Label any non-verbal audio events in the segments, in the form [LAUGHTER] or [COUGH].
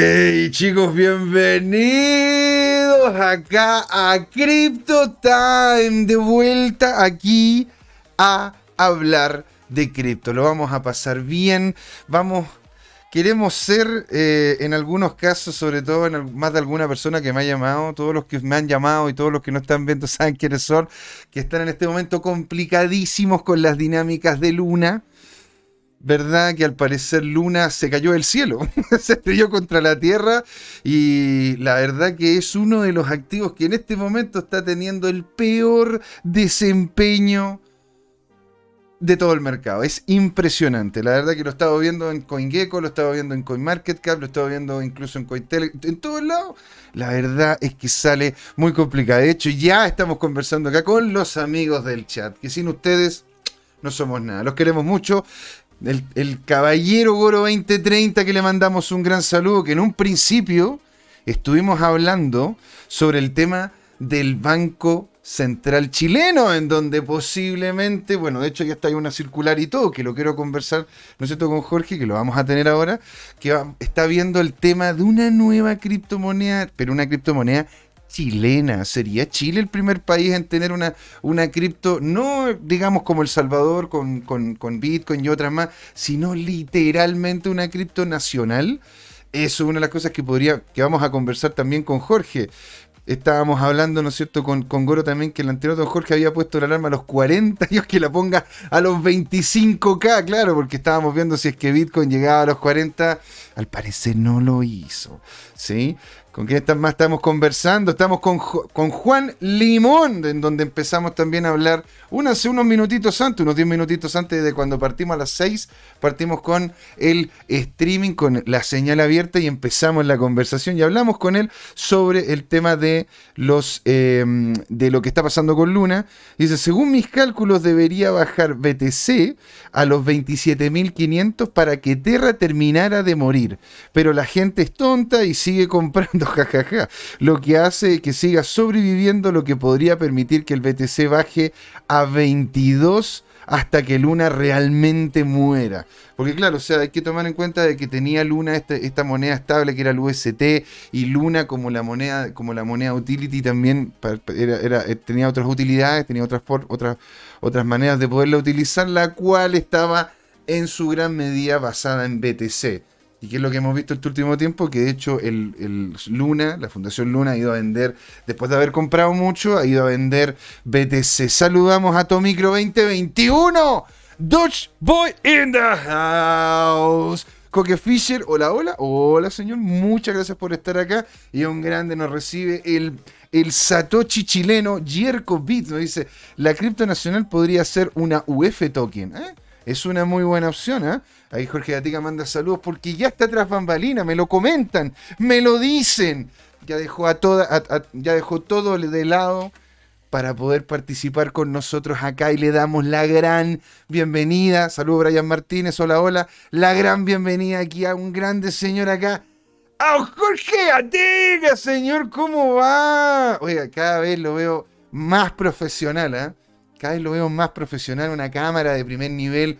Hey chicos, bienvenidos acá a Crypto Time, de vuelta aquí a hablar de cripto. Lo vamos a pasar bien, vamos, queremos ser eh, en algunos casos, sobre todo en más de alguna persona que me ha llamado, todos los que me han llamado y todos los que no están viendo [LAUGHS] saben quiénes son, que están en este momento complicadísimos con las dinámicas de Luna. ¿Verdad? Que al parecer Luna se cayó del cielo, [LAUGHS] se estrelló contra la Tierra y la verdad que es uno de los activos que en este momento está teniendo el peor desempeño de todo el mercado. Es impresionante. La verdad que lo estaba viendo en CoinGecko, lo estaba viendo en CoinMarketCap, lo estaba viendo incluso en CoinTele, en todos lados. La verdad es que sale muy complicado. De hecho, ya estamos conversando acá con los amigos del chat, que sin ustedes no somos nada. Los queremos mucho el, caballero Goro 2030 que le mandamos un gran saludo, que en un principio estuvimos hablando sobre el tema del Banco Central Chileno, en donde posiblemente, bueno, de hecho ya está ahí una circular y todo, que lo quiero conversar, ¿no es cierto?, con Jorge, que lo vamos a tener ahora, que está viendo el tema de una nueva criptomoneda, pero una criptomoneda chilena. ¿Sería Chile el primer país en tener una, una cripto, no digamos como El Salvador con, con, Bitcoin y otras más, sino literalmente una cripto nacional? Eso es una de las cosas que podría, que vamos a conversar también con Jorge. Estábamos hablando, ¿no es cierto?, con, con Goro también, que el anterior don Jorge había puesto la alarma a los 40, Dios que la ponga a los 25K, claro, porque estábamos viendo si es que Bitcoin llegaba a los 40, al parecer no lo hizo, ¿sí? ¿Con quién más estamos conversando? Estamos con, con, Juan Limón, en donde empezamos también a hablar hace unos minutitos antes, unos 10 minutitos antes de cuando partimos a las 6, partimos con el streaming, con la señal abierta y empezamos la conversación y hablamos con él sobre el tema de, los, em, de lo que está pasando con Luna. Dice, según mis cálculos debería bajar BTC a los 27.500 para que Terra terminara de morir, pero la gente es tonta y sigue comprando [LAUGHS] jajaja. Lo que hace que siga sobreviviendo, lo que podría permitir que el BTC baje a 22 hasta que Luna realmente muera. Porque claro, o sea, hay que tomar en cuenta de que tenía Luna este, esta moneda estable que era el UST y Luna como la moneda como la moneda utility también eh, tenía otras utilidades, tenía otras, otras, otras maneras de poderla utilizar, la cual estaba en su gran medida basada en BTC. Y que es lo que hemos visto este último tiempo, que de hecho el, Luna, la Fundación Luna, ha ido a vender, después de haber comprado mucho, ha ido a vender BTC. Saludamos a Tomicro 2021. Dodge Boy in the house. Coque Fisher, hola, hola, hola señor, muchas gracias por estar acá. Y un grande nos recibe el, el Satoshi chileno, Jerko Bit, nos dice, la cripto nacional podría ser una UF token. ¿eh? Es una muy buena opción, ¿eh? Ahí Jorge Gatica manda saludos porque ya está tras bambalina, me lo comentan, me lo dicen. Ya dejó, a toda, ya dejó todo de lado para poder participar con nosotros acá y le damos la gran bienvenida. Saludos Brian Martínez, hola, hola. La gran bienvenida aquí a un grande señor acá. ¡A Jorge Gatica, señor! ¿Cómo va? Oiga, cada vez lo veo más profesional, ¿eh? Cada vez lo veo más profesional, una cámara de primer nivel.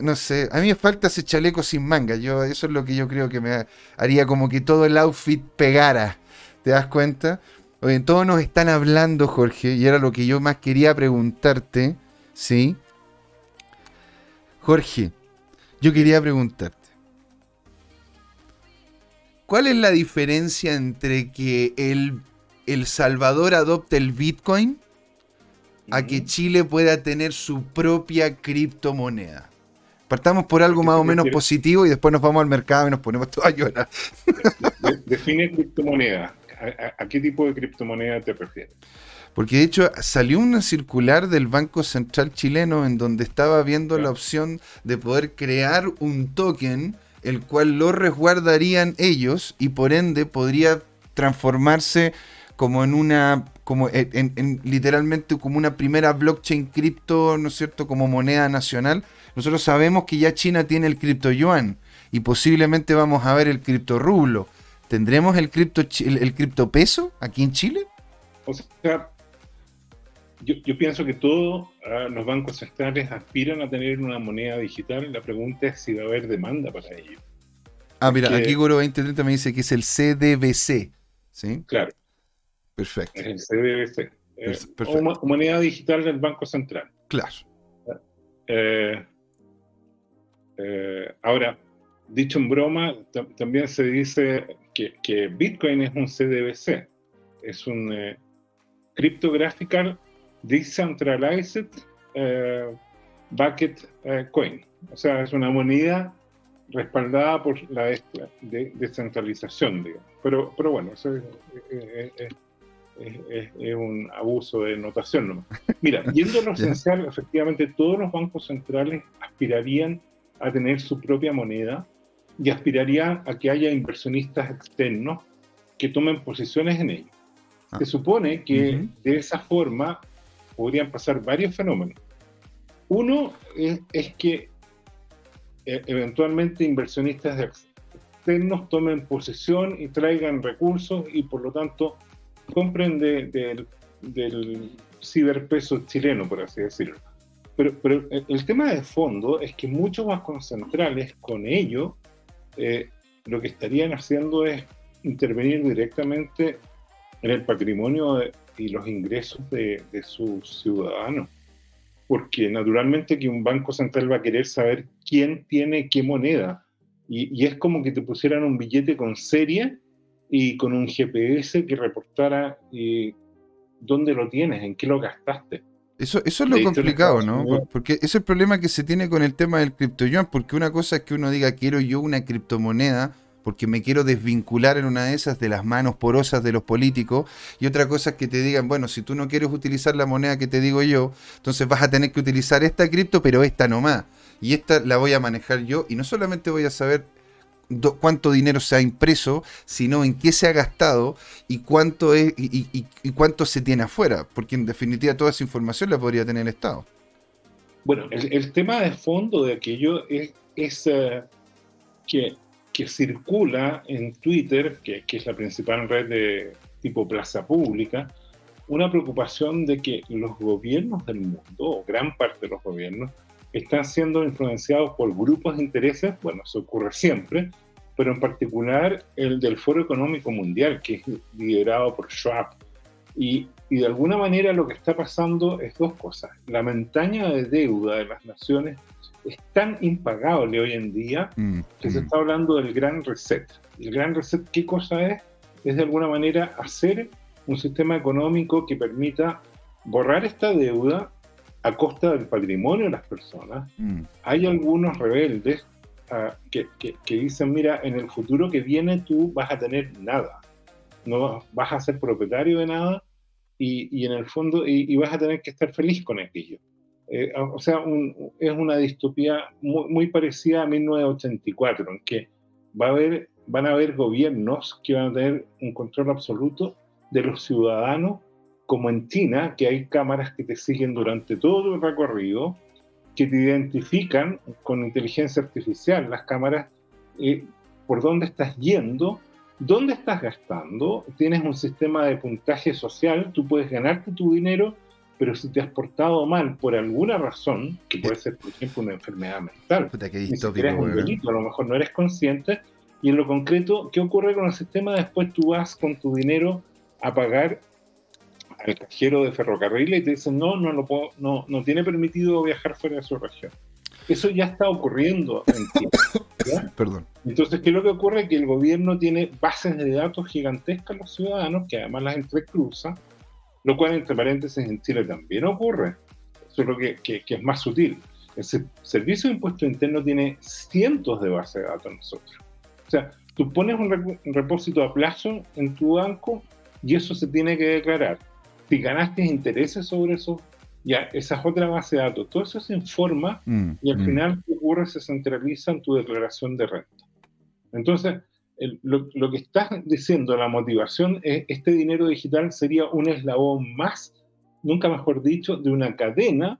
No sé, a mí me falta ese chaleco sin manga. Yo, eso es lo que yo creo que me haría como que todo el outfit pegara. ¿Te das cuenta? Oye, todos nos están hablando, Jorge, y era lo que yo más quería preguntarte, ¿sí? Jorge, yo quería preguntarte. ¿Cuál es la diferencia entre que el, el Salvador adopte el Bitcoin a que Chile pueda tener su propia criptomoneda. Partamos por algo más o menos positivo y después nos vamos al mercado y nos ponemos todos a llorar. Define criptomoneda. ¿A, qué tipo de criptomoneda te refieres? Porque de hecho salió una circular del Banco Central chileno en donde estaba viendo la opción de poder crear un token el cual lo resguardarían ellos y por ende podría transformarse como en una como en, literalmente como una primera blockchain cripto, ¿no es cierto?, como moneda nacional. Nosotros sabemos que ya China tiene el cripto yuan y posiblemente vamos a ver el cripto rublo. ¿Tendremos el cripto el, cripto peso aquí en Chile? O sea, yo, pienso que todos ah, los bancos centrales aspiran a tener una moneda digital. La pregunta es si va a haber demanda para ello. Ah, mira, aquí Goro 2030 me dice que es el CDBC. ¿Sí? Claro. Perfecto. Es el CDBC. Eh, moneda digital del Banco Central. Claro. Eh, eh, ahora, dicho en broma, también se dice que, Bitcoin es un CDBC. Es un Cryptographical Decentralized Bucket Coin. O sea, es una moneda respaldada por la descentralización, digamos. Pero, pero bueno, eso es, un abuso de notación Mira, yendo a lo [LAUGHS] esencial, efectivamente todos los bancos centrales aspirarían a tener su propia moneda y aspirarían a que haya inversionistas externos que tomen posiciones en ello. Se ah. supone que de esa forma podrían pasar varios fenómenos. Uno es que e, eventualmente inversionistas externos tomen posesión y traigan recursos y por lo tanto compren del ciberpeso chileno, por así decirlo. Pero, pero, el tema de fondo es que muchos bancos centrales con ello eh, lo que estarían haciendo es intervenir directamente en el patrimonio y los ingresos de, de sus ciudadanos porque naturalmente que un banco central va a querer saber quién tiene qué moneda. Y, es como que te pusieran un billete con serie y con un GPS que reportara eh, dónde lo tienes, en qué lo gastaste. Eso, eso es lo complicado, ¿no? Porque ese es el problema que se tiene con el tema del criptoyuan, porque una cosa es que uno diga quiero yo una criptomoneda, porque me quiero desvincular en una de esas de las manos porosas de los políticos. Y otra cosa es que te digan, bueno, si tú no quieres utilizar la moneda que te digo yo, entonces vas a tener que utilizar esta cripto, pero esta nomás. Y esta la voy a manejar yo y no solamente voy a saber cuánto dinero se ha impreso, sino en qué se ha gastado y cuánto es y, cuánto se tiene afuera, porque en definitiva toda esa información la podría tener el Estado. Bueno, el, tema de fondo de aquello es, eh, que que circula en Twitter, que, es la principal red de tipo plaza pública, una preocupación de que los gobiernos del mundo, o gran parte de los gobiernos, están siendo influenciados por grupos de intereses, bueno, eso ocurre siempre, pero en particular el del Foro Económico Mundial, que es liderado por Schwab. Y, y de alguna manera lo que está pasando es dos cosas. La montaña de deuda de las naciones es tan impagable hoy en día mm, que se mm. está hablando del gran reset. El gran reset, ¿qué cosa es? Es de alguna manera hacer un sistema económico que permita borrar esta deuda a costa del patrimonio de las personas. Mm. Hay algunos rebeldes ah, que, dicen, mira, en el futuro que viene tú vas a tener nada, no vas a ser propietario de nada y, en el fondo y vas a tener que estar feliz con aquello. Eh, o sea, es una distopía muy, parecida a 1984, en que va a haber, van a haber gobiernos que van a tener un control absoluto de los ciudadanos, como en China, que hay cámaras que te siguen durante todo el recorrido, que te identifican con inteligencia artificial, las cámaras, eh, por dónde estás yendo, dónde estás gastando, tienes un sistema de puntaje social, tú puedes ganarte tu dinero pero si te has portado mal por alguna razón, que puede ser, por ejemplo, una enfermedad mental, si eres un delito, a lo mejor no eres consciente, y en lo concreto, ¿qué ocurre con el sistema? Después tú vas con tu dinero a pagar al cajero de ferrocarril y te dicen, no, no, lo puedo, no, no tiene permitido viajar fuera de su región. Eso ya está ocurriendo en Chile. [COUGHS] Perdón. Entonces, ¿qué es lo que ocurre? Que el gobierno tiene bases de datos gigantescas a los ciudadanos, que además las entrecruza, lo cual entre paréntesis en Chile también ocurre, solo que, que, que es más sutil. El Servicio de Impuesto Interno tiene cientos de bases de datos nosotros. O sea, tú pones un, repósito a plazo en tu banco y eso se tiene que declarar. Si ganaste intereses sobre eso, ya, esa es otra base de datos. Todo eso se informa mm, y al mm. final, ¿qué ocurre? Se centraliza en tu declaración de renta. Entonces, lo, que estás diciendo, la motivación, es, este dinero digital sería un eslabón más, nunca mejor dicho, de una cadena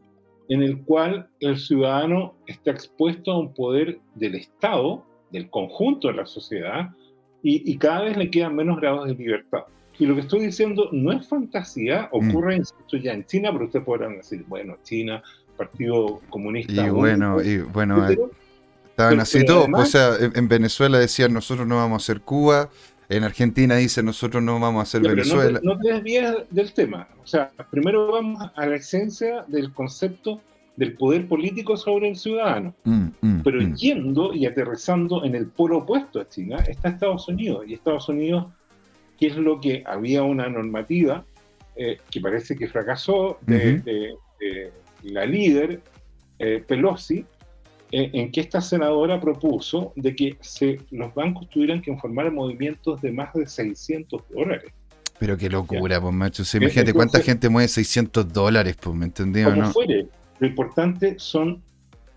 en el cual el ciudadano está expuesto a un poder del Estado, del conjunto de la sociedad, y, cada vez le quedan menos grados de libertad. Y lo que estoy diciendo no es fantasía, mm. ocurre ya en China, pero ustedes podrán decir, bueno, China, Partido Comunista. Y bueno, y bueno, Estaban así todos. o sea, en, Venezuela decían nosotros no vamos a ser Cuba. En Argentina dicen nosotros no vamos a ser Venezuela. No te, desvías del tema. O sea, primero vamos a la esencia del concepto del poder político sobre el ciudadano. Mm, mm, Pero mm. yendo y aterrizando en el polo opuesto a China está Estados Unidos. Y Estados Unidos, que es lo que había una normativa eh, que parece que fracasó de, la líder eh, Pelosi, eh, en que esta senadora propuso de que se, los bancos tuvieran que informar movimientos de más de 600 dólares. Pero qué locura, pues macho. imagínate cuánta gente mueve 600 dólares, pues, ¿me entendí no? Fuere, lo importante son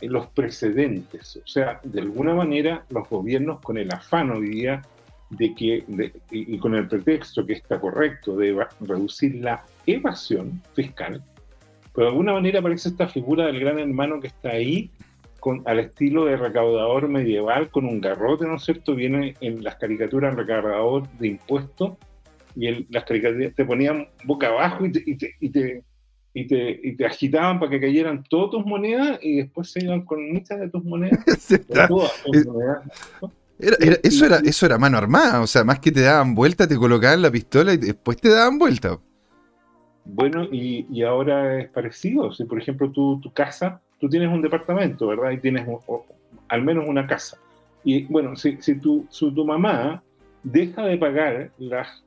los precedentes. O sea, de alguna manera los gobiernos con el afán hoy día de que, y con el pretexto que está correcto de reducir la evasión fiscal, pero de alguna manera aparece esta figura del gran hermano que está ahí con, al estilo de recaudador medieval con un garrote, ¿no es cierto? Viene en las caricaturas recaudador de impuestos y las caricaturas te ponían boca abajo y y te y te, y te agitaban para que cayeran todas tus monedas y después se iban con muchas de tus monedas. [LAUGHS] eso, era, eso era mano armada, o sea, más que te daban vuelta, te colocaban la pistola y después te daban vuelta. Bueno, y, y ahora es parecido. Si, por ejemplo, tú, tu casa, tú tienes un departamento, ¿verdad? Y tienes al menos una casa. Y bueno, si, si, tu, si tu mamá deja de pagar las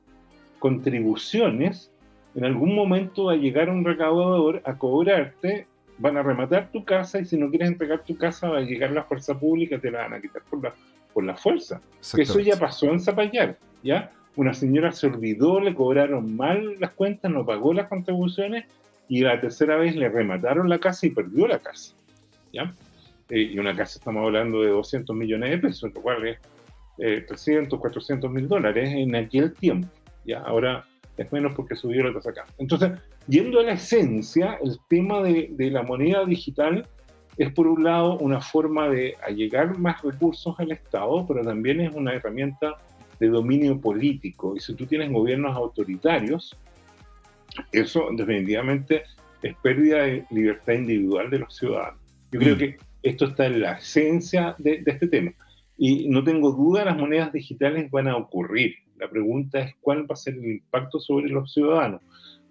contribuciones, en algún momento va a llegar un recaudador a cobrarte, van a rematar tu casa y si no quieres entregar tu casa va a llegar la fuerza pública, te la van a quitar por la, por la fuerza. Eso ya pasó en Zapallar, ¿ya? Una señora se olvidó, le cobraron mal las cuentas, no pagó las contribuciones y la tercera vez le remataron la casa y perdió la casa, ¿ya? Eh, y una casa estamos hablando de 200 millones de pesos, lo cual es 300, eh, 400 mil dólares en aquel tiempo, ¿ya? Ahora es menos porque subió la tasa acá. Entonces, yendo a la esencia, el tema de, la moneda digital es por un lado una forma de allegar más recursos al Estado, pero también es una herramienta de dominio político. Y si tú tienes gobiernos autoritarios, eso definitivamente es pérdida de libertad individual de los ciudadanos. Yo creo mm. que esto está en la esencia de, de este tema. Y no tengo duda, las monedas digitales van a ocurrir. La pregunta es cuál va a ser el impacto sobre los ciudadanos,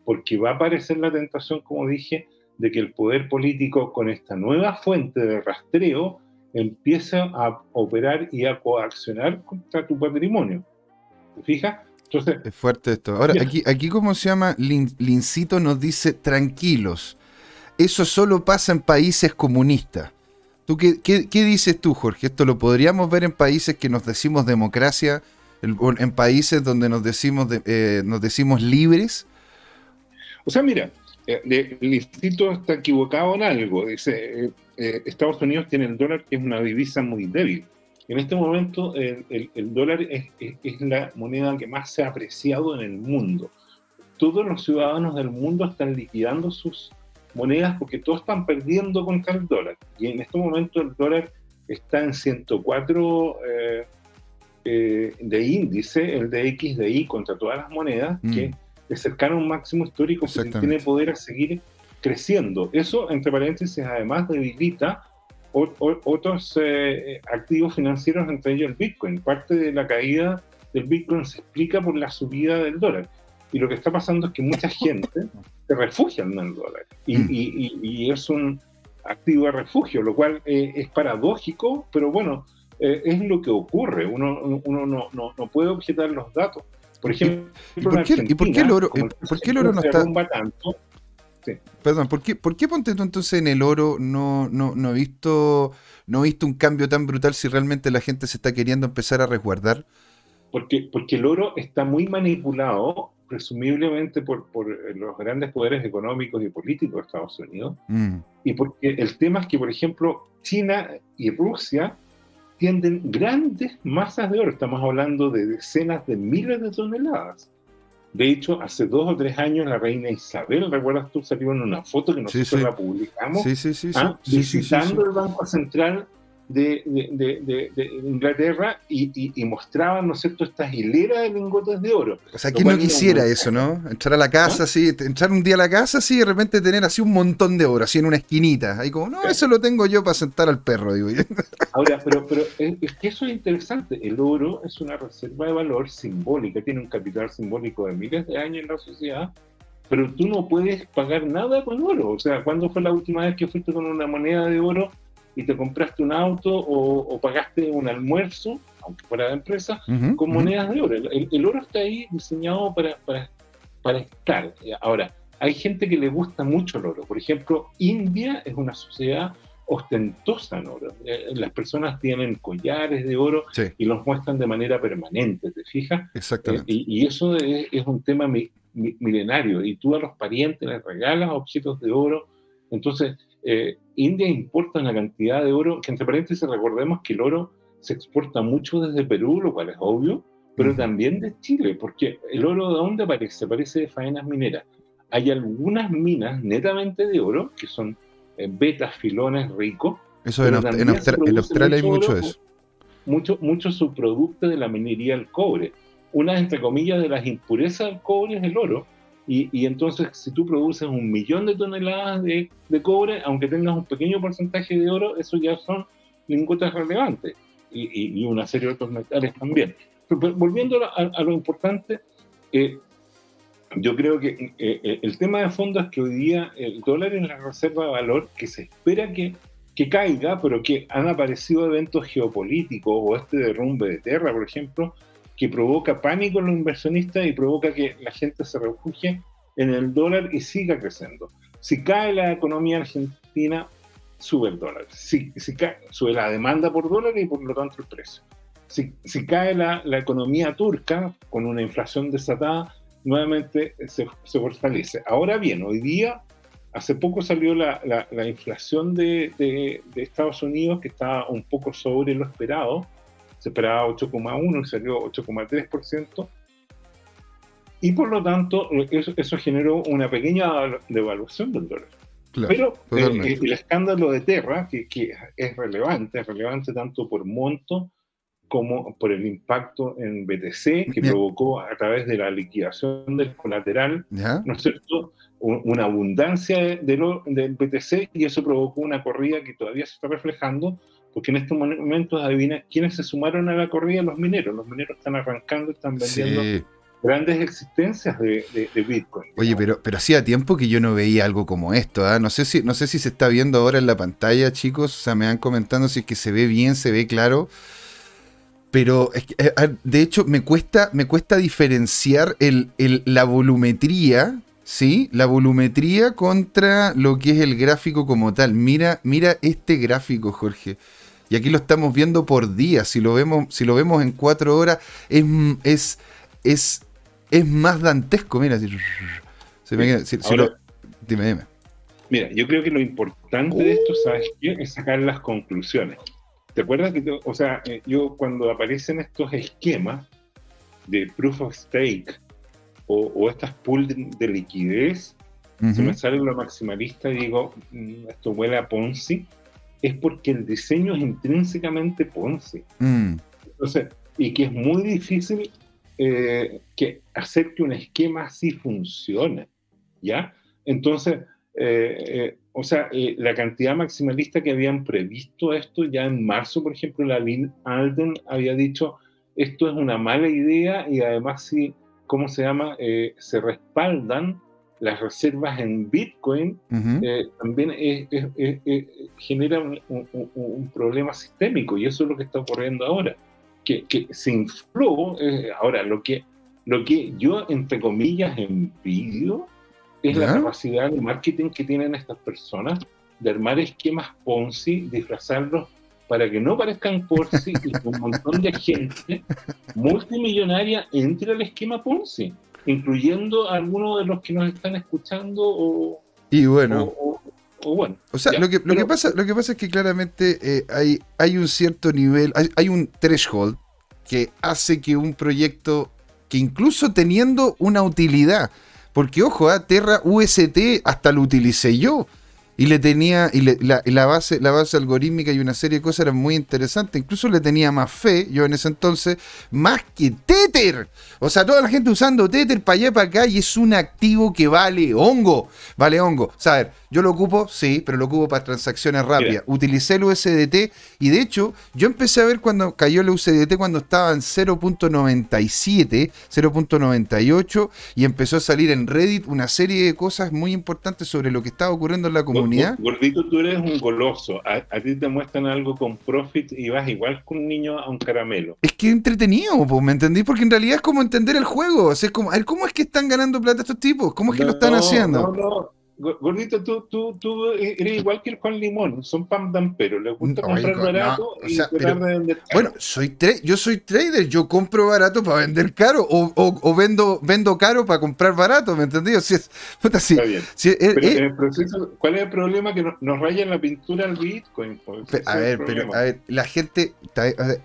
porque va a aparecer la tentación, como dije, de que el poder político con esta nueva fuente de rastreo empieza a operar y a coaccionar contra tu patrimonio. ¿Te fijas? Entonces, es fuerte esto. Ahora, aquí, aquí ¿cómo se llama? Lincito nos dice tranquilos. Eso solo pasa en países comunistas. ¿Tú qué, qué, dices tú, Jorge? ¿Esto lo podríamos ver en países que nos decimos democracia en, países donde nos decimos, eh, nos decimos libres? O sea, mira, el instituto está equivocado en algo. Dice, eh, Estados Unidos tiene el dólar que es una divisa muy débil. En este momento el, dólar es, es, la moneda que más se ha apreciado en el mundo. Todos los ciudadanos del mundo están liquidando sus monedas porque todos están perdiendo contra el dólar. Y en este momento el dólar está en 104 eh, de índice, el de XDI contra todas las monedas, mm. que es cercano a un máximo histórico que tiene poder a seguir creciendo. Eso, entre paréntesis, además debilita otros eh, activos financieros, entre ellos el Bitcoin. Parte de la caída del Bitcoin se explica por la subida del dólar. Y lo que está pasando es que mucha [LAUGHS] gente se refugia en el dólar. Mm. Y, es un activo de refugio, lo cual eh, es paradójico, pero bueno, eh, es lo que ocurre. Uno, uno no, no, no, puede objetar los datos. Por ejemplo, ¿Y por qué, ¿y por qué el oro, ¿por qué el oro no está... Tanto, Perdón, ¿por qué, ¿por qué ponte tú entonces en el oro no, no, no, he visto, no he visto un cambio tan brutal si realmente la gente se está queriendo empezar a resguardar? Porque, porque el oro está muy manipulado, presumiblemente por, por los grandes poderes económicos y políticos de Estados Unidos. Mm. Y porque el tema es que, por ejemplo, China y Rusia tienden grandes masas de oro. Estamos hablando de decenas de miles de toneladas. De hecho, hace dos o tres años la reina Isabel, ¿recuerdas tú? Salió en una foto que nosotros la publicamos, sí, sí, ¿ah? visitando el Banco Central de, de, Inglaterra y, mostraban, ¿no es cierto?, estas hileras de lingotes de oro. O sea, ¿quién no quisiera eso, no? Entrar a la casa, ¿Ah? así, entrar un día a la casa, así, y de repente tener así un montón de oro, así en una esquinita. Ahí como, no, eso lo tengo yo para sentar al perro, digo. [LAUGHS] Ahora, pero, pero es que eso es interesante. El oro es una reserva de valor simbólica, tiene un capital simbólico de miles de años en la sociedad, pero tú no puedes pagar nada con oro. O sea, ¿cuándo fue la última vez que fuiste con una moneda de oro y te compraste un auto o, pagaste un almuerzo, aunque fuera de empresa, con monedas de oro. El, oro está ahí diseñado para, para, para estar. Ahora, hay gente que le gusta mucho el oro. Por ejemplo, India es una sociedad ostentosa en oro. Eh, las personas tienen collares de oro y los muestran de manera permanente, ¿te fijas? Exactamente. Eh, y, eso es, es, un tema milenario. Y tú a los parientes les regalas objetos de oro. Entonces, eh, India importa una cantidad de oro, que entre paréntesis recordemos que el oro se exporta mucho desde Perú, lo cual es obvio, pero también de Chile, porque el oro de dónde aparece? Aparece de faenas mineras. Hay algunas minas netamente de oro, que son eh, betas, filones ricos. Eso en, Australia hay mucho, de eso. Mucho, mucho subproducto de la minería del cobre. Una, entre comillas, de las impurezas del cobre es el oro, y, entonces, si tú produces un millón de toneladas de, cobre, aunque tengas un pequeño porcentaje de oro, eso ya son lingotes relevantes y, una serie de otros metales también. volviendo a, lo importante, eh, yo creo que eh, eh, el tema de fondo es que hoy día el dólar es la reserva de valor que se espera que, que caiga, pero que han aparecido eventos geopolíticos o este derrumbe de tierra, por ejemplo, que provoca pánico en los inversionistas y provoca que la gente se refugie en el dólar y siga creciendo. Si cae la economía argentina, sube el dólar. Si, cae, sube la demanda por dólar y por lo tanto el precio. Si, si cae la, la, economía turca con una inflación desatada, nuevamente se, fortalece. Ahora bien, hoy día, hace poco salió la, la, la inflación de, de, de Estados Unidos que está un poco sobre lo esperado se esperaba 8,1 y salió 8,3%. Y por lo tanto, eso, generó una pequeña devaluación del dólar. Pero eh, el escándalo de Terra, que, es relevante, es relevante tanto por monto como por el impacto en BTC que provocó a través de la liquidación del colateral, ¿no es cierto? una abundancia del BTC y eso provocó una corrida que todavía se está reflejando porque en estos momentos, adivina, ¿quiénes se sumaron a la corrida? Los mineros. Los mineros están arrancando, están vendiendo grandes existencias de, Bitcoin. Oye, pero, pero hacía tiempo que yo no veía algo como esto. ¿ah? No, sé si, no sé si se está viendo ahora en la pantalla, chicos. O sea, me van comentando si es que se ve bien, se ve claro. Pero eh, de hecho me cuesta, me cuesta diferenciar el, la volumetría ¿sí? La volumetría contra lo que es el gráfico como tal. Mira, mira este gráfico, Jorge. Y aquí lo estamos viendo por día. Si lo vemos, si lo vemos en cuatro horas, es, es, es, es más dantesco. Mira, si, dime, dime. Mira, yo creo que lo importante de esto, ¿sabes qué? Es sacar las conclusiones. ¿Te acuerdas que, o sea, eh, yo cuando aparecen estos esquemas de proof of stake o, estas pools de, liquidez, si me sale lo maximalista y digo, mm, esto huele a Ponzi, es porque el diseño es intrínsecamente Ponzi. Mm. Entonces, y que es muy difícil eh, que hacer que un esquema así funcione, ¿ya? Entonces, eh, eh, o sea, la cantidad maximalista que habían previsto esto ya en marzo, por ejemplo, la Lynn Alden había dicho, esto es una mala idea y además si, ¿cómo se llama? se respaldan las reservas en Bitcoin eh, también genera un, problema sistémico y eso es lo que está ocurriendo ahora, que, que se infló, eh, ahora lo que, lo que yo entre comillas envidio es la capacidad de marketing que tienen estas personas de armar esquemas Ponzi, disfrazarlos para que no parezcan Ponzi y que un montón de gente multimillonaria entre al esquema Ponzi incluyendo a algunos de los que nos están escuchando o... Y bueno. O, bueno. O sea, lo, que, lo, que pasa, lo que pasa es que claramente eh, hay, hay un cierto nivel, hay, un threshold que hace que un proyecto, que incluso teniendo una utilidad, porque ojo, a ah, Terra UST hasta lo utilicé yo, Y le tenía, y, la, base, la base algorítmica y una serie de cosas eran muy interesantes. Incluso le tenía más fe, yo en ese entonces, más que Tether. O sea, toda la gente usando Tether para allá y para acá, y es un activo que vale hongo. Vale hongo. O a ver, yo lo ocupo, sí, pero lo ocupo para transacciones rápidas. Utilicé el USDT y de hecho, yo empecé a ver cuando cayó el USDT cuando estaba en 0.97, 0.98 y empezó a salir en Reddit una serie de cosas muy importantes sobre lo que estaba ocurriendo en la comunidad. Gordito, tú eres un goloso. A, ti te muestran algo con profit y vas igual con un niño a un caramelo. Es que entretenido, pues, ¿me entendí? Porque en realidad es como entender el juego. O sea, es como, a ver, ¿cómo es que están ganando plata estos tipos? ¿Cómo es que lo están haciendo? No, no. Gordito, tú, tú, tú eres igual que el Juan Limón, son pan pero le gusta comprar barato y tratar de vender caro. Bueno, soy yo soy trader, yo compro barato para vender caro o, o, vendo, vendo caro para comprar barato, ¿me entendí? Si es, puta, sí, pero en el proceso, ¿cuál es el problema? Que nos, rayan la pintura al Bitcoin. Pues, a ver, pero a ver, la gente,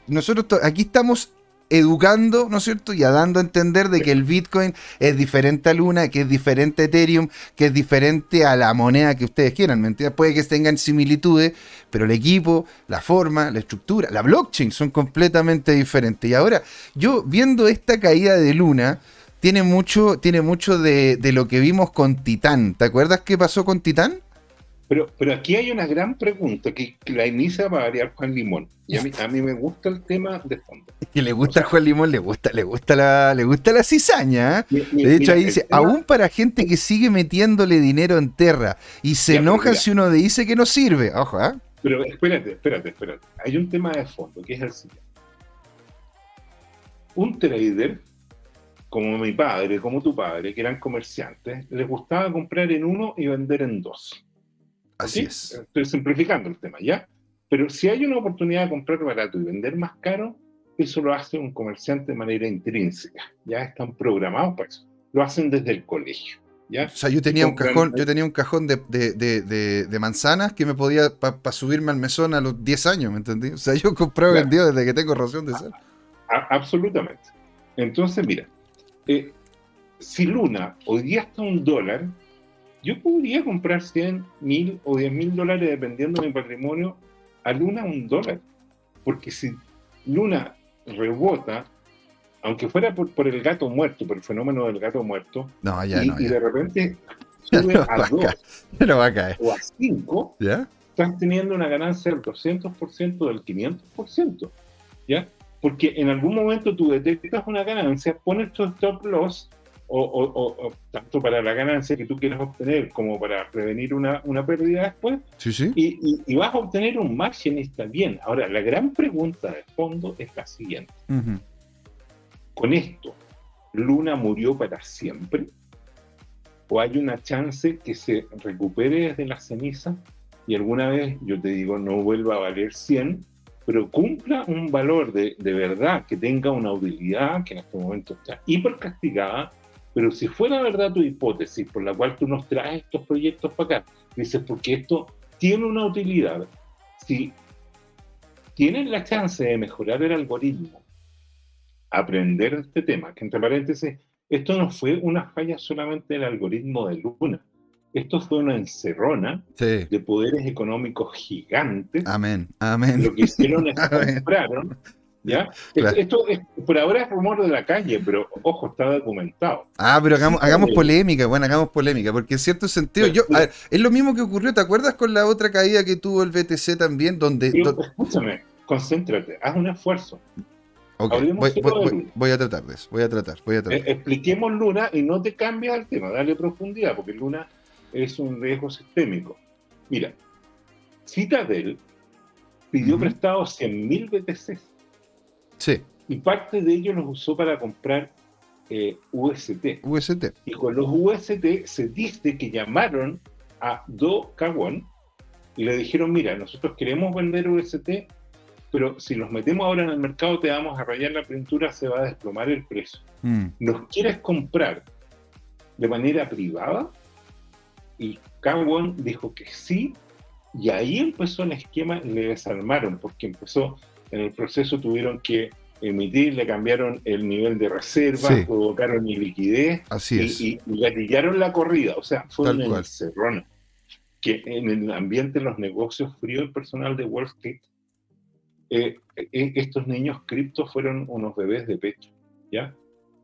nosotros aquí estamos educando, ¿no es cierto? Y a dando a entender de que el Bitcoin es diferente a Luna, que es diferente a Ethereum, que es diferente a la moneda que ustedes quieran, ¿me entiendes? Puede que tengan similitudes, pero el equipo, la forma, la estructura, la blockchain son completamente diferentes. Y ahora, yo viendo esta caída de Luna, tiene mucho, tiene mucho de, de lo que vimos con Titán. ¿Te acuerdas qué pasó con Titán? Pero, pero aquí hay una gran pregunta que, la inicia para variar Juan Limón. Y a mí, a mí me gusta el tema de fondo. Que le gusta a Juan Limón, le gusta, le gusta la, le gusta la cizaña. ¿eh? de hecho, ahí dice, aún para gente que sigue metiéndole dinero en tierra y se enoja si uno dice que no sirve. Ojo, ¿eh? Pero espérate, espérate, espérate. Hay un tema de fondo que es el siguiente. Un trader, como mi padre, como tu padre, que eran comerciantes, les gustaba comprar en uno y vender en dos. Así es. Estoy simplificando el tema, ¿ya? Pero si hay una oportunidad de comprar barato y vender más caro, eso lo hace un comerciante de manera intrínseca. Ya están programados para eso. Lo hacen desde el colegio. ¿ya? O sea, yo tenía un cajón, yo tenía un cajón de, de, de, manzanas que me podía para subirme al mesón a los 10 años, ¿me entendí? O sea, [LAUGHS] yo compraba y vendido desde que tengo razón de ser. absolutamente. Entonces, mira, eh, si Luna hoy día está un dólar, yo podría comprar 100 mil o 10 mil dólares dependiendo de mi patrimonio a Luna un dólar. Porque si Luna rebota, aunque fuera por, por el gato muerto, por el fenómeno del gato muerto, y, de repente [LAUGHS] sube a 2 o a 5, estás teniendo una ganancia del 200% del 500%. ¿ya? Porque en algún momento tú detectas una ganancia, pones tu stop loss o, tanto para la ganancia que tú quieras obtener como para prevenir una, pérdida después. Y, vas a obtener un margen y está bien. Ahora, la gran pregunta de fondo es la siguiente. Con esto, ¿Luna murió para siempre? ¿O hay una chance que se recupere desde la ceniza y alguna vez, yo te digo, no vuelva a valer 100, pero cumpla un valor de, de verdad, que tenga una utilidad que en este momento está hiper castigada pero si fuera verdad tu hipótesis por la cual tú nos traes estos proyectos para acá, dices, porque esto tiene una utilidad, si tienen la chance de mejorar el algoritmo, aprender este tema, que entre paréntesis, esto no fue una falla solamente del algoritmo de Luna, esto fue una encerrona de poderes económicos gigantes. Amén, amén. Lo que hicieron es [LAUGHS] compraron ¿Ya? Esto por ahora es rumor de la calle, pero ojo, está documentado. Ah, pero hagamos, hagamos polémica, bueno, hagamos polémica, porque en cierto sentido, yo, es lo mismo que ocurrió, ¿te acuerdas con la otra caída que tuvo el BTC también? Donde, Escúchame, concéntrate, haz un esfuerzo. voy, a tratar de eso, voy a tratar, voy a tratar. Eh, expliquemos Luna y no te cambies al tema, dale profundidad, porque Luna es un riesgo sistémico. Mira, Citadel pidió prestado 100.000 BTC Sí. Y parte de ellos los usó para comprar eh, UST. UST. Y con los UST se dice que llamaron a Do Kawon y le dijeron, mira, nosotros queremos vender UST, pero si los metemos ahora en el mercado te vamos a rayar la pintura, se va a desplomar el precio. Mm. ¿Nos quieres comprar de manera privada? Y Kawon dijo que sí, y ahí empezó el esquema y le desarmaron, porque empezó en el proceso tuvieron que emitir, le cambiaron el nivel de reserva, provocaron iliquidez Así y, y, gatillaron la corrida. O sea, fue una encerrona. que en el ambiente de los negocios fríos personal de Wall Street, eh, eh, estos niños cripto fueron unos bebés de pecho, ¿ya?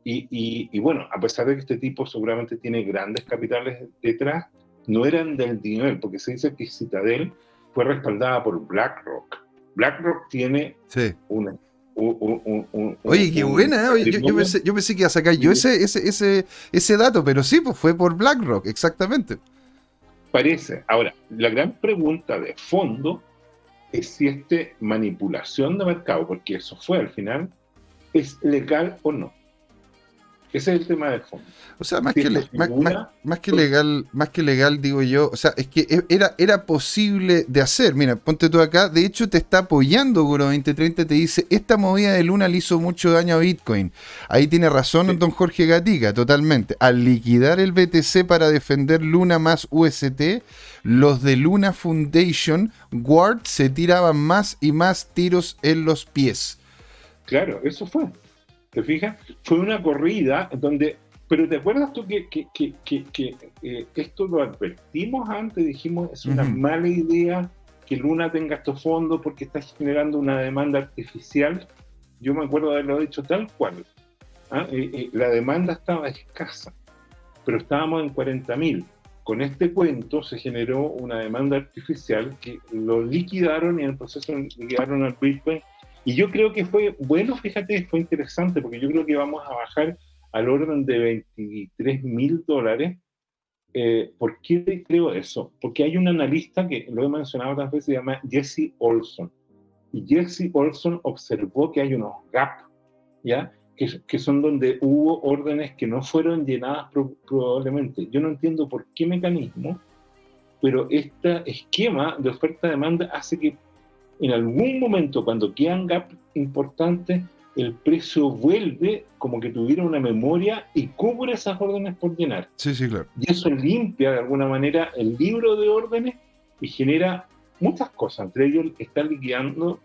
Y, y, bueno, a pesar de que este tipo seguramente tiene grandes capitales detrás, no eran del dinero, porque se dice que Citadel fue respaldada por BlackRock. BlackRock tiene una Oye, qué buena. ¿eh? yo, pensé, yo, pensé, que iba a sacar yo ese, ese, ese, ese dato, pero sí, pues fue por BlackRock, exactamente. Parece. Ahora, la gran pregunta de fondo es si esta manipulación de mercado, porque eso fue al final, es legal o no. Ese es el tema de fondo. O sea, más, que, más, que legal, más que legal, digo yo, o sea, es que e, era, era posible de hacer. Mira, ponte tú acá, de hecho te está apoyando Goro 2030, te dice, esta movida de Luna le hizo mucho daño a Bitcoin. Ahí tiene razón don Jorge Gatica, totalmente. Al liquidar el BTC para defender Luna más UST, los de Luna Foundation, Ward, se tiraban más y más tiros en los pies. Claro, eso fue. ¿Te fijas? Fue una corrida donde... Pero ¿te acuerdas tú que, que, que, eh, esto lo advertimos antes? Dijimos, es una mala idea que Luna tenga estos fondos porque está generando una demanda artificial. Yo me acuerdo de haberlo dicho tal cual. ¿ah? Eh, eh, la demanda estaba escasa, pero estábamos en 40.000. Con este cuento se generó una demanda artificial que lo liquidaron y en el proceso liquidaron al Bitcoin y yo creo que fue, bueno, fíjate, fue interesante, porque yo creo que vamos a bajar al orden de 23 mil dólares. Eh, ¿Por qué creo eso? Porque hay un analista que lo he mencionado otras veces, se llama Jesse Olson. Y Jesse Olson observó que hay unos gaps, ¿ya? Que, que, son donde hubo órdenes que no fueron llenadas probablemente. Yo no entiendo por qué mecanismo, pero este esquema de oferta-demanda hace que en algún momento, cuando quedan gaps importantes, el precio vuelve como que tuviera una memoria y cubre esas órdenes por llenar. Sí, sí, claro. Y eso limpia de alguna manera el libro de órdenes y genera muchas cosas. Entre ellos, está liquidando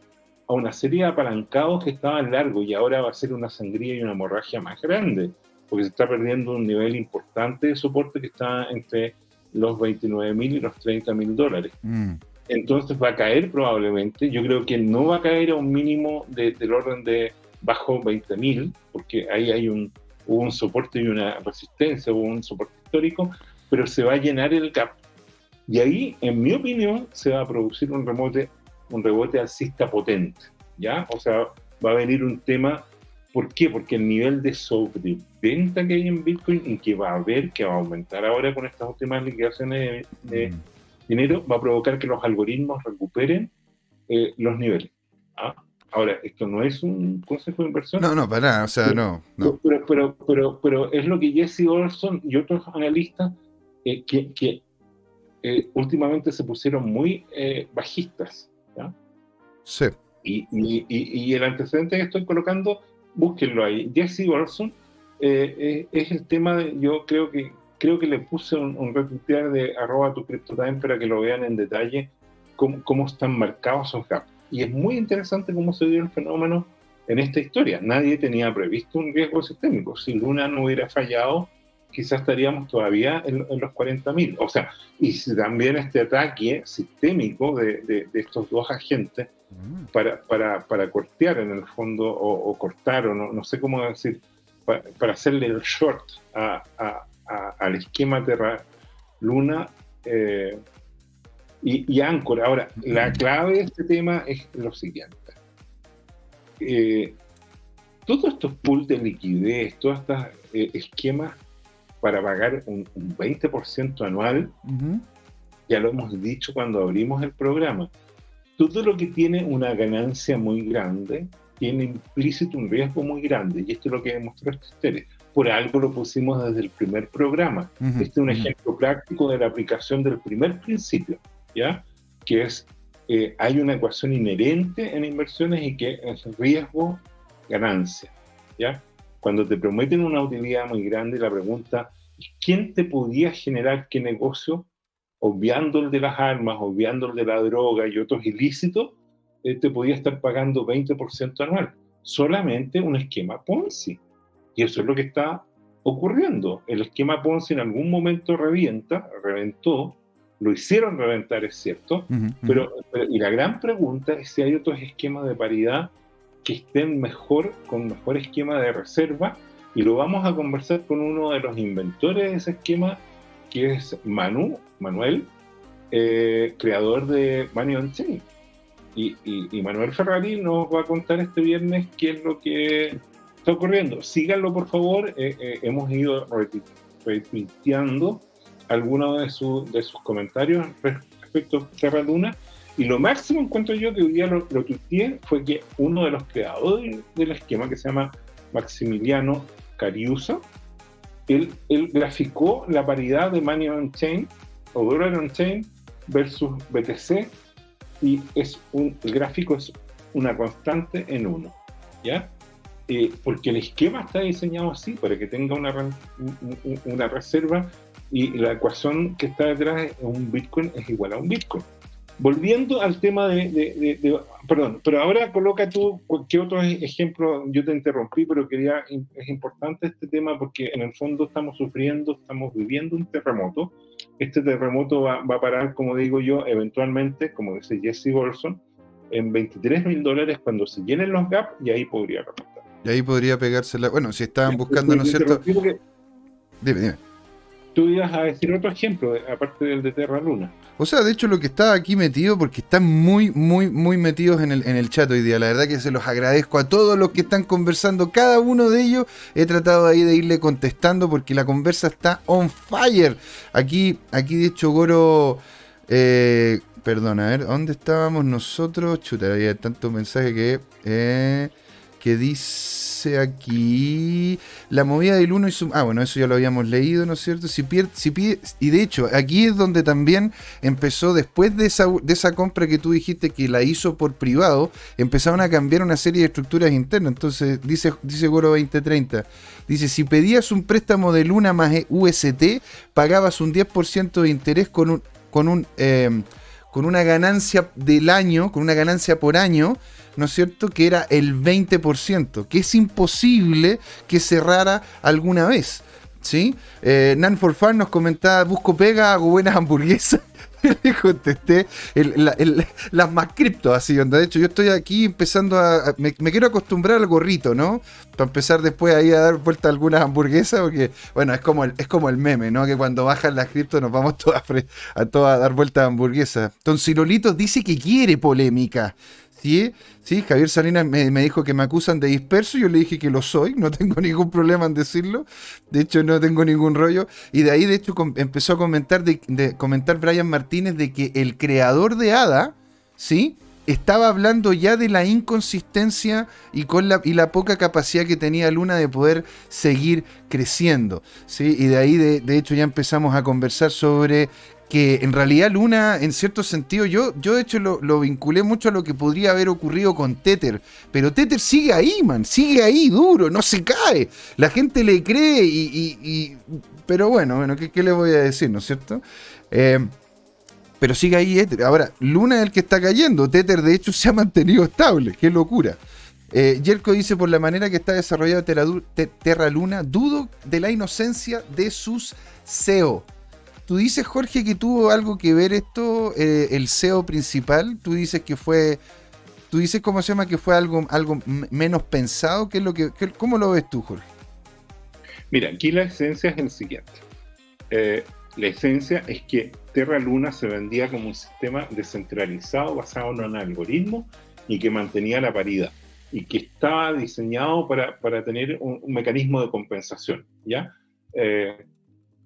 a una serie de apalancados que estaban largos y ahora va a ser una sangría y una hemorragia más grande, porque se está perdiendo un nivel importante de soporte que está entre los 29 mil y los 30 mil dólares. Mm entonces va a caer probablemente. Yo creo que no va a caer a un mínimo del orden de bajo 20.000, porque ahí hay un, un soporte y una resistencia, un soporte histórico, pero se va a llenar el gap. Y ahí, en mi opinión, se va a producir un rebote, un rebote alcista potente, ¿ya? O sea, va a venir un tema, ¿por qué? Porque el nivel de sobreventa que hay en Bitcoin y que va a haber, que va a aumentar ahora con estas últimas liquidaciones de, mm dinero va a provocar que los algoritmos recuperen eh, los niveles. ¿ah? Ahora, esto no es un consejo de inversión. No, no, para nada, o sea, no. Pero, pero, pero, pero, es lo que Jesse Olson y otros analistas eh, que, eh, últimamente se pusieron muy bajistas. Sí. Y, y, y, el antecedente que estoy colocando, búsquenlo ahí. Jesse Olson es el tema, de, yo creo que creo que le puse un, un de arroba tu CryptoTime para que lo vean en detalle cómo, cómo, están marcados esos gaps. Y es muy interesante cómo se dio el fenómeno en esta historia. Nadie tenía previsto un riesgo sistémico. Si Luna no hubiera fallado, quizás estaríamos todavía en, los 40.000. O sea, y si también este ataque sistémico de, de, estos dos agentes mm. para, para, para, cortear en el fondo, o, cortar, o no, no, sé cómo decir, para, para hacerle el short a, a, al esquema Terra Luna eh, y, y Anchor. Ahora, la clave de este tema es lo siguiente. Eh, todos estos pools de liquidez, todos estos eh, esquemas para pagar un, 20% anual, ya lo hemos dicho cuando abrimos el programa, todo lo que tiene una ganancia muy grande tiene implícito un riesgo muy grande, y esto es lo que demostró historia por algo lo pusimos desde el primer programa. este es un ejemplo práctico de la aplicación del primer principio, ¿ya? Que es, eh, hay una ecuación inherente en inversiones y que es riesgo-ganancia, ¿ya? Cuando te prometen una utilidad muy grande, la pregunta, ¿quién te podía generar qué negocio? Obviando el de las armas, obviando el de la droga y otros ilícitos, eh, te podía estar pagando 20% anual. Solamente un esquema Ponzi. Y eso es lo que está ocurriendo. El esquema Ponzi en algún momento revienta, reventó, lo hicieron reventar, es cierto, pero, y la gran pregunta es si hay otros esquemas de paridad que estén mejor, con mejor esquema de reserva, y lo vamos a conversar con uno de los inventores de ese esquema, que es Manu, Manuel, eh, creador de Money on Chain. Y, Manuel Ferrari nos va a contar este viernes qué es lo que está ocurriendo. Síganlo, por favor. Eh, eh, hemos ido retuiteando algunos de, de sus comentarios respecto a Terra Luna. Y lo máximo encuentro yo que hoy día lo, lo tuiteé fue que uno de los creadores del esquema, que se llama Maximiliano Cariuso, él, él graficó la paridad de Money on Chain o Dollar on Chain versus BTC y es un, el gráfico es una constante en uno, ¿ya? Eh, porque el esquema está diseñado así, para que tenga una, una reserva y la ecuación que está detrás de un Bitcoin es igual a un Bitcoin. Volviendo al tema de, Perdón, pero ahora coloca tú qué otro ejemplo. Yo te interrumpí, pero quería. Es importante este tema porque en el fondo estamos sufriendo, estamos viviendo un terremoto. Este terremoto va, va a parar, como digo yo, eventualmente, como dice Jesse Bolson, en 23 mil dólares cuando se llenen los gaps y ahí podría remontar. Y ahí podría pegársela. Bueno, si estaban buscando, ¿no es cierto? Dime, dime. Tú ibas a decir otro ejemplo, aparte del de Terra Luna. O sea, de hecho lo que está aquí metido, porque están muy, muy, muy metidos en el, en el chat hoy día. La verdad que se los agradezco a todos los que están conversando. Cada uno de ellos he tratado ahí de irle contestando porque la conversa está on fire. Aquí, aquí de hecho Goro... Eh, perdón, a ver, ¿dónde estábamos nosotros? Chuta, había tanto mensaje que... Eh, que dice aquí la movida del 1 y su... Ah, bueno, eso ya lo habíamos leído, ¿no es cierto? Si pierde, si y de hecho, aquí es donde también empezó, después de esa, de esa compra que tú dijiste que la hizo por privado, empezaron a cambiar una serie de estructuras internas. Entonces, dice, dice Goro 2030, dice, si pedías un préstamo de Luna más UST, pagabas un 10% de interés con un... Con un eh, con una ganancia del año, con una ganancia por año, ¿no es cierto? Que era el 20%, que es imposible que cerrara alguna vez. ¿Sí? Eh, Nan for Fun nos comentaba, busco pega, hago buenas hamburguesas. [LAUGHS] Le contesté las más cripto, así, onda. De hecho, yo estoy aquí empezando a. Me, quiero acostumbrar al gorrito, ¿no? Para empezar después ahí a dar vuelta a algunas hamburguesas, porque, bueno, es como el, es como el meme, ¿no? Que cuando bajan las cripto nos vamos [LAUGHS] todas a, todas a dar vuelta a hamburguesas. Tonsilolitos dice que quiere polémica. Sí, Javier Salinas me, dijo que me acusan de disperso, yo le dije que lo soy, no [LAUGHS] tengo ningún problema en decirlo, de hecho no tengo ningún rollo, y de ahí de hecho empezó a comentar, de, comentar Brian Martínez de que el creador de Ada, ¿sí? Estaba hablando ya de la inconsistencia y, con la, y la poca capacidad que tenía Luna de poder seguir creciendo. ¿sí? Y de ahí, de hecho, ya empezamos a conversar sobre que en realidad Luna, en cierto sentido, yo, yo de hecho lo, vinculé mucho a lo que podría haber ocurrido con Tether, pero Tether sigue ahí, man, sigue ahí duro, no se cae, la gente le cree y... pero bueno, bueno, ¿qué, le voy a decir, no es cierto? Eh, pero sigue ahí Tether. Ahora, Luna es el que está cayendo, Tether de hecho se ha mantenido estable, qué locura. Eh, Yerko dice, por la manera que está desarrollado Terra Luna, dudo de la inocencia de sus CEO. Tú dices, Jorge, que tuvo algo que ver esto, eh, el SEO principal. Tú dices que fue. Tú dices, ¿cómo se llama? Que fue algo, algo menos pensado. ¿Qué es lo que, ¿Cómo lo ves tú, Jorge? Mira, aquí la esencia es el siguiente. Eh, la esencia es que Terra Luna se vendía como un sistema descentralizado basado en un algoritmo y que mantenía la paridad y que estaba diseñado para, tener un, mecanismo de compensación. ¿ya? Eh,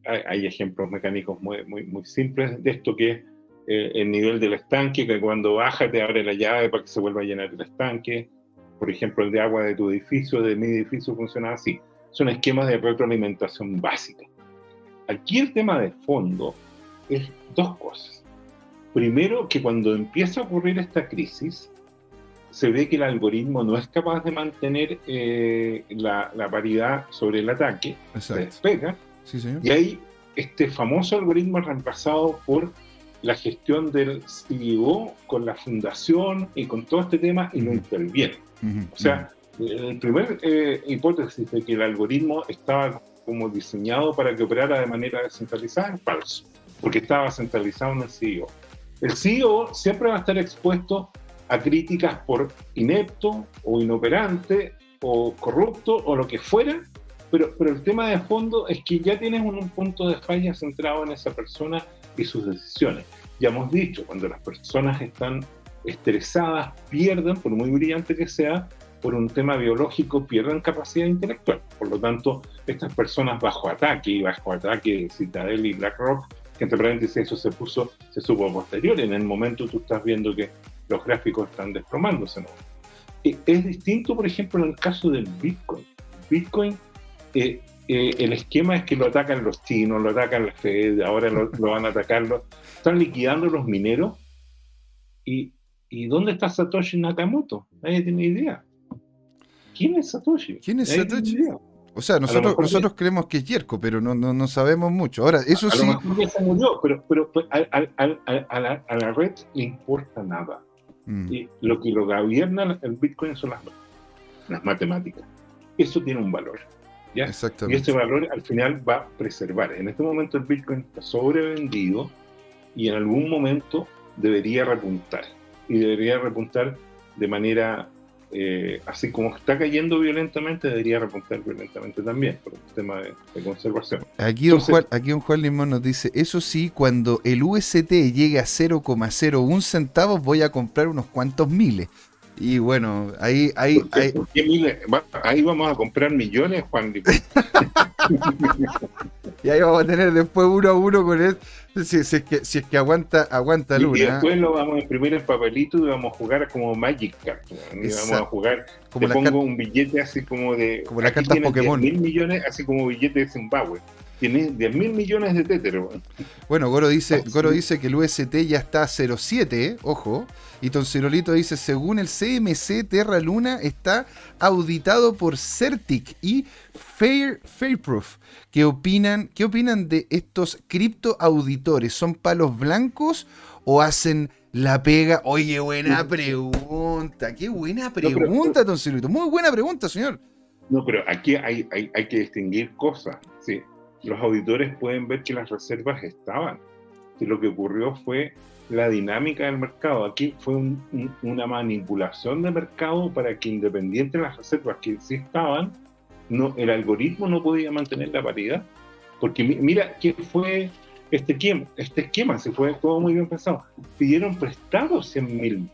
hay, ejemplos mecánicos muy, muy, muy, simples de esto que es eh, el nivel del estanque, que cuando baja te abre la llave para que se vuelva a llenar el estanque. Por ejemplo, el de agua de tu edificio, de mi edificio, funciona así. Son esquemas de retroalimentación básica. Aquí el tema de fondo es dos cosas. Primero, que cuando empieza a ocurrir esta crisis, se ve que el algoritmo no es capaz de mantener eh, la, la, paridad sobre el ataque, se despega, y ahí este famoso algoritmo es reemplazado por la gestión del CEO con la fundación y con todo este tema y no interviene. O sea, el primer eh, hipótesis de que el algoritmo estaba como diseñado para que operara de manera descentralizada es falso. porque estaba centralizado en el CEO. El CEO siempre va a estar expuesto a críticas por inepto o inoperante o corrupto o lo que fuera, pero, pero el tema de fondo es que ya tienes un, punto de falla centrado en esa persona y sus decisiones. Ya hemos dicho, cuando las personas están estresadas, pierden, por muy brillante que sea, por un tema biológico, pierden capacidad intelectual. Por lo tanto, estas personas bajo ataque, y bajo ataque Citadel y BlackRock, que entre paréntesis eso se puso, se supo posterior, en el momento tú estás viendo que los gráficos están desplomándose. ¿no? Eh, es distinto, por ejemplo, en el caso del Bitcoin. Bitcoin, eh, eh, el esquema es que lo atacan los chinos, lo atacan la Fed, ahora lo, van a atacar, están liquidando los mineros. ¿Y, ¿Y dónde está Satoshi Nakamoto? Nadie tiene idea. ¿Quién es Satoshi? ¿Quién es Satoshi? O sea, nosotros, nosotros creemos que es Yerko, pero no, no, no, sabemos mucho. Ahora, eso sí. se murió, pero, pero, pues, a, a, la, a, la, red le importa nada. Mm. Y lo que lo gobierna el Bitcoin son las, las matemáticas. Eso tiene un valor. ¿Ya? Y este valor al final va a preservar. En este momento el Bitcoin está sobrevendido y en algún momento debería repuntar. Y debería repuntar de manera eh, así como está cayendo violentamente, debería repuntar violentamente también por un tema de, conservación. Aquí don, Juan, aquí Juan Limón nos dice, eso sí, cuando el UST llegue a 0,01 centavos voy a comprar unos cuantos miles. Y bueno, ahí, ahí, ahí... ahí vamos a comprar millones, Juan. [LAUGHS] y ahí vamos a tener después uno a uno con él. Si, es, que, si es que aguanta, aguanta Luna. Y después lo vamos a imprimir en papelito y vamos a jugar como Magic Card. Y vamos a jugar. Como te pongo un billete así como de. Como las cartas Pokémon. Mil millones, así como billete de Zimbabue tiene 10 mil millones de Tether. Bueno, Goro dice, Goro dice que el UST ya está a 0,7, eh, ojo. Y Toncerolito dice, según el CMC, Terra Luna está auditado por Certic y Fair, Fairproof. ¿Qué opinan, ¿Qué opinan de estos criptoauditores? ¿Son palos blancos o hacen la pega? Oye, buena pregunta. Qué buena pregunta, Toncerolito. Muy buena pregunta, señor. No, pero aquí hay, hay, hay que distinguir cosas. Sí, los auditores pueden ver que las reservas estaban. Y lo que ocurrió fue la dinámica del mercado. Aquí fue una manipulación de mercado para que independiente de las reservas que sí estaban, no, el algoritmo no podía mantener la paridad. Porque mira qué fue este esquema, este esquema, se fue todo muy bien pensado. Pidieron prestados 100 mil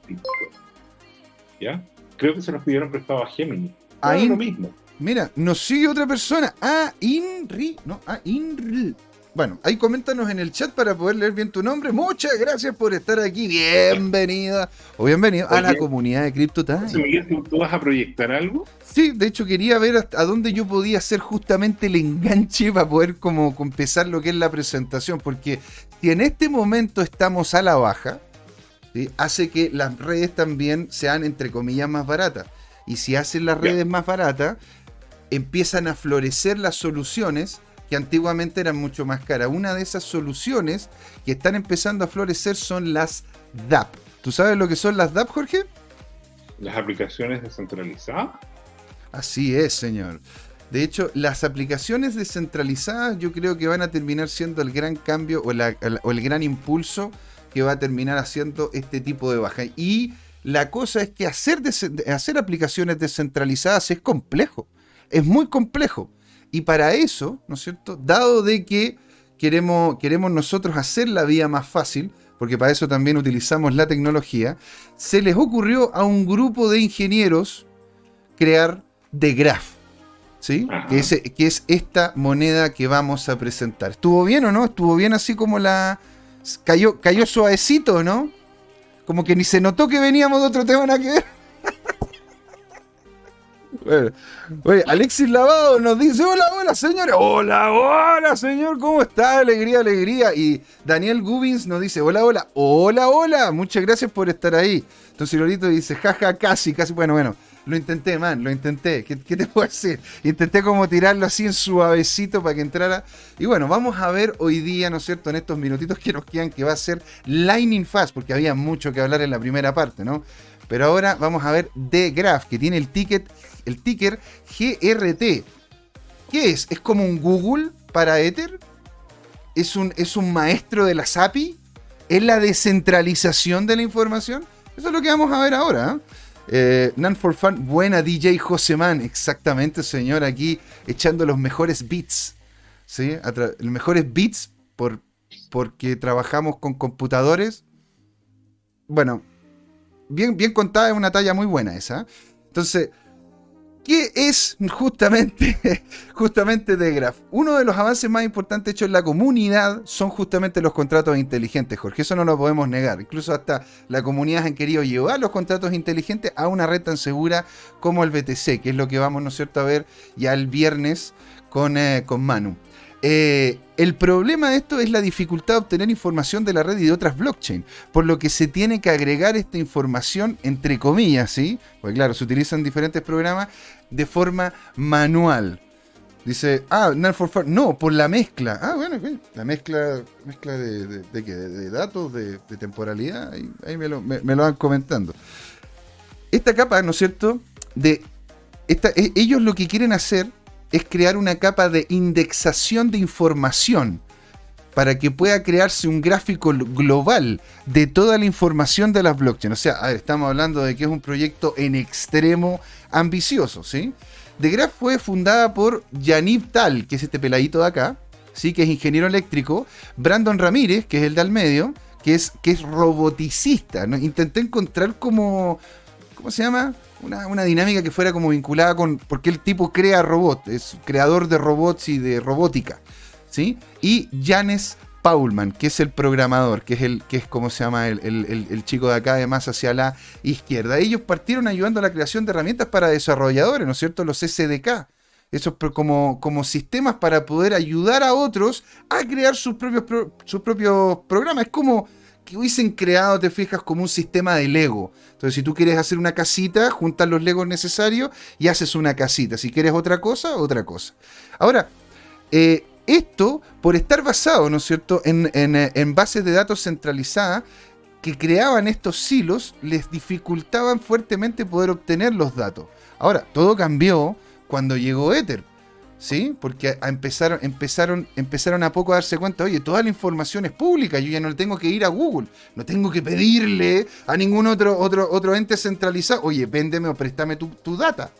¿Ya? Creo que se los pidieron prestados a Gemini. Ahí lo mismo. Mira, nos sigue otra persona. Ah, Inri. No, ah, Inri. Bueno, ahí coméntanos en el chat para poder leer bien tu nombre. Muchas gracias por estar aquí. Bienvenida o bienvenido a la comunidad de Crypto ¿Tú vas a proyectar algo? Sí, de hecho quería ver hasta dónde yo podía hacer justamente el enganche para poder como empezar lo que es la presentación. Porque si en este momento estamos a la baja, hace que las redes también sean entre comillas más baratas. Y si hacen las redes más baratas, empiezan a florecer las soluciones que antiguamente eran mucho más caras. Una de esas soluciones que están empezando a florecer son las DAP. ¿Tú sabes lo que son las DAP, Jorge? Las aplicaciones descentralizadas. Así es, señor. De hecho, las aplicaciones descentralizadas yo creo que van a terminar siendo el gran cambio o, el gran impulso que va a terminar haciendo este tipo de baja. Y la cosa es que hacer, hacer aplicaciones descentralizadas es complejo es muy complejo. Y para eso, ¿no es cierto? Dado de que queremos, queremos nosotros hacer la vida más fácil, porque para eso también utilizamos la tecnología, se les ocurrió a un grupo de ingenieros crear The Graph, ¿sí? Que es, que es, esta moneda que vamos a presentar. ¿Estuvo bien o no? ¿Estuvo bien así como la... cayó, cayó suavecito, ¿no? Como que ni se notó que veníamos de otro tema nada que ver. Oye, Alexis Lavado nos dice: Hola, hola, señores. Hola, hola, señor. ¿Cómo está? Alegría, alegría. Y Daniel Gubins nos dice: Hola, hola, hola, hola. Muchas gracias por estar ahí. Entonces, Lorito dice: Jaja, casi, casi. Bueno, bueno. Lo intenté, man, lo intenté. ¿Qué, te puedo decir? Intenté como tirarlo así en suavecito para que entrara. Y bueno, vamos a ver hoy día, ¿no es cierto? En estos minutitos que nos quedan, que va a ser Lightning Fast, porque había mucho que hablar en la primera parte, ¿no? Pero ahora vamos a ver The Graph, que tiene el ticket, el ticker GRT. ¿Qué es? ¿Es como un Google para Ether? es un, es un maestro de las API, es la descentralización de la información. Eso es lo que vamos a ver ahora. ¿eh? Eh, for Fun, buena DJ Joseman, exactamente, señor, aquí echando los mejores beats. ¿sí? Los mejores beats por, porque trabajamos con computadores. Bueno, bien, bien contada, es una talla muy buena esa. Entonces, ¿Qué es justamente, [LAUGHS] justamente de? Uno de los avances más importantes hechos en la comunidad son justamente los contratos inteligentes, Jorge. Eso no lo podemos negar. Incluso hasta la comunidad han querido llevar los contratos inteligentes a una red tan segura como el BTC, que es lo que vamos, ¿no cierto?, a ver ya el viernes con, eh, con Manu. Eh, el problema de esto es la dificultad de obtener información de la red y de otras blockchain, por lo que se tiene que agregar esta información entre comillas, ¿sí? Porque claro, se utilizan diferentes programas de forma manual. Dice, ah, for No, por la mezcla. Ah, bueno, la mezcla, mezcla de, de, datos, de, temporalidad, ahí, me, lo, van comentando. Esta capa, ¿no es cierto? De esta, e, ellos lo que quieren hacer es crear una capa de indexación de información para que pueda crearse un gráfico global de toda la información de las blockchain. O sea, estamos hablando de que es un proyecto en extremo ambicioso, ¿sí? The Graph fue fundada por Yanib Tal, que es este peladito de acá, ¿sí? Que es ingeniero eléctrico, Brandon Ramírez, que es el de al medio, que es, que es roboticista. Intenté encontrar como, ¿cómo se llama? una, dinámica que fuera como vinculada con. Porque el tipo crea robots, es creador de robots y de robótica. ¿Sí? Y Janes Paulman, que es el programador, que es el, que es como se llama el, chico de acá, además hacia la izquierda. Ellos partieron ayudando a la creación de herramientas para desarrolladores, ¿no es cierto? Los SDK. Esos como, como sistemas para poder ayudar a otros a crear sus propios, sus propios programas. Es como que hubiesen creado, te fijas, como un sistema de Lego. Entonces, si tú quieres hacer una casita, juntas los Legos necesarios y haces una casita. Si quieres otra cosa, otra cosa. Ahora, eh, esto, por estar basado, ¿no es cierto?, en, eh, en, bases de datos centralizadas que creaban estos silos, les dificultaban fuertemente poder obtener los datos. Ahora, todo cambió cuando llegó Ether. ¿Sí? Porque empezaron, empezaron, empezaron a poco a darse cuenta, oye, toda la información es pública, yo ya no tengo que ir a Google, no tengo que pedirle a ningún otro, otro, otro ente centralizado, oye, véndeme o préstame tu, tu data,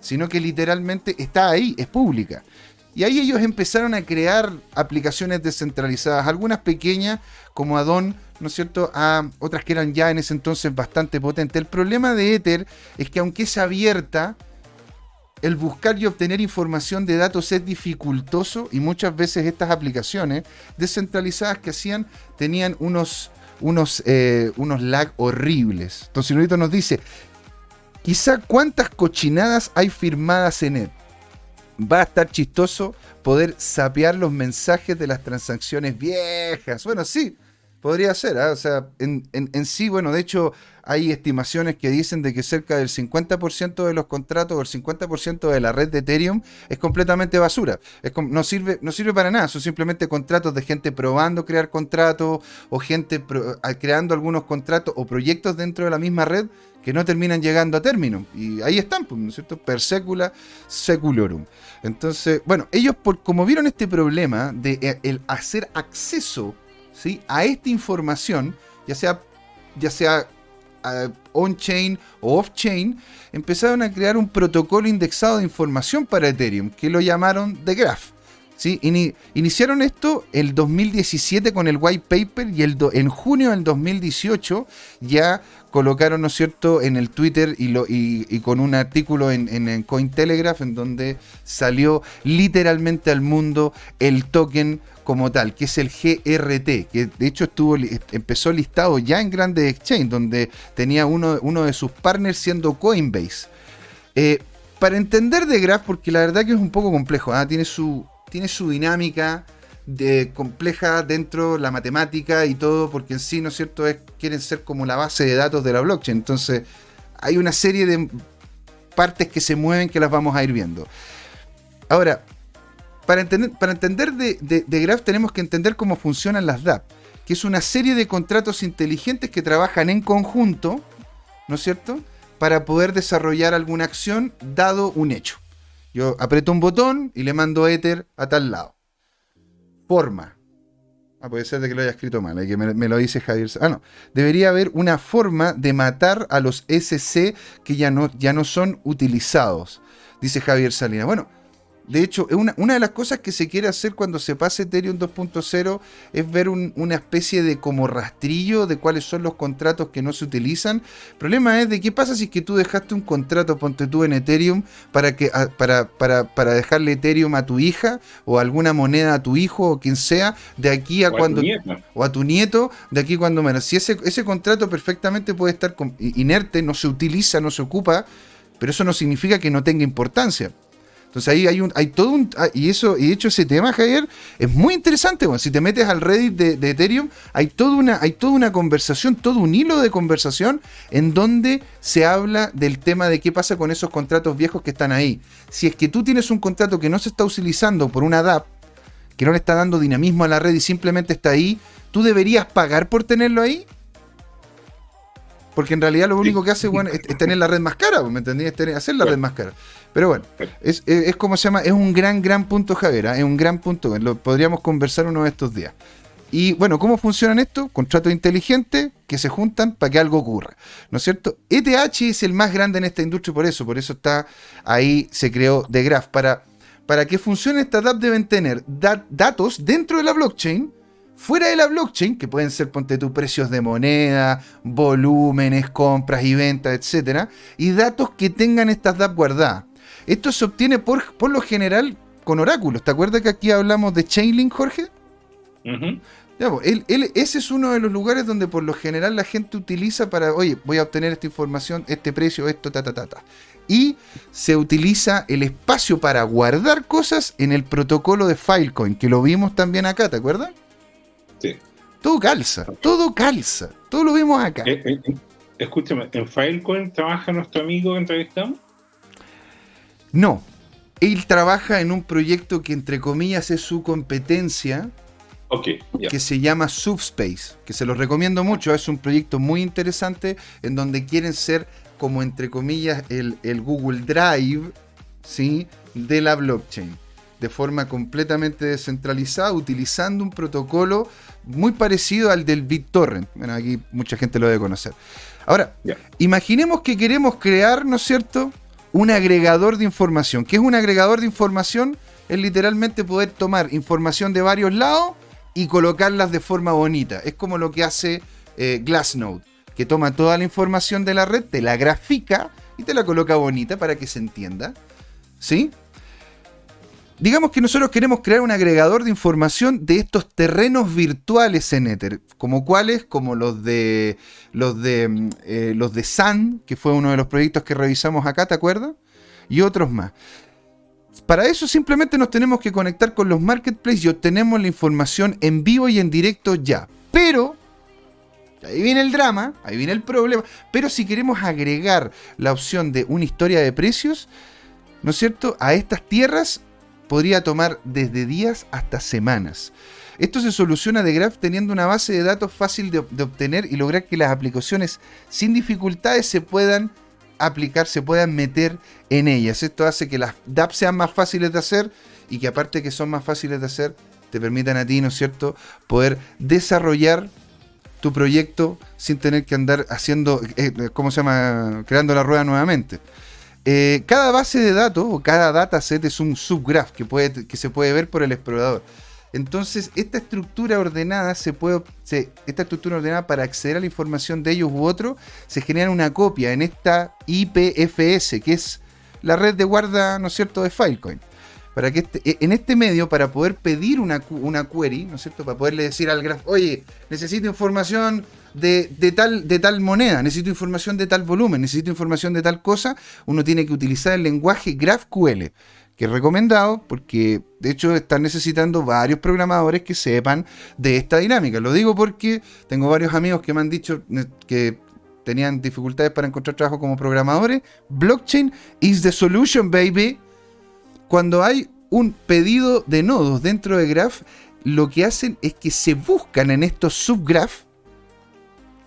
sino que literalmente está ahí, es pública. Y ahí ellos empezaron a crear aplicaciones descentralizadas, algunas pequeñas como Adon, ¿no es cierto?, a otras que eran ya en ese entonces bastante potentes. El problema de Ether es que aunque es abierta, el buscar y obtener información de datos es dificultoso y muchas veces estas aplicaciones descentralizadas que hacían tenían unos, unos, eh, unos lag horribles. Entonces, Lorito nos dice, quizá cuántas cochinadas hay firmadas en él. Va a estar chistoso poder sapear los mensajes de las transacciones viejas. Bueno, sí, podría ser. ¿ah? O sea, en, en sí, bueno, de hecho hay estimaciones que dicen de que cerca del 50% de los contratos o el 50% de la red de Ethereum es completamente basura. Es no, sirve, no sirve para nada, son simplemente contratos de gente probando crear contratos o gente creando algunos contratos o proyectos dentro de la misma red que no terminan llegando a término. Y ahí están, pues, ¿no es cierto? Per secula seculorum. Entonces, bueno, ellos por, como vieron este problema de eh, el hacer acceso ¿sí? a esta información, ya sea, ya sea on-chain o off-chain, empezaron a crear un protocolo indexado de información para Ethereum, que lo llamaron The Graph. ¿Sí? iniciaron esto el 2017 con el white paper y el en junio del 2018 ya colocaron, ¿no es cierto?, en el Twitter y, lo, y, con un artículo en, en, Cointelegraph en donde salió literalmente al mundo el token como tal, que es el GRT, que de hecho estuvo empezó listado ya en grandes exchange, donde tenía uno, uno de sus partners siendo Coinbase. Eh, para entender de Graph, porque la verdad que es un poco complejo, ¿ah? tiene, su, tiene su dinámica de, compleja dentro la matemática y todo, porque en sí, ¿no es cierto?, es, quieren ser como la base de datos de la blockchain. Entonces, hay una serie de partes que se mueven que las vamos a ir viendo. Ahora, para entender, para entender de, Graph tenemos que entender cómo funcionan las DAP, que es una serie de contratos inteligentes que trabajan en conjunto, ¿no es cierto?, para poder desarrollar alguna acción dado un hecho. Yo aprieto un botón y le mando Ether a tal lado. Forma. Ah, puede ser de que lo haya escrito mal, que me, lo dice Javier. Ah, no. Debería haber una forma de matar a los SC que ya no, ya no son utilizados, dice Javier Salinas. Bueno, de hecho, una, una, de las cosas que se quiere hacer cuando se pase Ethereum 2.0 es ver una especie de como rastrillo de cuáles son los contratos que no se utilizan. El problema es de qué pasa si es que tú dejaste un contrato, ponte tú en Ethereum, para, que, para, para, para dejarle Ethereum a tu hija o alguna moneda a tu hijo o quien sea, de aquí a cuando... o a tu nieto, de aquí cuando menos. Si ese, ese contrato perfectamente puede estar inerte, no se utiliza, no se ocupa, pero eso no significa que no tenga importancia. Entonces ahí hay un, hay todo un, ah, y eso, y de hecho ese tema, Javier, es muy interesante. Bueno, si te metes al Reddit de, Ethereum, hay toda una, hay toda una conversación, todo un hilo de conversación en donde se habla del tema de qué pasa con esos contratos viejos que están ahí. Si es que tú tienes un contrato que no se está utilizando por una DAP, que no le está dando dinamismo a la red y simplemente está ahí, ¿tú deberías pagar por tenerlo ahí? Porque en realidad lo único que hace bueno, es, tener la red más cara, ¿me entendí? Es hacer la red más cara. Pero bueno, es, como se llama, es un gran, gran punto, Javier, ¿ah? es un gran punto. Lo podríamos conversar uno de estos días. Y bueno, ¿cómo funcionan esto? Contratos inteligentes que se juntan para que algo ocurra. ¿No es cierto? ETH es el más grande en esta industria, por eso, por eso está ahí, se creó The Graph. Para, para que funcione esta DAP deben tener datos dentro de la blockchain fuera de la blockchain, que pueden ser, ponte tú, precios de moneda, volúmenes, compras y ventas, etc. Y datos que tengan estas DAP guardadas. Esto se obtiene por, por lo general con oráculos. ¿Te acuerdas que aquí hablamos de Chainlink, Jorge? ese es uno de los lugares donde por lo general la gente utiliza para, oye, voy a obtener esta información, este precio, esto, ta, ta, ta, ta. Y se utiliza el espacio para guardar cosas en el protocolo de Filecoin, que lo vimos también acá, ¿te acuerdas? Todo calza, todo calza. Todo lo vemos acá. Eh, eh, eh, escúchame, ¿en Filecoin trabaja nuestro amigo que entrevistamos? No. Él trabaja en un proyecto que, entre comillas, es su competencia. Que se llama Subspace, que se los recomiendo mucho. Es un proyecto muy interesante en donde quieren ser, como entre comillas, el, el Google Drive ¿sí? de la blockchain de forma completamente descentralizada, utilizando un protocolo muy parecido al del BitTorrent. Bueno, aquí mucha gente lo debe conocer. Ahora, imaginemos que queremos crear, ¿no es cierto?, un agregador de información. ¿Qué es un agregador de información? Es literalmente poder tomar información de varios lados y colocarlas de forma bonita. Es como lo que hace eh, Glassnode, que toma toda la información de la red, te la grafica y te la coloca bonita para que se entienda. ¿Sí? Digamos que nosotros queremos crear un agregador de información de estos terrenos virtuales en Ether, como cuáles, como los de los de mm, eh, los de Sun, que fue uno de los proyectos que revisamos acá, ¿te acuerdas? Y otros más. Para eso simplemente nos tenemos que conectar con los marketplaces y obtenemos la información en vivo y en directo ya. Pero ahí viene el drama, ahí viene el problema. Pero si queremos agregar la opción de una historia de precios, ¿no es cierto? A estas tierras podría tomar desde días hasta semanas. Esto se soluciona de Graph teniendo una base de datos fácil de, obtener y lograr que las aplicaciones sin dificultades se puedan aplicar, se puedan meter en ellas. Esto hace que las dApps sean más fáciles de hacer y que aparte que son más fáciles de hacer, te permitan a ti, ¿no es cierto?, poder desarrollar tu proyecto sin tener que andar haciendo, eh, ¿cómo se llama?, creando la rueda nuevamente. Eh, cada base de datos o cada dataset es un subgraph que, puede, que se puede ver por el explorador. Entonces, esta estructura ordenada se puede. esta estructura ordenada para acceder a la información de ellos u otro, se genera una copia en esta IPFS, que es la red de guarda, ¿no es cierto?, de Filecoin. Para que este, e, en este medio, para poder pedir una, una query, ¿no es cierto?, para poderle decir al graph, oye, necesito información de, tal, de tal moneda, necesito información de tal volumen, necesito información de tal cosa, uno tiene que utilizar el lenguaje GraphQL, que es recomendado porque de hecho están necesitando varios programadores que sepan de esta dinámica. Lo digo porque tengo varios amigos que me han dicho que tenían dificultades para encontrar trabajo como programadores. Blockchain is the solution, baby. Cuando hay un pedido de nodos dentro de Graph, lo que hacen es que se buscan en estos subgraphs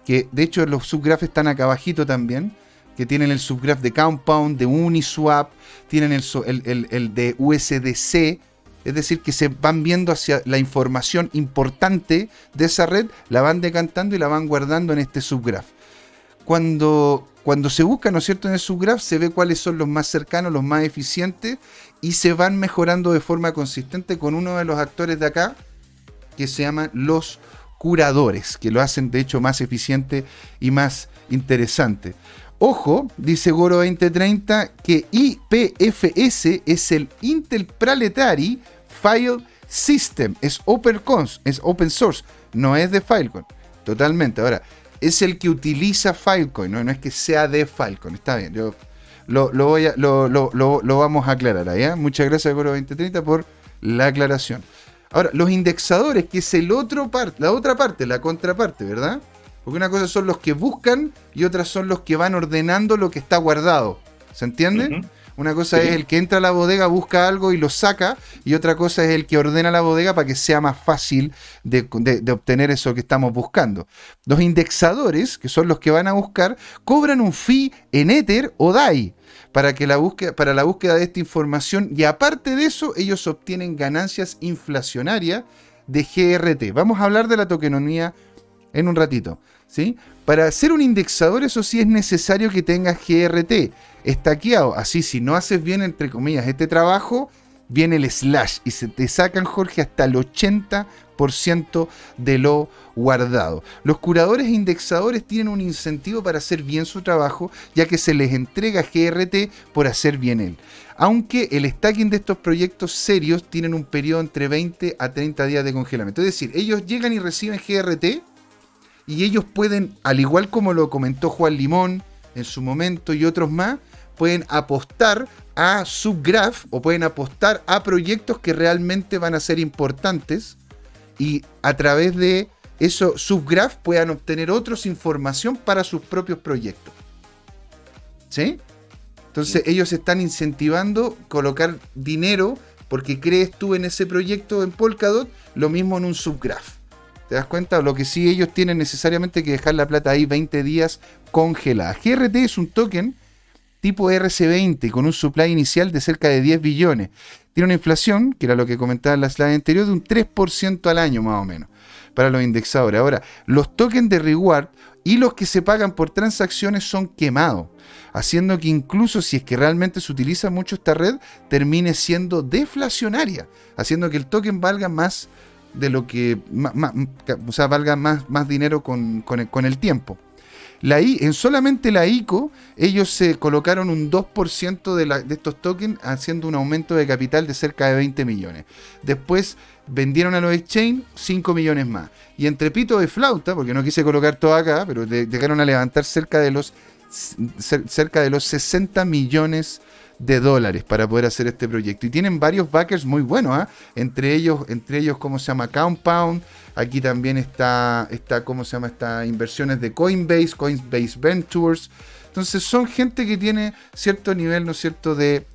que de hecho los subgraphs están acá abajito también, que tienen el subgraph de Compound, de Uniswap, tienen el, el, de USDC, es decir, que se van viendo hacia la información importante de esa red, la van decantando y la van guardando en este subgraph. Cuando, cuando se busca, ¿no es cierto?, en el subgraph se ve cuáles son los más cercanos, los más eficientes y se van mejorando de forma consistente con uno de los actores de acá que se llaman los curadores, que lo hacen de hecho más eficiente y más interesante. Ojo, dice Goro 2030, que IPFS es el Intel Planetary File System, es open, es open source, no es de Filecoin, totalmente. Ahora, es el que utiliza Filecoin, no, es que sea de Filecoin, está bien, yo lo, voy a, lo, vamos a aclarar ahí. Muchas gracias, Goro 2030, por la aclaración. Ahora, los indexadores, que es el otro parte, la otra parte, la contraparte, ¿verdad? Porque una cosa son los que buscan y otras son los que van ordenando lo que está guardado. ¿Se entiende? Una cosa es el que entra a la bodega, busca algo y lo saca, y otra cosa es el que ordena la bodega para que sea más fácil de, obtener eso que estamos buscando. Los indexadores, que son los que van a buscar, cobran un fee en Ether o DAI para, que la búsqueda, para la búsqueda de esta información, y aparte de eso, ellos obtienen ganancias inflacionarias de GRT. Vamos a hablar de la tokenomía en un ratito. ¿sí? Para hacer un indexador, eso sí es necesario que tengas GRT estaqueado. Así, si no haces bien, entre comillas, este trabajo, viene el slash y se te sacan, Jorge, hasta el 80% de lo guardado. Los curadores e indexadores tienen un incentivo para hacer bien su trabajo, ya que se les entrega GRT por hacer bien él. Aunque el stacking de estos proyectos serios tienen un periodo entre 20 a 30 días de congelamiento. Es decir, ellos llegan y reciben GRT y ellos pueden, al igual como lo comentó Juan Limón en su momento y otros más, pueden apostar a subgraph o pueden apostar a proyectos que realmente van a ser importantes y a través de eso subgraph puedan obtener otros información para sus propios proyectos. ¿Sí? Entonces ellos están incentivando colocar dinero porque crees tú en ese proyecto en Polkadot, lo mismo en un subgraph. ¿Te das cuenta? Lo que sí ellos tienen necesariamente que dejar la plata ahí 20 días congelada. GRT es un token tipo RC20 con un supply inicial de cerca de 10 billones. Tiene una inflación, que era lo que comentaba en la slide anterior, de un 3% al año más o menos para los indexadores. Ahora, los tokens de reward y los que se pagan por transacciones son quemados, haciendo que incluso si es que realmente se utiliza mucho esta red, termine siendo deflacionaria, haciendo que el token valga más de lo que, sea, valga más, más dinero con, el, tiempo. En solamente la ICO, ellos se colocaron un 2% de, de, estos tokens, haciendo un aumento de capital de cerca de 20 millones. Después vendieron a los exchange 5 millones más. Y entre pito de flauta, porque no quise colocar todo acá, pero llegaron a levantar cerca de los, cerca de los 60 millones de dólares para poder hacer este proyecto. Y tienen varios backers muy buenos, ¿ah? entre ellos, entre ellos, ¿cómo se llama? Compound. Aquí también está, está, ¿cómo se llama? Está inversiones de Coinbase, Coinbase Ventures. Entonces son gente que tiene cierto nivel, ¿no es cierto?, de,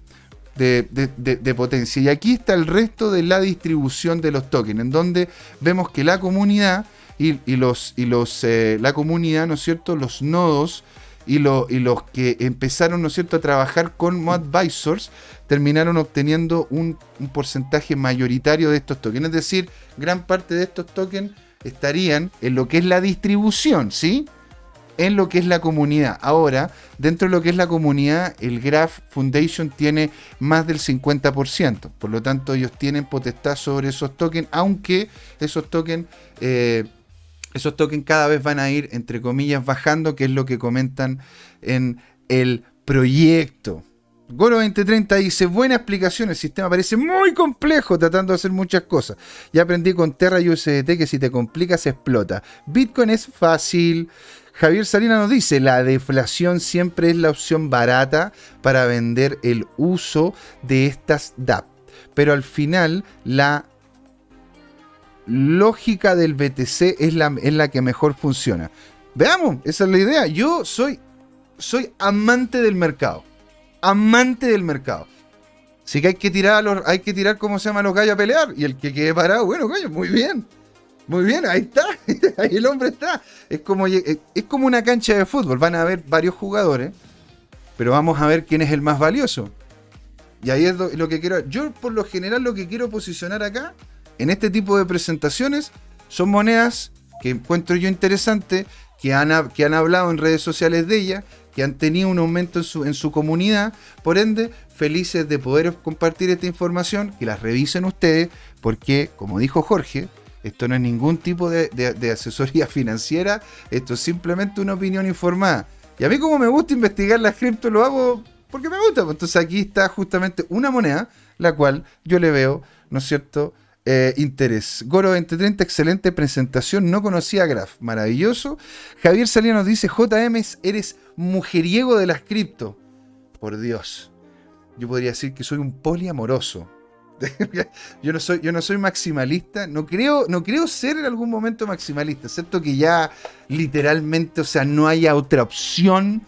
de, potencia. Y aquí está el resto de la distribución de los tokens, en donde vemos que la comunidad y, los, y los, eh, la comunidad, ¿no es cierto?, los nodos y, los que empezaron, ¿no es cierto?, a trabajar con Advisors terminaron obteniendo un, porcentaje mayoritario de estos tokens. Es decir, gran parte de estos tokens estarían en lo que es la distribución, ¿sí? En lo que es la comunidad. Ahora, dentro de lo que es la comunidad, el Graph Foundation tiene más del 50%. Por lo tanto, ellos tienen potestad sobre esos tokens, aunque esos tokens... Eh, esos tokens cada vez van a ir, entre comillas, bajando, que es lo que comentan en el proyecto. Goro 2030 dice, buena explicación, el sistema parece muy complejo tratando de hacer muchas cosas. Ya aprendí con Terra y USDT que si te complicas explota. Bitcoin es fácil. Javier Salina nos dice, la deflación siempre es la opción barata para vender el uso de estas DAP. Pero al final la lógica del BTC es la, la que mejor funciona. Veamos, esa es la idea. Yo soy, soy amante del mercado. Amante del mercado. Así que hay que tirar los, hay que tirar, ¿cómo se llama? Los gallos a pelear. Y el que quede parado, bueno, gallo, muy bien. Muy bien, ahí está. [LAUGHS] ahí el hombre está. Es como, es como una cancha de fútbol. Van a haber varios jugadores. Pero vamos a ver quién es el más valioso. Y ahí es lo, que quiero. Yo, por lo general, lo que quiero posicionar acá, en este tipo de presentaciones, son monedas que encuentro yo interesantes, que han, que han hablado en redes sociales de ella, que han tenido un aumento en su, en su comunidad. Por ende, felices de poder compartir esta información, que las revisen ustedes, porque, como dijo Jorge, esto no es ningún tipo de, asesoría [LAUGHS] financiera, esto es simplemente una opinión informada. Y a mí como me gusta investigar las cripto, lo hago porque me gusta. Entonces aquí está justamente una moneda, la cual yo le veo, ¿no es cierto? Eh, interés. Goro 2030, excelente presentación. No conocía a Graf, maravilloso. Javier Salía nos dice: JM, eres mujeriego de las cripto. Por Dios. Yo podría decir que soy un poliamoroso. [LAUGHS] yo, no soy, yo no soy maximalista. No creo, no creo ser en algún momento maximalista, excepto que ya literalmente, o sea, no haya otra opción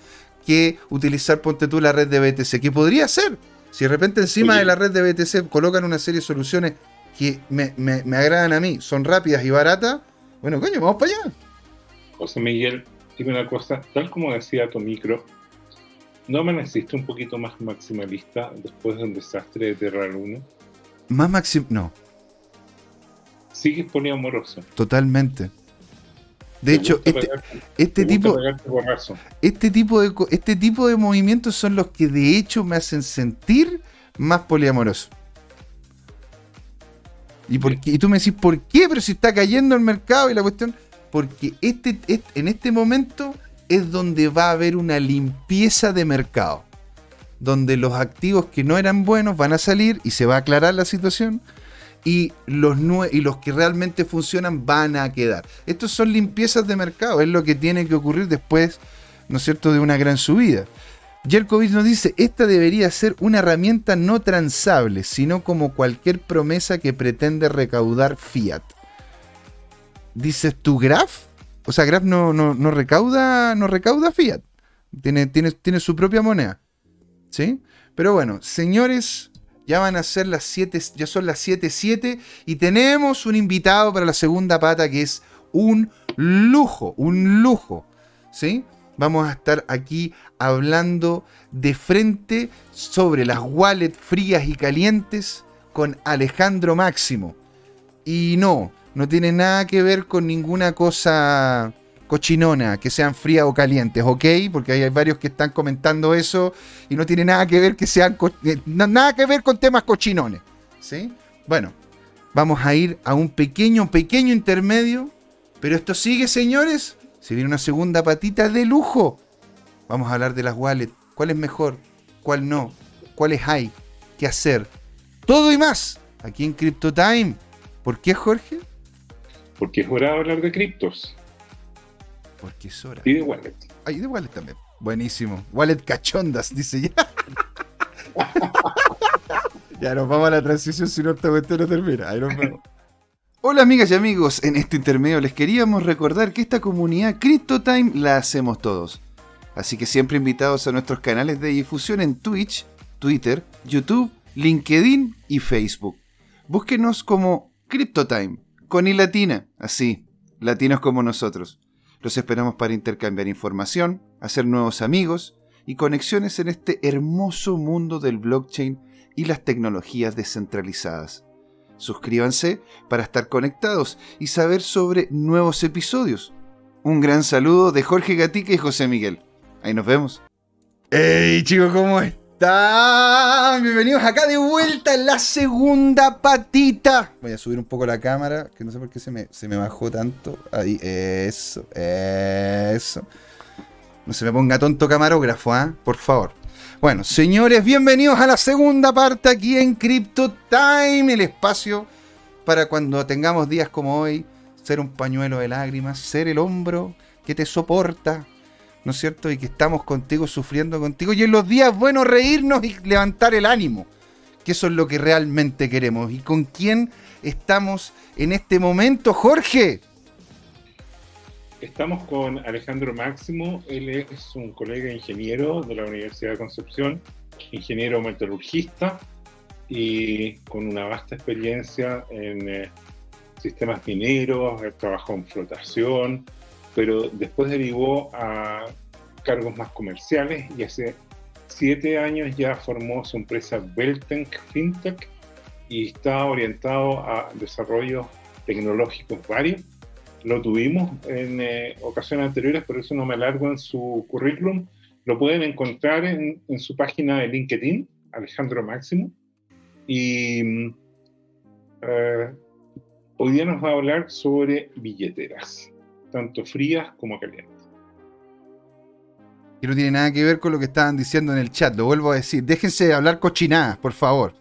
que utilizar, ponte tú, la red de BTC, que podría ser. Si de repente encima de la red de BTC colocan una serie de soluciones que me, agradan a mí, son rápidas y baratas, bueno, coño, vamos para allá. José Miguel, dime una cosa, tal como decía tu micro, ¿no amaneciste un poquito más maximalista después de un desastre de Terra Luna? Más maxim... no. Sigues poliamoroso. Totalmente. De hecho, este, este tipo, este, tipo de, este tipo de movimientos son los que de hecho me hacen sentir más poliamoroso. ¿Y, por y tú me decís, ¿por qué? Pero si está cayendo el mercado y la cuestión. Porque este, este, en este momento es donde va a haber una limpieza de mercado. Donde los activos que no eran buenos van a salir y se va a aclarar la situación y los, y los que realmente funcionan van a quedar. Estos son limpiezas de mercado, es lo que tiene que ocurrir después, ¿no es cierto?, de una gran subida. Jerkovic nos dice, esta debería ser una herramienta no transable, sino como cualquier promesa que pretende recaudar fiat. Dices, ¿tu Graf? O sea, Graf no, no, recauda, no recauda fiat. Tiene, tiene, tiene su propia moneda. ¿Sí? Pero bueno, señores, ya van a ser las 7, ya son las 7.7 y tenemos un invitado para la segunda pata que es un lujo, un lujo. ¿Sí? Vamos a estar aquí hablando de frente sobre las wallets frías y calientes con Alejandro Máximo. Y no, no tiene nada que ver con ninguna cosa cochinona, que sean frías o calientes, ¿ok? Porque hay varios que están comentando eso y no tiene nada que ver que sean eh, nada que ver con temas cochinones, ¿sí? Bueno, vamos a ir a un pequeño, pequeño intermedio, pero esto sigue, señores. Se viene una segunda patita de lujo. Vamos a hablar de las wallets. ¿Cuál es mejor? ¿Cuál no? ¿Cuáles hay? ¿Qué hacer? Todo y más aquí en Crypto Time. ¿Por qué, Jorge? Porque es hora de hablar de criptos. Porque es hora. Y de wallet. Ay, de wallet también. Buenísimo. Wallet cachondas, dice ya. [LAUGHS] ya nos vamos a la transición si no esta cuestión no termina. Ahí nos vemos. Hola amigas y amigos, en este intermedio les queríamos recordar que esta comunidad CryptoTime la hacemos todos. Así que siempre invitados a nuestros canales de difusión en Twitch, Twitter, YouTube, LinkedIn y Facebook. Búsquenos como CryptoTime, con i latina, así, latinos como nosotros. Los esperamos para intercambiar información, hacer nuevos amigos y conexiones en este hermoso mundo del blockchain y las tecnologías descentralizadas. Suscríbanse para estar conectados y saber sobre nuevos episodios. Un gran saludo de Jorge Gatica y José Miguel. Ahí nos vemos. ¡Hey chicos, ¿cómo es? Bienvenidos acá de vuelta en la segunda patita. Voy a subir un poco la cámara, que no sé por qué se me, se me bajó tanto. Ahí, eso, eso. No se me ponga tonto camarógrafo, ¿ah? Por favor. Bueno, señores, bienvenidos a la segunda parte aquí en Crypto Time, el espacio para cuando tengamos días como hoy, ser un pañuelo de lágrimas, ser el hombro que te soporta, ¿no es cierto? Y que estamos contigo, sufriendo contigo. Y en los días buenos reírnos y levantar el ánimo, que eso es lo que realmente queremos. ¿Y con quién estamos en este momento, Jorge? Estamos con Alejandro Máximo, él es un colega ingeniero de la Universidad de Concepción, ingeniero metalurgista y con una vasta experiencia en eh, sistemas mineros, trabajó en flotación, pero después derivó a cargos más comerciales y hace siete años ya formó su empresa Beltank FinTech y está orientado a desarrollos tecnológicos varios. Lo tuvimos en eh, ocasiones anteriores, por eso no me alargo en su currículum. Lo pueden encontrar en, en su página de LinkedIn, Alejandro Máximo. Y mm, eh, hoy día nos va a hablar sobre billeteras, tanto frías como calientes. Que no tiene nada que ver con lo que estaban diciendo en el chat, lo vuelvo a decir. Déjense de hablar cochinadas, por favor.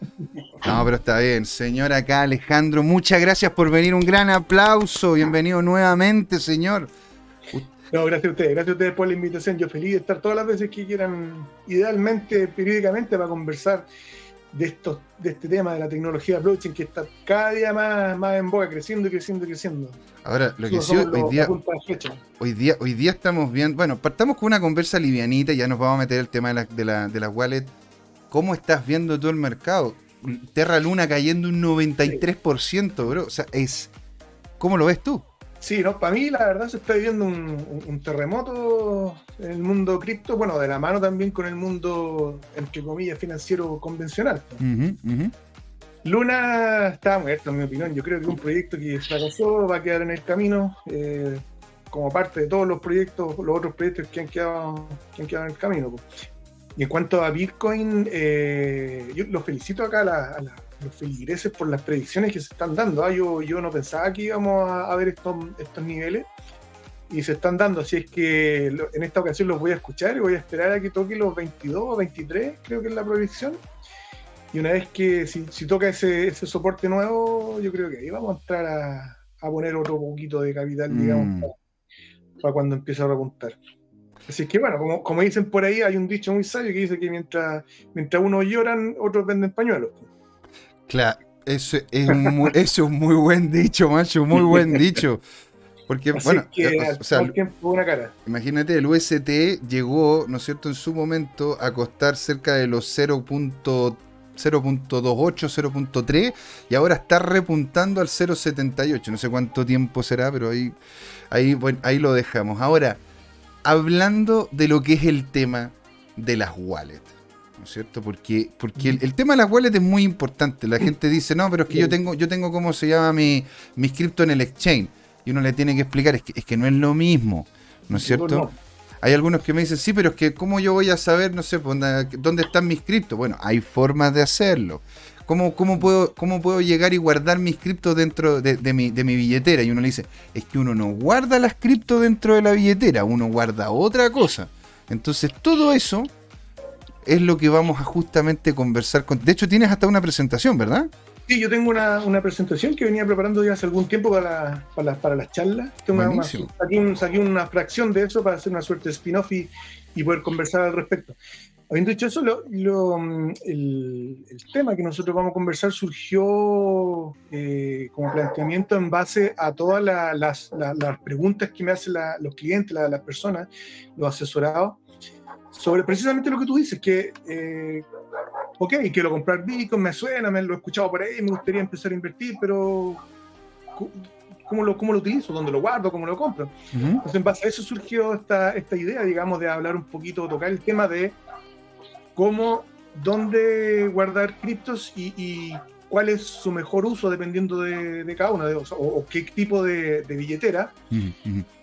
No, pero está bien. Señor acá Alejandro, muchas gracias por venir. Un gran aplauso. Bienvenido nuevamente, señor. No, gracias a ustedes, gracias a ustedes por la invitación. Yo feliz de estar todas las veces que quieran, idealmente, periódicamente, para conversar de, estos, de este tema de la tecnología blockchain que está cada día más, más en boga, creciendo y creciendo y creciendo. Ahora, lo que sí, hoy día, hoy día, hoy día estamos viendo, bueno, partamos con una conversa livianita, ya nos vamos a meter el tema de la, de la, de la wallet. ¿Cómo estás viendo todo el mercado? Terra Luna cayendo un 93%, bro. O sea, es. ¿Cómo lo ves tú? Sí, no, para mí la verdad se está viviendo un, terremoto en el mundo cripto, bueno, de la mano también con el mundo, entre comillas, financiero convencional. Luna está muerto, en mi opinión. Yo creo que es un proyecto que fracasó, va a quedar en el camino, eh, como parte de todos los proyectos, los otros proyectos que han quedado, que han quedado en el camino. Y en cuanto a Bitcoin, eh, yo los felicito acá a la, los feligreses por las predicciones que se están dando. ¿ah? Yo, yo no pensaba que íbamos a, ver estos, estos niveles y se están dando. Así es que en esta ocasión los voy a escuchar y voy a esperar a que toque los 22 o 23, creo que es la predicción. Y una vez que si, toca ese, ese, soporte nuevo, yo creo que ahí vamos a entrar a, poner otro poquito de capital, digamos, mm. para, cuando empiece a repuntar. Así que bueno, como, como, dicen por ahí, hay un dicho muy sabio que dice que mientras, mientras unos lloran, otros venden pañuelos. Claro, eso es, un [LAUGHS] muy, eso es un muy buen dicho, macho, muy buen dicho. Porque, bueno, o sea, una cara. imagínate, el UST llegó, ¿no es cierto?, en su momento a costar cerca de los 0.28, 0.3 y ahora está repuntando al 0.78. No sé cuánto tiempo será, pero ahí, ahí, bueno, ahí lo dejamos. Ahora, hablando de lo que es el tema de las wallets. ¿No es cierto? Porque, porque el, tema de las wallets es muy importante. La gente dice, no, pero es que yo tengo, yo tengo cómo se llama mi, mi cripto en el exchange. Y uno le tiene que explicar, es que, es que no es lo mismo, ¿no es cierto? Hay algunos que me dicen, sí, pero es que ¿cómo yo voy a saber, no sé, pues, dónde están mis criptos? Bueno, hay formas de hacerlo. ¿Cómo, cómo, puedo, ¿Cómo puedo llegar y guardar mis criptos dentro de, de, mi, de mi billetera? Y uno le dice, es que uno no guarda las criptos dentro de la billetera, uno guarda otra cosa. Entonces todo eso es lo que vamos a justamente conversar con... De hecho, tienes hasta una presentación, ¿verdad? Sí, yo tengo una, una presentación que venía preparando ya hace algún tiempo para, para, para las charlas. Tengo una, saqué, una fracción de eso para hacer una suerte de spin-off y, y, poder conversar al respecto. Habiendo dicho eso, lo, el, el, tema que nosotros vamos a conversar surgió eh, como planteamiento en base a todas las, las, preguntas que me hacen los clientes, las personas, los asesorados, sobre precisamente lo que tú dices, que, eh, ok, quiero comprar Bitcoin, me suena, me lo he escuchado por ahí, me gustaría empezar a invertir, pero ¿cómo lo, cómo lo utilizo? ¿Dónde lo guardo? ¿Cómo lo compro? Entonces, en base a eso surgió esta, esta idea, digamos, de hablar un poquito, tocar el tema de cómo, dónde guardar criptos y, cuál es su mejor uso dependiendo de, cada uno, de, o, o, qué tipo de, billetera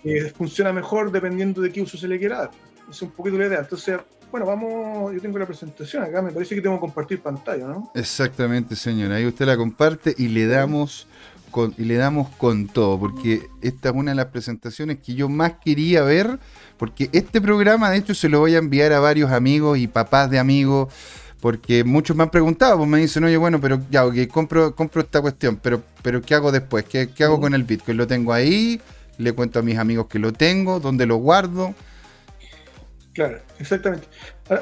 eh, funciona mejor dependiendo de qué uso se le quiera dar es un poquito la idea. Entonces, bueno, vamos, yo tengo la presentación acá, me parece que tengo que compartir pantalla, ¿no? Exactamente, señora. Ahí usted la comparte y le damos con, y le damos con todo, porque esta es una de las presentaciones que yo más quería ver, porque este programa, de hecho, se lo voy a enviar a varios amigos y papás de amigos, porque muchos me han preguntado, pues me dicen, oye, bueno, pero ya, ok, compro, compro esta cuestión, pero, pero ¿qué hago después? ¿Qué, qué hago con el Bitcoin? ¿Lo tengo ahí? ¿Le cuento a mis amigos que lo tengo? ¿Dónde lo guardo? Claro, exactamente.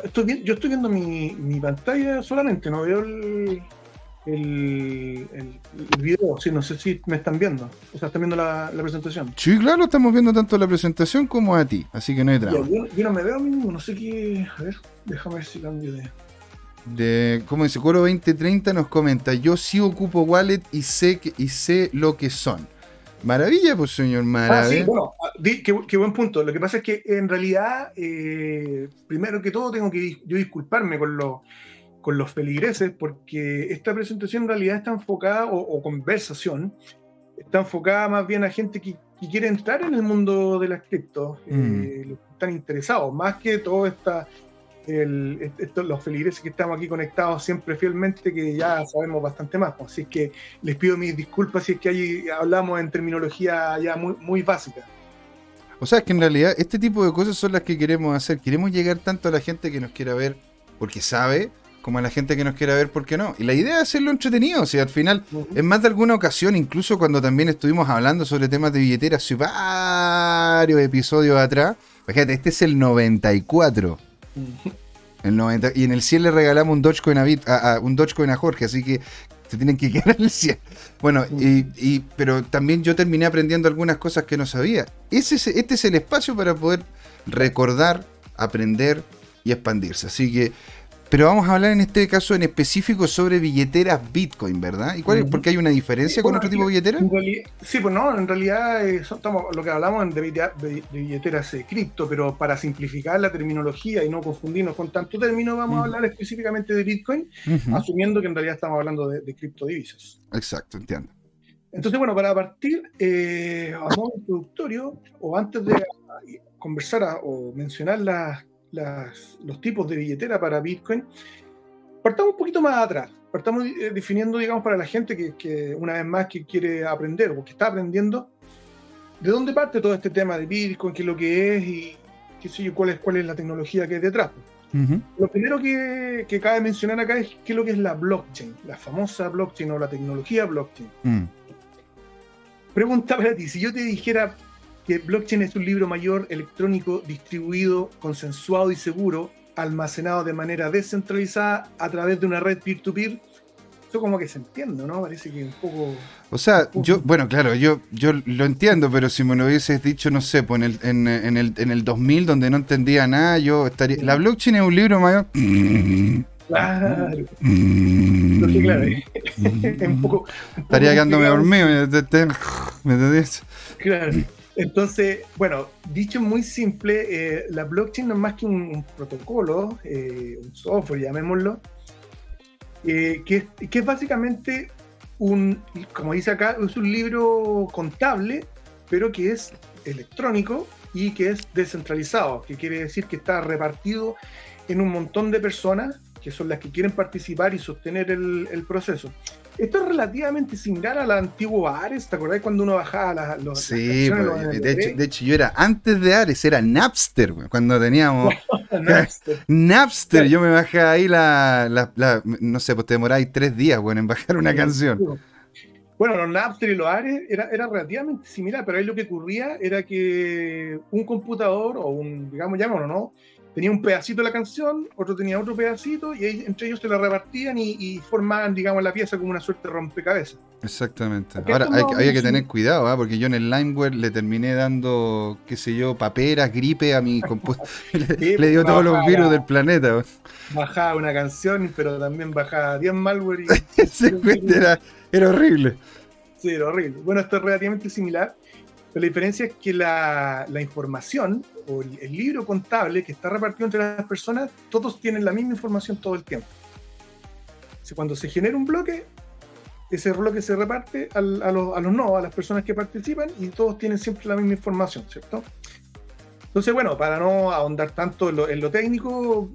estoy, yo estoy viendo mi, mi, pantalla solamente, no veo el, el, el, video. Sí, no sé si me están viendo. O sea, están viendo la, la, presentación. Sí, claro, estamos viendo tanto la presentación como a ti, así que no hay drama. Yo, no me veo a mí mismo, no sé qué. A ver, déjame ver si cambio de. De, como dice Coro 2030 nos comenta, yo sí ocupo wallet y sé que, y sé lo que son. Maravilla, pues señor, maravilla. Ah, sí, bueno, qué, buen punto. Lo que pasa es que en realidad, eh, primero que todo, tengo que yo disculparme con los, con los feligreses, porque esta presentación en realidad está enfocada, o, conversación, está enfocada más bien a gente que, quiere entrar en el mundo de las cripto, mm. eh, están interesados, más que todo esta el, los feligreses que estamos aquí conectados siempre fielmente, que ya sabemos bastante más. Pues. Así que les pido mis disculpas si es que ahí hablamos en terminología ya muy, muy básica. O sea, es que en realidad este tipo de cosas son las que queremos hacer. Queremos llegar tanto a la gente que nos quiera ver porque sabe, como a la gente que nos quiera ver porque no. Y la idea es hacerlo entretenido. O sea, al final, en más de alguna ocasión, incluso cuando también estuvimos hablando sobre temas de billeteras hace varios episodios atrás, fíjate, este es el 94. El 90, y en el 100 le regalamos un Dogecoin a, a, un Dogecoin a Jorge, así que se tienen que [LAUGHS] quedar en el 100. Bueno, y, pero también yo terminé aprendiendo algunas cosas que no sabía. Ese, este es el espacio para poder recordar, aprender y expandirse. Así que pero vamos a hablar en este caso en específico sobre billeteras Bitcoin, ¿verdad? ¿Y cuál es? ¿Porque hay una diferencia con otro tipo de billeteras? Sí, pues no, en realidad eh, estamos, lo que hablamos de, billeteras de cripto, pero para simplificar la terminología y no confundirnos con tanto término, vamos a hablar específicamente de Bitcoin, asumiendo que en realidad estamos hablando de, criptodivisas. Exacto, entiendo. Entonces, bueno, para partir eh, a modo introductorio, o antes de conversar o mencionar las los tipos de billetera para Bitcoin, partamos un poquito más atrás. Partamos eh, definiendo, digamos, para la gente que, una vez más que quiere aprender o que está aprendiendo, ¿de dónde parte todo este tema de Bitcoin? ¿Qué es lo que es? Y qué sé yo, cuál es, cuál es la tecnología que hay detrás. Lo primero que, cabe mencionar acá es qué es lo que es la blockchain, la famosa blockchain o la tecnología blockchain. Mm. Pregunta para ti, si yo te dijera que blockchain es un libro mayor electrónico distribuido, consensuado y seguro, almacenado de manera descentralizada a través de una red peer-to-peer. Eso como que se entiende, ¿no? Parece que un poco... O sea, yo, bueno, claro, yo, yo lo entiendo, pero si me lo hubieses dicho, no sé, pues en el, en, en el, en el 2000, donde no entendía nada, yo estaría... La blockchain es un libro mayor... Claro. Mm. [LAUGHS] claro. un poco, Estaría quedándome dormido. ¿Me entendés? Claro. Entonces, bueno, dicho muy simple, eh, la blockchain no es más que un, protocolo, eh, un software, llamémoslo, eh, que, es básicamente un, como dice acá, es un libro contable, pero que es electrónico y que es descentralizado, que quiere decir que está repartido en un montón de personas que son las que quieren participar y sostener el proceso. Esto es relativamente similar a la antigua Ares, ¿te acordás cuando uno bajaba los... Sí, pues, de, hecho, yo era antes de Ares, era Napster, cuando teníamos... [LAUGHS] Napster. yo me bajé ahí la, no sé, pues te demoráis tres días, bueno, en bajar una canción. Bueno, los Napster y los Ares era, era relativamente similar, pero ahí lo que ocurría era que un computador o un, digamos, llamémoslo, ¿no? Tenía un pedacito de la canción, otro tenía otro pedacito, y entre ellos se la repartían y, formaban, digamos, la pieza como una suerte de rompecabezas. Exactamente. Ahora hay, había que tener cuidado, ¿ah? porque yo en el Limeware le terminé dando, qué sé yo, paperas, gripe a mi computador. [LAUGHS] [LAUGHS] le, dio todos los virus del planeta. Bajaba una canción, pero también bajaba 10 malware. Y... [LAUGHS] era, era horrible. Sí, era horrible. Bueno, esto es relativamente similar. Pero la diferencia es que la, información o el, libro contable que está repartido entre las personas, todos tienen la misma información todo el tiempo. cuando se genera un bloque, ese bloque se reparte a, los, no, a las personas que participan y todos tienen siempre la misma información, ¿cierto? Entonces, bueno, para no ahondar tanto en lo, técnico,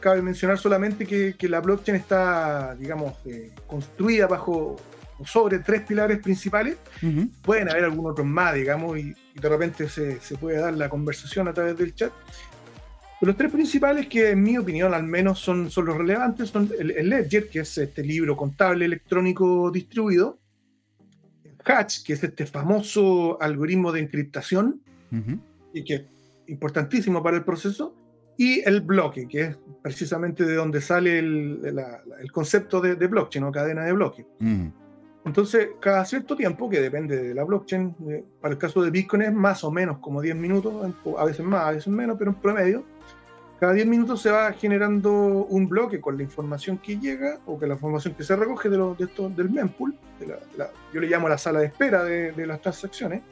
cabe mencionar solamente que, que, la blockchain está, digamos, eh, construida bajo sobre tres pilares principales. Pueden haber algunos otros más, digamos, y, de repente se, puede dar la conversación a través del chat. Pero los tres principales, que en mi opinión al menos son, son los relevantes, son el, Ledger, que es este libro contable electrónico distribuido, el Hatch, que es este famoso algoritmo de encriptación, y que es importantísimo para el proceso, y el bloque, que es precisamente de donde sale el, concepto de, blockchain o cadena de bloques. Entonces, cada cierto tiempo, que depende de la blockchain, eh, para el caso de Bitcoin es más o menos como 10 minutos, a veces más, a veces menos, pero en promedio, cada 10 minutos se va generando un bloque con la información que llega o que la información que se recoge de, de esto, del mempool, de la, yo le llamo la sala de espera de, las transacciones,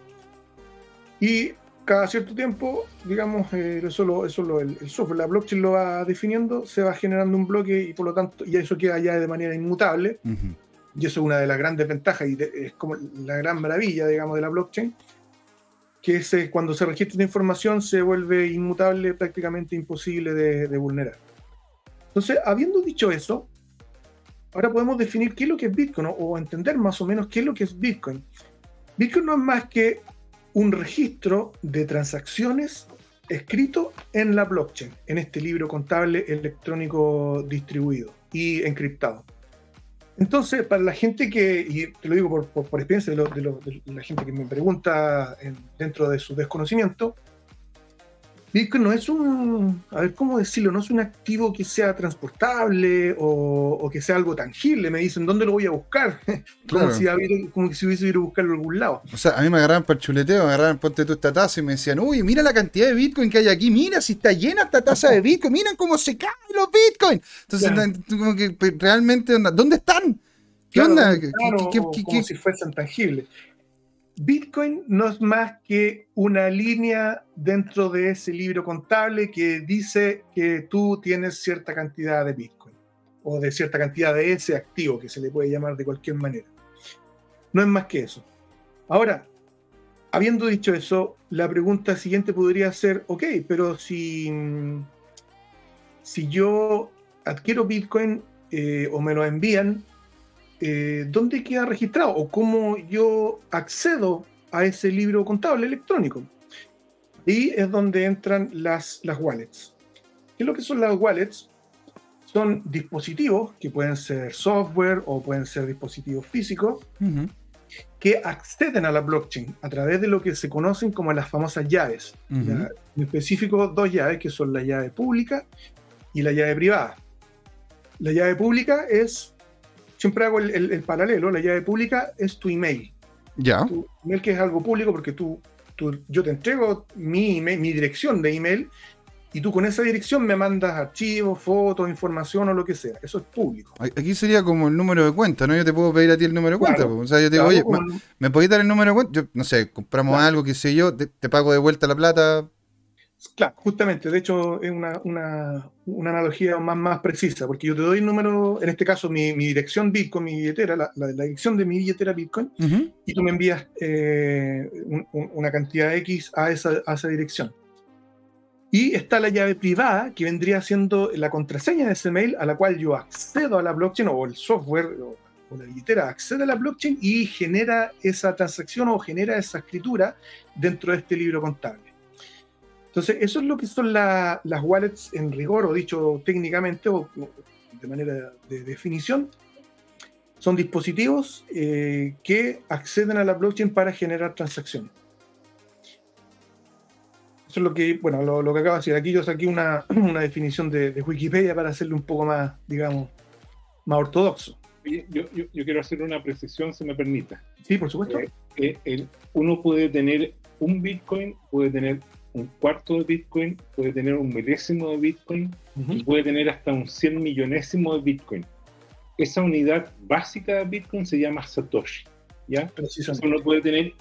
y cada cierto tiempo, digamos, eh, eso, lo, eso lo, el, software, la blockchain lo va definiendo, se va generando un bloque y por lo tanto, y eso queda ya de manera inmutable. Y eso es una de las grandes ventajas y es como la gran maravilla, digamos, de la blockchain, que es eh, cuando se registra esta información se vuelve inmutable, prácticamente imposible de, vulnerar. Entonces, habiendo dicho eso, ahora podemos definir qué es lo que es Bitcoin o entender más o menos qué es lo que es Bitcoin. Bitcoin no es más que un registro de transacciones escrito en la blockchain, en este libro contable electrónico distribuido y encriptado. Entonces, para la gente que, y te lo digo por, experiencia de, la gente que me pregunta dentro de su desconocimiento, Bitcoin no es un, a ver cómo decirlo, no es un activo que sea transportable o, que sea algo tangible. Me dicen, ¿dónde lo voy a buscar? [LAUGHS] como, si como si hubiese ido a buscarlo en algún lado. O sea, a mí me agarraban para el chuleteo, me agarraban, ponte tu esta taza y me decían, uy, mira la cantidad de Bitcoin que hay aquí, mira si está llena esta taza de Bitcoin, miren cómo se caen los Bitcoin. Entonces, como que pues, realmente, ¿dónde están? ¿Qué onda? como si fuesen tangibles. Bitcoin no es más que una línea dentro de ese libro contable que dice que tú tienes cierta cantidad de Bitcoin o de cierta cantidad de ese activo que se le puede llamar de cualquier manera. No es más que eso. Ahora, habiendo dicho eso, la pregunta siguiente podría ser, ok, pero si, si yo adquiero Bitcoin eh, o me lo envían, eh, ¿dónde queda registrado o cómo yo accedo a ese libro contable electrónico? Y es donde entran las, las wallets. ¿Qué es lo que son las wallets? Son dispositivos que pueden ser software o pueden ser dispositivos físicos que acceden a la blockchain a través de lo que se conocen como las famosas llaves. En específico, dos llaves que son la llave pública y la llave privada. La llave pública es siempre hago el, paralelo, la llave pública es tu email. Ya. Tu email que es algo público porque tú, yo te entrego mi, mi dirección de email y tú con esa dirección me mandas archivos, fotos, información o lo que sea. Eso es público. Aquí sería como el número de cuenta, ¿no? Yo te puedo pedir a ti el número de cuenta. O sea, yo te digo, oye, ¿me, podéis dar el número de cuenta? Yo, no sé, compramos algo, qué sé yo, te, pago de vuelta la plata, Claro, justamente, de hecho es una, analogía más, más precisa, porque yo te doy el número, en este caso mi, dirección Bitcoin, mi billetera, la, dirección de mi billetera Bitcoin, y tú me envías eh, una cantidad X a esa, a esa dirección. Y está la llave privada, que vendría siendo la contraseña de ese mail, a la cual yo accedo a la blockchain o el software o, o la billetera accede a la blockchain y genera esa transacción o genera esa escritura dentro de este libro contable. Entonces, eso es lo que son las wallets en rigor, o dicho técnicamente, o de manera de definición. Son dispositivos eh, que acceden a la blockchain para generar transacciones. Eso es lo que, bueno, lo, que acabo de decir. Aquí yo saqué una, [CLEARS THROAT] definición de, Wikipedia para hacerle un poco más, digamos, más ortodoxo. Yo, quiero hacer una precisión, si me permite. Sí, por supuesto. Eh, eh, uno puede tener un Bitcoin, puede tener un cuarto de Bitcoin, puede tener un milésimo de Bitcoin y puede tener hasta un cien millonésimo de Bitcoin. Esa unidad básica de Bitcoin se llama Satoshi. ¿ya? Uno puede tener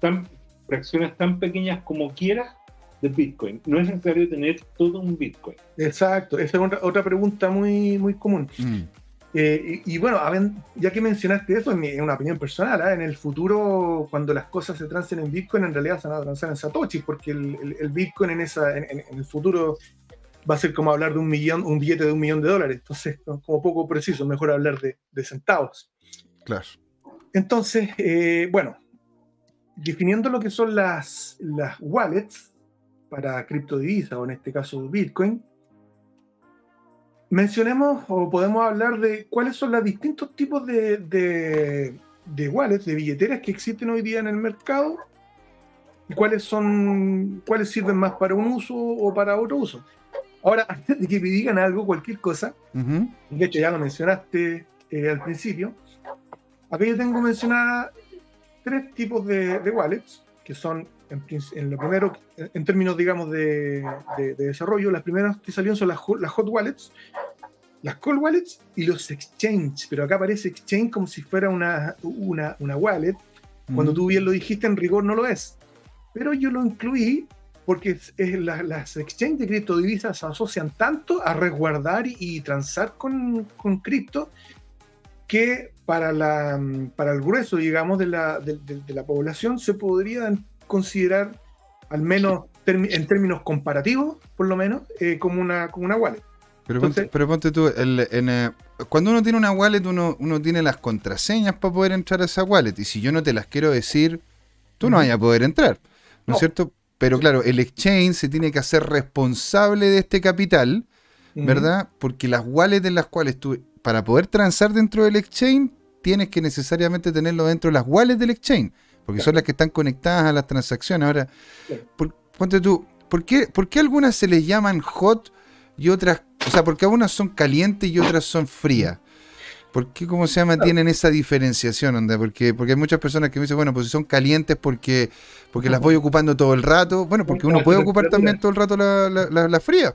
tan, fracciones tan pequeñas como quiera de Bitcoin. No es necesario tener todo un Bitcoin. Exacto, esa es otra, pregunta muy, muy común. Mm. Eh, y, bueno, ya que mencionaste eso, en, una opinión personal, ¿ah? en el futuro, cuando las cosas se transen en Bitcoin, en realidad se van a transar en Satoshi, porque el, Bitcoin en, esa, en, el futuro va a ser como hablar de un millón, un billete de un millón de dólares. Entonces, como poco preciso, mejor hablar de, centavos. Claro. Entonces, eh, bueno, definiendo lo que son las, las wallets para criptodivisa, o en este caso Bitcoin, mencionemos o podemos hablar de cuáles son los distintos tipos de, de, wallets, de billeteras que existen hoy día en el mercado y cuáles son, cuáles sirven más para un uso o para otro uso. Ahora, antes de que me digan algo, cualquier cosa, de hecho ya lo mencionaste eh, al principio, acá yo tengo mencionadas tres tipos de, de wallets, que son en, lo primero, en términos, digamos, de, desarrollo, las primeras que salieron son las, las, hot wallets, las cold wallets y los exchange. Pero acá aparece exchange como si fuera una, una, wallet. Cuando tú bien lo dijiste, en rigor no lo es. pero yo lo incluí porque las exchanges de criptodivisas se asocian tanto a resguardar y, transar con, cripto que para, la, para el grueso, digamos, de la, de, la población se podrían considerar, al menos en términos comparativos, por lo menos, eh, como, una, como una wallet. Pero, ponte, tú, eh, cuando uno tiene una wallet, uno, uno tiene las contraseñas para poder entrar a esa wallet. Y si yo no te las quiero decir, tú no vayas a poder entrar. ¿No, es cierto? Pero claro, el exchange se tiene que hacer responsable de este capital, ¿verdad? Porque las wallets en las cuales tú, para poder transar dentro del exchange, tienes que necesariamente tenerlo dentro de las wallets del exchange, porque son las que están conectadas a las transacciones. Ahora, ponte tú, ¿por qué, ¿por qué algunas se les llaman hot y otras, o sea, porque algunas son calientes y otras son frías? ¿Por qué, cómo se llama, tienen esa diferenciación? Onda? Porque, porque hay muchas personas que me dicen, bueno, pues si son calientes porque, porque las voy ocupando todo el rato. Bueno, porque uno puede ocupar también todo el rato las la, frías.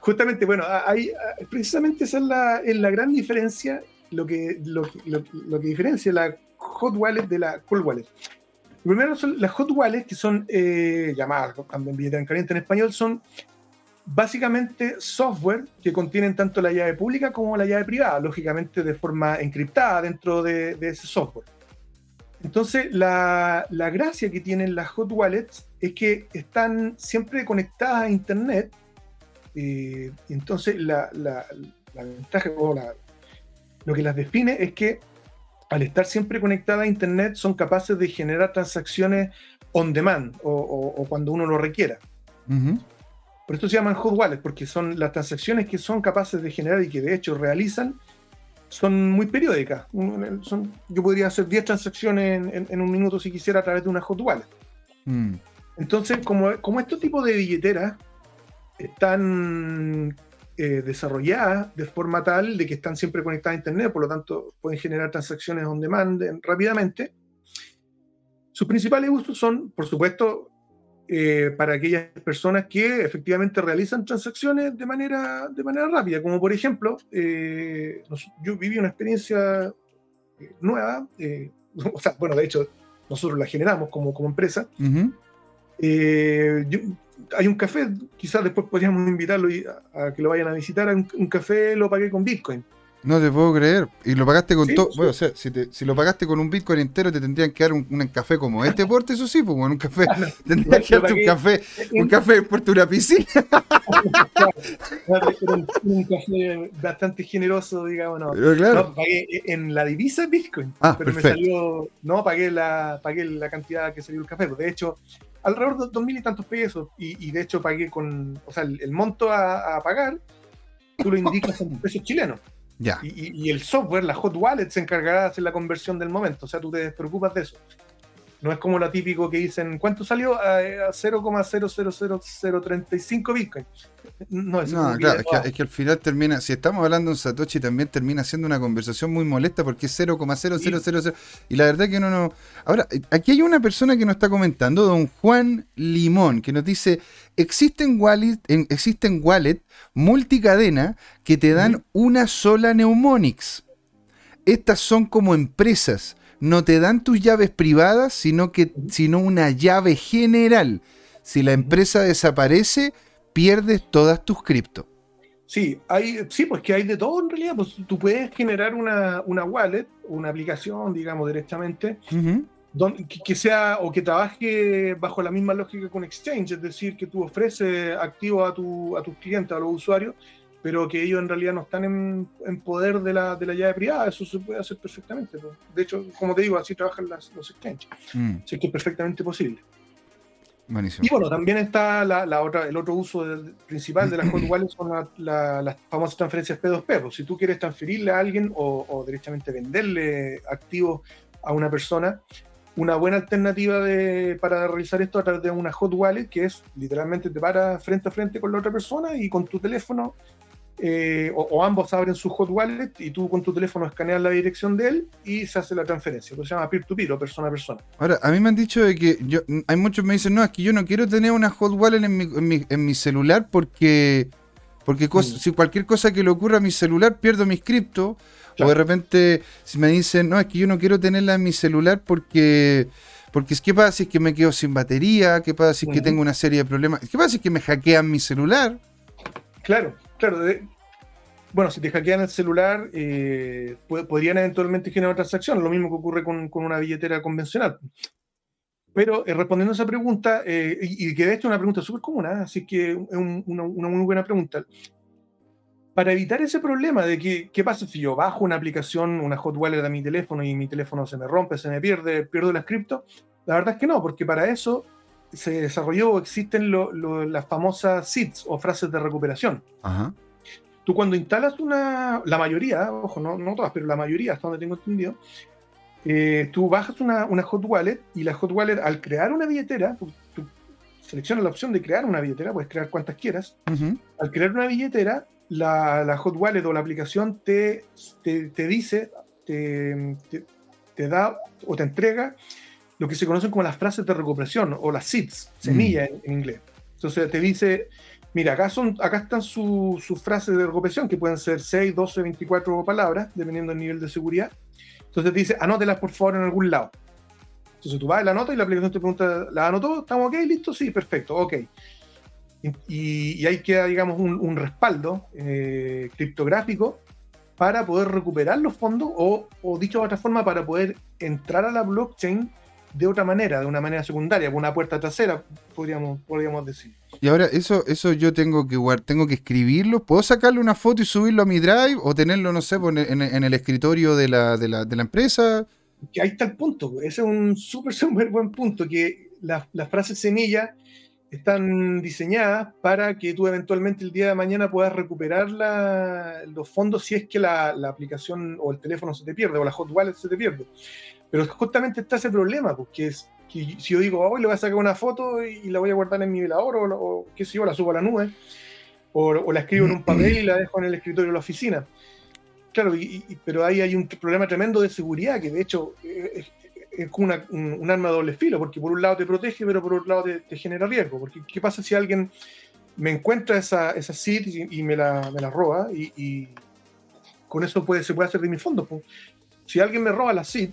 Justamente, bueno, hay, precisamente esa es la, es la gran diferencia, lo que, lo, lo, que diferencia la hot wallet de la cold wallet. Primero son las hot wallets, que son eh, llamadas también billetera caliente en español, son básicamente software que contienen tanto la llave pública como la llave privada, lógicamente de forma encriptada dentro de, ese software. Entonces, la, gracia que tienen las hot wallets es que están siempre conectadas a Internet. Eh, entonces, la, ventaja o lo que las define es que al estar siempre conectadas a Internet son capaces de generar transacciones on demand o, cuando uno lo requiera. Por esto se llaman hot wallets, porque son las transacciones que son capaces de generar y que de hecho realizan, son muy periódicas. Son, yo podría hacer 10 transacciones en, un minuto si quisiera a través de una hot wallet. Mm. Entonces, como, como este tipo de billeteras están eh, desarrolladas de forma tal de que están siempre conectadas a Internet, por lo tanto pueden generar transacciones on demand rápidamente, sus principales usos son, por supuesto, eh, para aquellas personas que efectivamente realizan transacciones de manera, de manera rápida, como por ejemplo, eh, yo viví una experiencia eh, nueva, [LAUGHS] o sea, bueno, de hecho, nosotros la generamos como, como empresa. Hay un café, quizás después podríamos invitarlo a, que lo vayan a visitar, un café lo pagué con Bitcoin. No te puedo creer. Y lo pagaste con todo. Bueno, o sea, si, si, lo pagaste con un Bitcoin entero, te tendrían que dar un, café como este porte, eso sí, pues, un café. [LAUGHS] Tendrían que darte un café, un café por una piscina. [LAUGHS] un, café bastante generoso, digamos, no. Pero claro. pagué en la divisa Bitcoin. Ah, pero me salió. No, pagué la, pagué la cantidad que salió el café. Pues, de hecho, alrededor de dos mil y tantos pesos. Y, de hecho pagué con. O sea, el, monto a, a pagar, tú lo indicas en pesos chilenos. Y, el software, la hot wallet, se encargará de hacer la conversión del momento. O sea, tú te preocupas de eso. No es como lo típico que dicen, ¿cuánto salió? A, 0,00035 Bitcoin. No, no claro, es que, al final termina, si estamos hablando de un Satoshi, también termina siendo una conversación muy molesta porque es 0,0000. Y la verdad que uno no. Ahora, aquí hay una persona que nos está comentando, don Juan Limón, que nos dice: existen wallet, existen wallet multicadena que te dan una sola Neumonics. Estas son como empresas no te dan tus llaves privadas, sino, que, sino una llave general. Si la empresa desaparece, pierdes todas tus cripto. Sí, hay, sí, pues que hay de todo en realidad. Pues tú puedes generar una, una wallet, una aplicación, digamos, directamente, que, sea o que trabaje bajo la misma lógica con Exchange, es decir, que tú ofreces activos a, tu, a tus clientes, a los usuarios, pero que ellos en realidad no están en, poder de la, de la, llave privada, eso se puede hacer perfectamente. De hecho, como te digo, así trabajan las, los exchanges. Mm. Así que es perfectamente posible. Y bueno, también está la, otra, el otro uso principal de las hot wallets son las famosas transferencias P2P. Pues, si tú quieres transferirle a alguien o, directamente venderle activos a una persona, una buena alternativa de, para realizar esto a través de una hot wallet, que es literalmente te para frente a frente con la otra persona y con tu teléfono eh, o, ambos abren su hot wallet y tú con tu teléfono escaneas la dirección de él y se hace la transferencia. Lo se llama peer-to-peer o persona a persona. Ahora, a mí me han dicho de que yo, hay muchos que me dicen, no, es que yo no quiero tener una hot wallet en mi, en mi, celular porque, porque mm. si cualquier cosa que le ocurra a mi celular pierdo mis cripto. O de repente si me dicen, no, es que yo no quiero tenerla en mi celular porque Porque ¿qué pasa si es que me quedo sin batería? ¿Qué pasa si es que tengo una serie de problemas? ¿Qué pasa si es que me hackean mi celular? Claro, claro. Bueno, si te hackean el celular, eh, podrían eventualmente generar transacciones, lo mismo que ocurre con, una billetera convencional. Pero eh, respondiendo a esa pregunta, eh, y, que de hecho es una pregunta súper común, así que es una, una, muy buena pregunta para evitar ese problema de que, ¿qué pasa si yo bajo una aplicación, una hot wallet a mi teléfono y mi teléfono se me rompe, se me pierde, pierdo la cripto? La verdad es que no, porque para eso se desarrolló, existen las famosas seeds o frases de recuperación. Tú cuando instalas una, la mayoría, ojo, no, no todas, pero la mayoría, hasta donde tengo entendido, eh, tú bajas una, hot wallet y la hot wallet al crear una billetera, tú, seleccionas la opción de crear una billetera, puedes crear cuantas quieras, al crear una billetera la, hot wallet o la aplicación te, te, dice, te, te, da o te entrega lo que se conocen como las frases de recuperación o las seeds, semillas en, inglés. Entonces te dice, mira, acá, son, acá están sus frases de recuperación, que pueden ser 6, 12, 24 palabras, dependiendo del nivel de seguridad. Entonces dice, anótelas por favor en algún lado. Entonces tú vas a la nota y la aplicación te pregunta, ¿la anotó? ¿Estamos ok? ¿Listo? Sí, perfecto, ok. Y, ahí queda, digamos, un, respaldo eh, criptográfico para poder recuperar los fondos o, dicho de otra forma, para poder entrar a la blockchain de otra manera, de una manera secundaria, con una puerta trasera, podríamos, podríamos decir. Y ahora, eso, eso yo tengo que tengo que escribirlo. ¿Puedo sacarle una foto y subirlo a mi drive? ¿O tenerlo, no sé, en, en el escritorio de la, de la, de la empresa? Que ahí está el punto. Ese es un súper, [LAUGHS] súper buen punto. Que la, la frase semilla están diseñadas para que tú eventualmente el día de mañana puedas recuperar los fondos si es que la, aplicación o el teléfono se te pierde o la hot wallet se te pierde. Pero justamente está ese problema, porque es que si yo digo, hoy le voy a sacar una foto y la voy a guardar en mi velador o, qué sé yo, la subo a la nube o, la escribo en un papel y la dejo en el escritorio de la oficina. Claro, pero ahí hay un problema tremendo de seguridad que de hecho es, es como un, arma de doble filo, porque por un lado te protege, pero por otro lado te, genera riesgo. Porque, ¿qué pasa si alguien me encuentra esa, esa seed y, me, la, me, la, roba? Y, con eso puede, se puede hacer de mis fondos. Si alguien me roba la seed,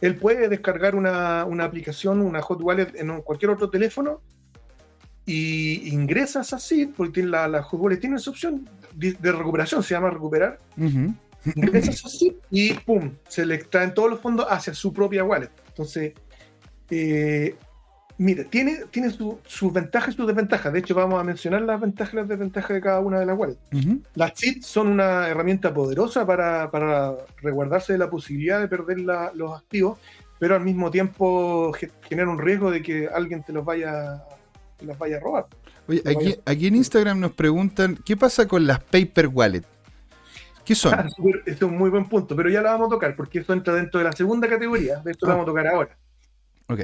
él puede descargar una, una, aplicación, una hot wallet en cualquier otro teléfono y ingresa esa seed, porque tiene la, la hot wallet tiene esa opción de, recuperación, se llama recuperar así y pum, se le extraen todos los fondos hacia su propia wallet. Entonces, eh, mire, tiene, tiene sus ventajas y sus desventajas. De hecho, vamos a mencionar las ventajas y las desventajas de cada una de las wallets. Las cheats son una herramienta poderosa para, para resguardarse de la posibilidad de perder los activos, pero al mismo tiempo genera un riesgo de que alguien te los vaya, te los vaya a robar. Oye, aquí, aquí en Instagram nos preguntan, ¿qué pasa con las paper wallets? ¿Qué son? Ah, es un muy buen punto, pero ya lo vamos a tocar porque eso entra dentro de la segunda categoría. De esto lo ah. vamos a tocar ahora. Ok.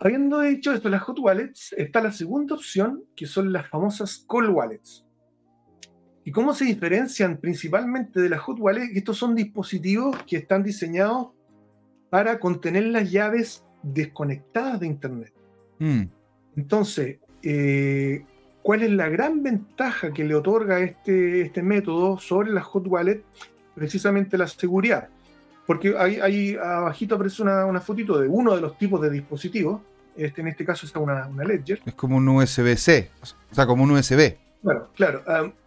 Habiendo dicho esto, las hot wallets, está la segunda opción, que son las famosas cold wallets. ¿Y cómo se diferencian principalmente de las hot wallets? Estos son dispositivos que están diseñados para contener las llaves desconectadas de Internet. Mm. Entonces, eh, ¿Cuál es la gran ventaja que le otorga este, este método sobre la hot wallet? Precisamente la seguridad. Porque ahí, ahí abajito aparece una, una, fotito de uno de los tipos de dispositivos. Este, en este caso está una, una Ledger. Es como un USB-C, o sea, como un USB. Bueno, claro.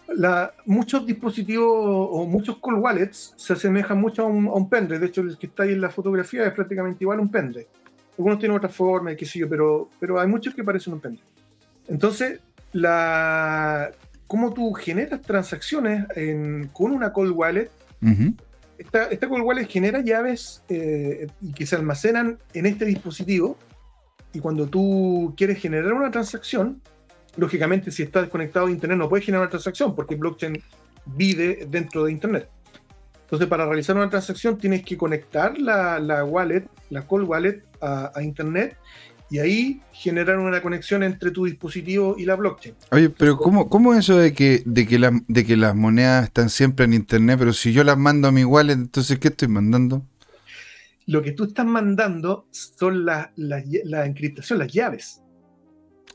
la, muchos dispositivos o muchos cold wallets se asemejan mucho a un, a un pendrive. De hecho, el que está ahí en la fotografía es prácticamente igual a un pendrive. Algunos tienen otra forma, qué sé yo, pero, pero hay muchos que parecen un pendrive. Entonces, la, cómo tú generas transacciones con una cold wallet. Esta, cold wallet genera llaves eh, que se almacenan en este dispositivo y cuando tú quieres generar una transacción, lógicamente si estás desconectado de Internet no puedes generar una transacción porque blockchain vive dentro de Internet. Entonces para realizar una transacción tienes que conectar la, wallet, la cold wallet a Internet y ahí generar una conexión entre tu dispositivo y la blockchain. Oye, pero ¿cómo, cómo es eso de que, de, que de que las monedas están siempre en Internet, pero si yo las mando a mi wallet, entonces ¿qué estoy mandando? Lo que tú estás mandando son la, la, encriptación, las llaves.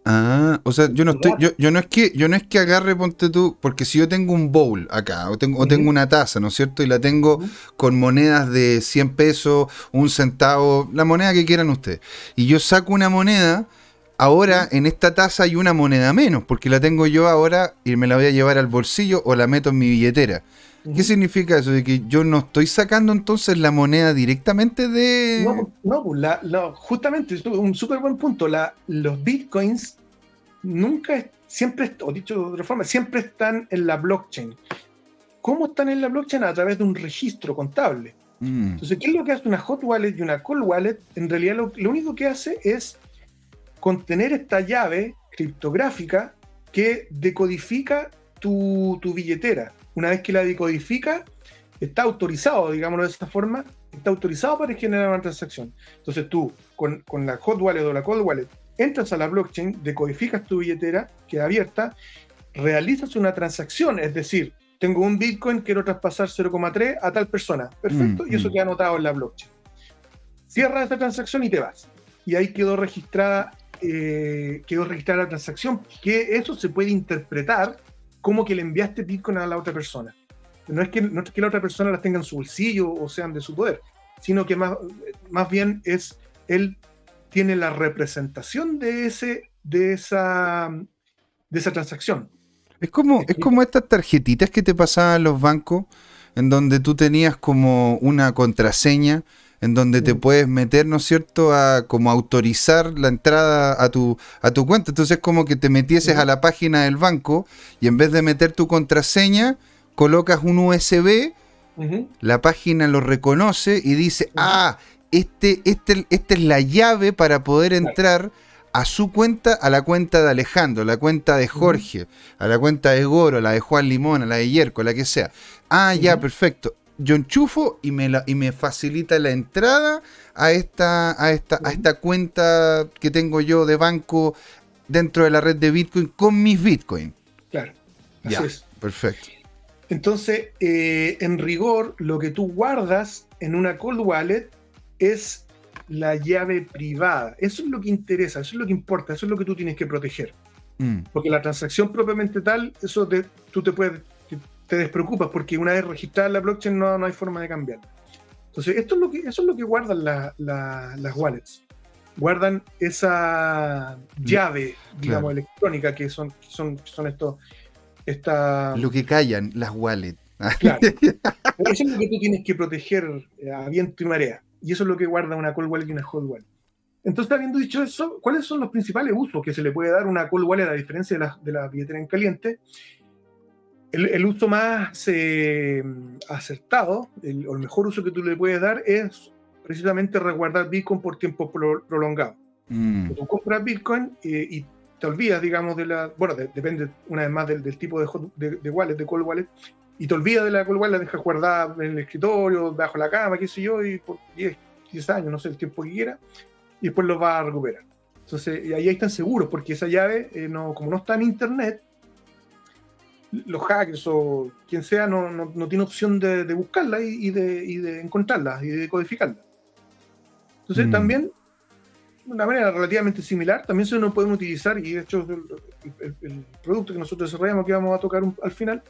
Ah, o sea, yo no estoy, yo, yo, no es que, yo no es que agarre, ponte tú, porque si yo tengo un bowl acá, o tengo, tengo una taza, ¿no es cierto? Y la tengo con monedas de 100 pesos, un centavo, la moneda que quieran ustedes. Y yo saco una moneda, ahora en esta taza hay una moneda menos, porque la tengo yo ahora y me la voy a llevar al bolsillo o la meto en mi billetera. ¿Qué significa eso? De que yo no estoy sacando entonces la moneda directamente de. No, no, pues, justamente, un súper buen punto. La, los bitcoins nunca, siempre, o dicho de otra forma, siempre están en la blockchain. ¿Cómo están en la blockchain? A través de un registro contable. Mm. Entonces, ¿qué es lo que hace una hot wallet y una cold wallet? En realidad, lo, lo único que hace es contener esta llave criptográfica que decodifica tu, tu billetera una vez que la decodifica, está autorizado, digámoslo de esta forma, está autorizado para generar una transacción. Entonces tú, con, la hot wallet o la cold wallet, entras a la blockchain, decodificas tu billetera, queda abierta, realizas una transacción, es decir, tengo un Bitcoin, quiero traspasar 0,3 a tal persona. Perfecto, y eso mm, queda anotado en la blockchain. Cierras esta transacción y te vas. Y ahí quedó registrada, eh, quedó registrada la transacción, que eso se puede interpretar como que le enviaste Bitcoin a la otra persona. No es que, no es que la otra persona las tenga en su bolsillo o sean de su poder, sino que más, más bien es él tiene la representación de ese de esa de esa transacción. Es como, es como estas tarjetitas que te pasaban los bancos, en donde tú tenías como una contraseña en donde te puedes meter, ¿no es cierto?, a como autorizar la entrada a tu, a tu cuenta. Entonces como que te metieses a la página del banco y en vez de meter tu contraseña, colocas un USB, la página lo reconoce y dice, ah, este, este, esta es la llave para poder entrar a su cuenta, a la cuenta de Alejandro, a la cuenta de Jorge, a la cuenta de Goro, la de Juan Limón, a la de Yerko, la que sea. Ah, ya, perfecto yo enchufo y me, la, y me facilita la entrada a esta, a, esta, a esta cuenta que tengo yo de banco dentro de la red de Bitcoin con mis Bitcoin. Claro, así es. Perfecto. Entonces, eh, en rigor, lo que tú guardas en una cold wallet es la llave privada. Eso es lo que interesa, eso es lo que importa, eso es lo que tú tienes que proteger. Mm. Porque la transacción propiamente tal, eso tú te puedes te despreocupas porque una vez registrada la blockchain no, no hay forma de cambiar. Entonces, esto es lo que, eso es lo que guardan las wallets. Guardan esa llave, digamos, electrónica que son, son, son estos. Esta... Lo que callan las wallets. Claro. [LAUGHS] eso es lo que tú tienes que proteger eh, a viento y marea. Y eso es lo que guarda una cold wallet y una hot wallet. Entonces, habiendo dicho eso, ¿cuáles son los principales usos que se le puede dar a una cold wallet a diferencia de la, de la billetera en caliente? El, uso más eh, acertado, el, o el mejor uso que tú le puedes dar es precisamente resguardar Bitcoin por tiempo prolongado. Mm. Tú compras Bitcoin eh, y te olvidas, digamos, de la. Bueno, depende una vez más del, tipo de, de, wallet, de cold wallet, y te olvidas de la cold wallet, la dejas guardada en el escritorio, bajo la cama, qué sé yo, y por 10, 10 años, no sé, el tiempo que quiera, y después lo vas a recuperar. Entonces, y ahí están seguros, porque esa llave, eh, no, como no está en internet, los hackers o quien sea no, no, tiene opción de, buscarla y, de, y, de, encontrarla y de codificarla. Entonces mm. también, de una manera relativamente similar, también se nos pueden utilizar, y de hecho el, producto que nosotros desarrollamos que vamos a tocar al final,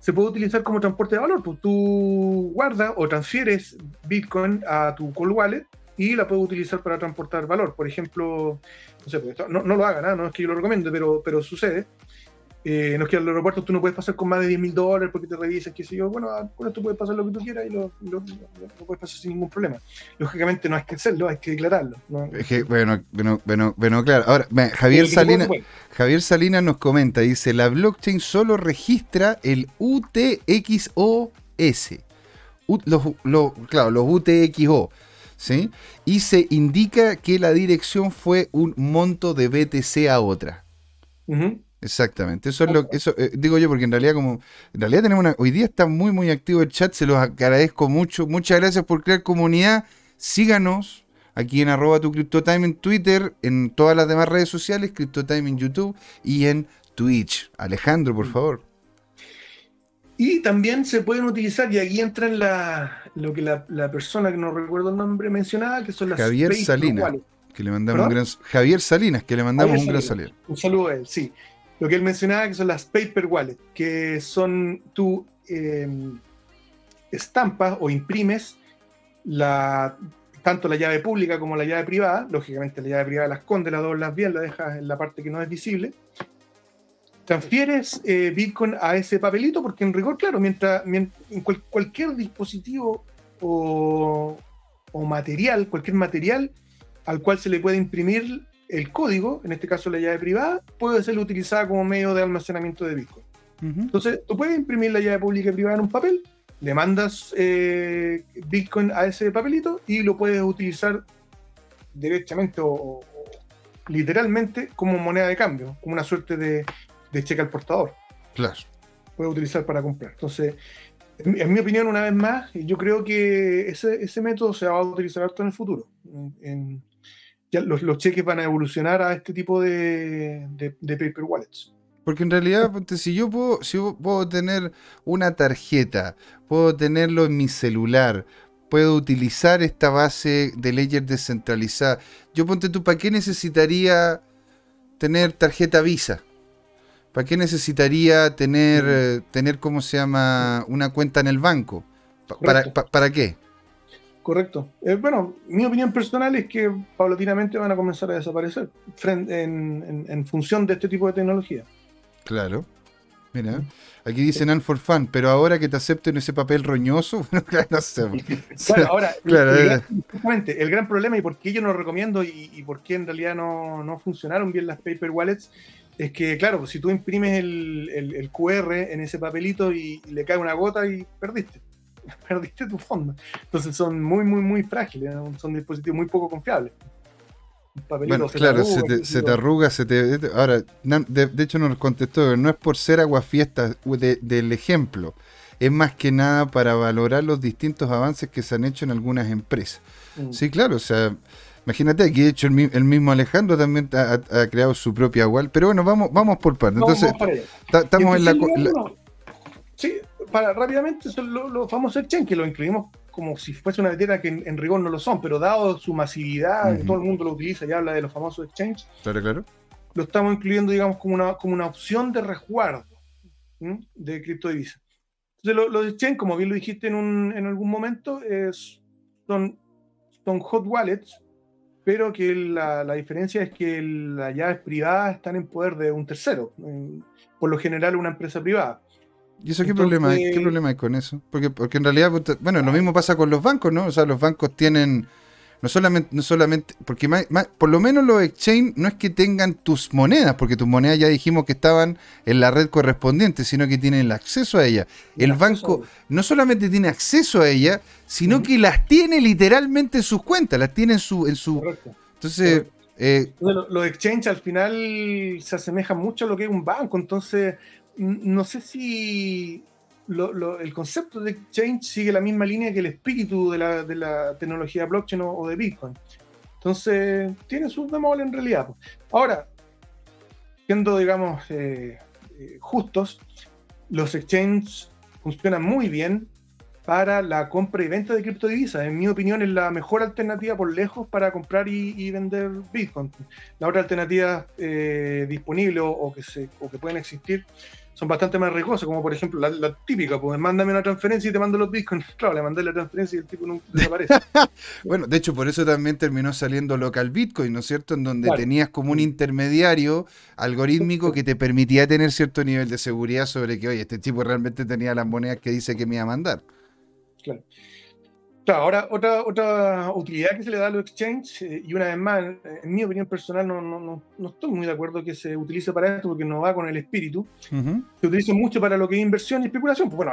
se puede utilizar como transporte de valor. Pues tú guardas o transfieres Bitcoin a tu cold wallet y la puedes utilizar para transportar valor. Por ejemplo, no, sé, pues no, no lo hagan, ¿ah? no es que yo lo recomiende, pero, pero sucede eh, no es que al aeropuerto tú no puedes pasar con más de 10 mil dólares porque te revisan, qué sé yo. Bueno, con esto puedes pasar lo que tú quieras y lo, puedes pasar sin ningún problema. Lógicamente no hay que hacerlo, hay que declararlo. Es que, bueno, bueno, bueno, bueno, claro. Ahora, Javier Salinas, Javier Salinas nos comenta, dice, la blockchain solo registra el UTXOS. los, claro, los UTXO. ¿Sí? Y se indica que la dirección fue un monto de BTC a otra. Exactamente, eso es lo eso eh, digo yo porque en realidad como en realidad tenemos una hoy día está muy muy activo el chat, se los agradezco mucho, muchas gracias por crear comunidad, síganos aquí en arroba tu CryptoTime en Twitter, en todas las demás redes sociales, CryptoTime en YouTube y en Twitch. Alejandro, por favor. Y también se pueden utilizar, y aquí entra la, lo que la, persona que no recuerdo el nombre mencionaba, que son las Javier Salinas. que le mandamos un gran Javier Salinas, que le mandamos un gran saludo. Un saludo a él, sí. Lo que él mencionaba que son las paper wallets, que son tú em, estampas o imprimes la, tanto la llave pública como la llave privada. Lógicamente la llave privada la esconde, la doblas bien, la dejas en la parte que no es visible. Transfieres eh, Bitcoin a ese papelito porque en rigor, claro, mientras, en cualquier dispositivo o, o material, cualquier material al cual se le puede imprimir el código, en este caso la llave privada, puede ser utilizada como medio de almacenamiento de Bitcoin. Entonces, tú puedes imprimir la llave pública y privada en un papel, le mandas eh, Bitcoin a ese papelito y lo puedes utilizar directamente o, literalmente como moneda de cambio, como una suerte de, cheque al portador. Claro. Puedes utilizar para comprar. Entonces, en, mi opinión, una vez más, yo creo que ese, método se va a utilizar harto en el futuro. Los, cheques van a evolucionar a este tipo de, paper wallets. Porque en realidad, si yo puedo, si puedo tener una tarjeta, puedo tenerlo en mi celular, puedo utilizar esta base de Ledger descentralizada. Yo ponte tú, ¿para qué necesitaría tener tarjeta Visa? ¿Para qué necesitaría tener, mm. eh, tener, ¿cómo se llama?, una cuenta en el banco. ¿Para, para qué? Correcto. Eh, bueno, mi opinión personal es que paulatinamente van a comenzar a desaparecer en, en, función de este tipo de tecnología. Claro. Mira, aquí dicen Nan for Fun, pero ahora que te acepten ese papel roñoso, [LAUGHS] no sé. Bueno, [LAUGHS] ahora, el, eh. el gran problema y por qué yo no lo recomiendo y, y por qué en realidad no, no funcionaron bien las paper wallets es que, claro, si tú imprimes el, QR en ese papelito y, le cae una gota y perdiste. [LAUGHS] Perdiste tu fondo. Entonces son muy, muy, muy frágiles. Son dispositivos muy poco confiables. Bueno, claro, se, te, arruga, se te. Ahora, de, hecho nos contestó, no es por ser aguafiesta del ejemplo, es más que nada para valorar los distintos avances que se han hecho en algunas empresas. Mm. Sí, claro, o sea, Imagínate, aquí de hecho el, mismo Alejandro también ha, creado su propia wall, pero bueno, vamos, vamos por partes. Entonces, estamos en la, Sí, para rápidamente son los, famosos exchange, que lo incluimos como si fuese una billetera que en, rigor no lo son, pero dado su masividad, todo el mundo lo utiliza y habla de los famosos exchange. Claro, claro. Lo estamos incluyendo, digamos, como una, como una opción de resguardo de criptodivisas. Entonces, los exchange, como bien lo dijiste en, un, en algún momento, es, son, son hot wallets pero que la, diferencia es que las llaves privadas están en poder de un tercero, por lo general una empresa privada. ¿Y eso qué, problema hay? qué problema hay con eso? Porque, porque en realidad, bueno, lo mismo pasa con los bancos, ¿no? O sea, los bancos tienen no solamente, no solamente porque por lo menos los exchange no es que tengan tus monedas, porque tus monedas ya dijimos que estaban en la red correspondiente, sino que tienen el acceso a ella. El, banco no solamente tiene acceso a ella, sino que las tiene literalmente en sus cuentas, las tiene en su... En su entonces... Eh, los exchange al final se asemejan mucho a lo que es un banco, entonces no sé si el concepto de exchange sigue la misma línea que el espíritu de la, tecnología blockchain o, de Bitcoin. Entonces, tiene sus bemoles en realidad. Ahora, siendo, digamos, eh, eh, justos, los exchanges funcionan muy bien para la compra y venta de criptodivisas. En mi opinión, es la mejor alternativa por lejos para comprar y, vender Bitcoin. La otra alternativa eh, disponible o, que se, o que pueden existir son bastante más riesgosas, como por ejemplo la, típica, pues mándame una transferencia y te mando los bitcoins. [LAUGHS] Claro, le mandé la transferencia y el tipo no [LAUGHS] desaparece. bueno, de hecho, por eso también terminó saliendo local bitcoin, ¿no es cierto? En donde tenías como un intermediario algorítmico que te permitía tener cierto nivel de seguridad sobre que, oye, este tipo realmente tenía las monedas que dice que me iba a mandar. Claro ahora otra, otra utilidad que se le da a los exchanges, eh, y una vez más, en mi opinión personal, no, no, no, estoy muy de acuerdo que se utilice para esto porque no va con el espíritu. Se utiliza mucho para lo que es inversión y especulación. Pues bueno,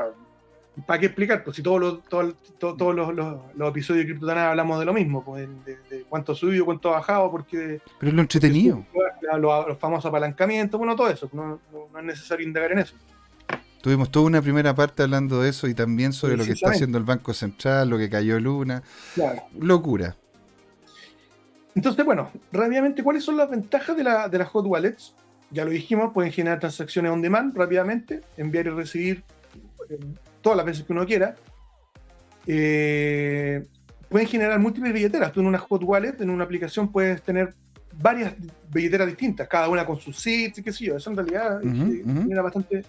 ¿para qué explicar? Pues si todos los, todos los, los, episodios de CryptoTana hablamos de lo mismo, pues de, cuánto ha subido, cuánto ha bajado, porque. Pero es lo entretenido. Los, famosos apalancamientos, bueno, todo eso. no es necesario indagar en eso. Tuvimos toda una primera parte hablando de eso y también sobre lo que está haciendo el Banco Central, lo que cayó Luna. Locura. Entonces, bueno, rápidamente, ¿cuáles son las ventajas de, la, de las hot wallets? Ya lo dijimos, pueden generar transacciones on demand rápidamente, enviar y recibir eh, todas las veces que uno quiera. Eh, pueden generar múltiples billeteras. Tú en una hot wallet, en una aplicación, puedes tener varias billeteras distintas, cada una con sus sits y qué sé yo. Eso en realidad tiene bastante,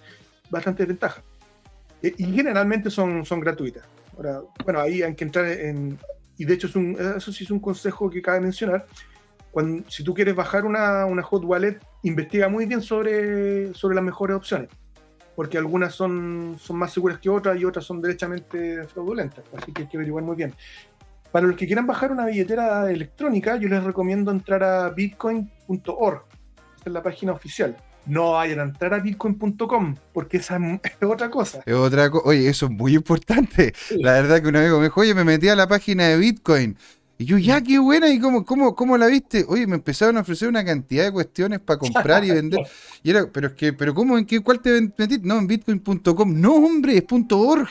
bastante ventaja. Eh, y generalmente son, son gratuitas. Ahora, bueno, ahí hay que entrar en... Y de hecho, es un, eso sí es un consejo que cabe mencionar. Cuando, si tú quieres bajar una, una hot wallet, investiga muy bien sobre, sobre las mejores opciones porque algunas son, son más seguras que otras y otras son derechamente fraudulentas, así que hay que averiguar muy bien. Para los que quieran bajar una billetera electrónica, yo les recomiendo entrar a bitcoin.org, esa es la página oficial. No vayan a entrar a bitcoin.com, porque esa [LAUGHS] es otra cosa. Es otra Oye, eso es muy importante. La verdad que un amigo me dijo, oye, me metí a la página de Bitcoin. Y yo, ya, qué buena, ¿y cómo, cómo, cómo la viste? Oye, me empezaron a ofrecer una cantidad de cuestiones para comprar y [LAUGHS] vender. Y era, pero es que, pero ¿cómo? ¿En qué cuál te metiste? No, en bitcoin.com. No, hombre, es .org.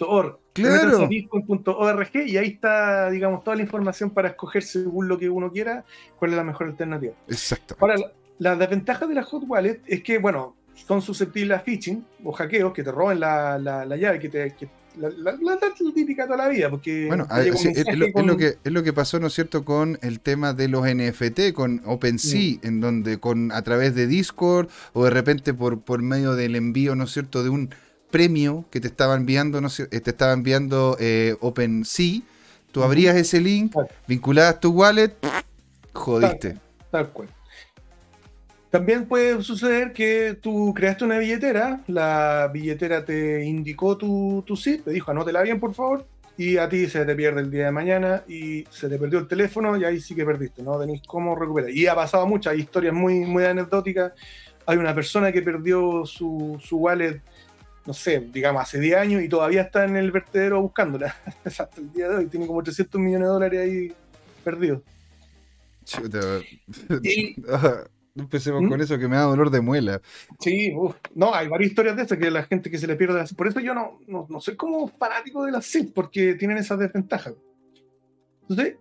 .org. Claro. Bitcoin.org y ahí está, digamos, toda la información para escoger según lo que uno quiera, cuál es la mejor alternativa. Exacto. Ahora, la, desventaja de la hot wallet es que, bueno, son susceptibles a phishing o hackeos que te roben la, la, llave, que te, la, la, típica toda la vida, porque... Bueno, es, lo, que, es lo que pasó, ¿no es cierto?, con el tema de los NFT, con OpenSea, en donde con a través de Discord o de repente por, por medio del envío, ¿no es cierto?, de un premio que te estaba enviando, no sé, te estaba enviando eh, OpenSea, tú abrías ese link, vinculabas tu wallet, jodiste. tal cual. También puede suceder que tú creaste una billetera, la billetera te indicó tu, tu SID, te dijo anótela bien por favor, y a ti se te pierde el día de mañana y se te perdió el teléfono y ahí sí que perdiste, no tenéis cómo recuperar. Y ha pasado muchas hay historias muy, muy anecdóticas. Hay una persona que perdió su, su wallet, no sé, digamos hace 10 años y todavía está en el vertedero buscándola. [LAUGHS] Hasta el día de hoy tiene como 300 millones de dólares ahí perdidos. Y, [LAUGHS] no empecemos ¿Mm? con eso que me da dolor de muela. Sí, no, hay varias historias de eso que la gente que se le pierde. Por eso yo no, no, soy como fanático de las SIP, porque tienen esas desventajas.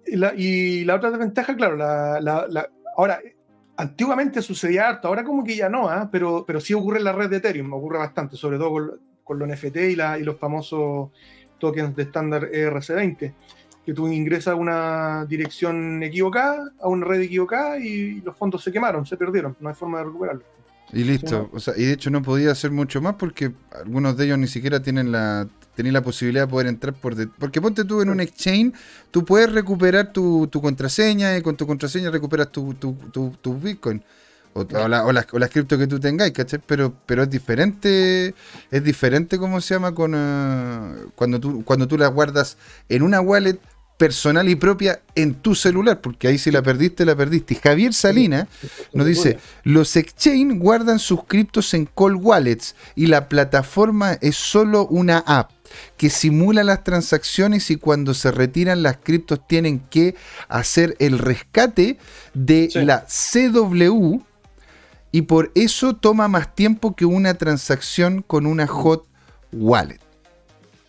y la, otra desventaja, claro, la, ahora, antiguamente sucedía harto, ahora como que ya no, ¿ah? pero, pero sí ocurre en la red de Ethereum, ocurre bastante, sobre todo con, con los NFT y, y los famosos tokens de estándar ERC20 que tú ingresas a una dirección equivocada, a una red equivocada y los fondos se quemaron, se perdieron, no hay forma de recuperarlos. Y listo, o sea, y de hecho no podía hacer mucho más porque algunos de ellos ni siquiera tienen la tenían la posibilidad de poder entrar por porque ponte tú en un exchange, tú puedes recuperar tu, contraseña y con tu contraseña recuperas tu, tu, tu, Bitcoin. O, la, o, las, cripto que tú tengáis, ¿cachai? Pero, pero es diferente, es diferente cómo se llama con eh, cuando tú, cuando tú la guardas en una wallet personal y propia en tu celular, porque ahí si la perdiste, la perdiste. Y Javier Salina nos dice, los exchange guardan sus criptos en cold wallets y la plataforma es solo una app que simula las transacciones y cuando se retiran las criptos tienen que hacer el rescate de la CW y por eso toma más tiempo que una transacción con una hot wallet.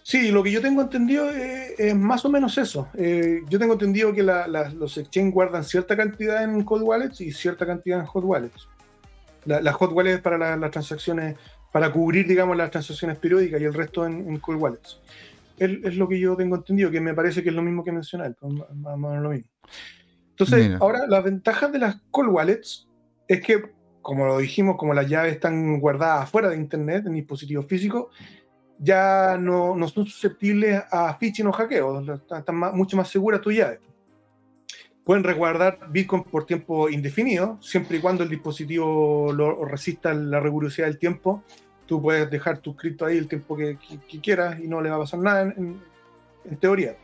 Sí, lo que yo tengo entendido es, más o menos eso. Eh, yo tengo entendido que los exchange guardan cierta cantidad en cold wallets y cierta cantidad en hot wallets. Las hot wallets para las transacciones, para cubrir, digamos, las transacciones periódicas y el resto en, cold wallets. Es, lo que yo tengo entendido, que me parece que es lo mismo que mencionar, más o menos lo mismo. Entonces, ahora, las ventajas de las cold wallets es que, como lo dijimos, como las llaves están guardadas fuera de Internet, en dispositivos físicos, ya no, no son susceptibles a phishing o hackeo, están, mucho más seguras tus llaves. Pueden resguardar Bitcoin por tiempo indefinido, siempre y cuando el dispositivo lo resista la rigurosidad del tiempo. Tú puedes dejar tu cripto ahí el tiempo que, quieras y no le va a pasar nada en, teoría.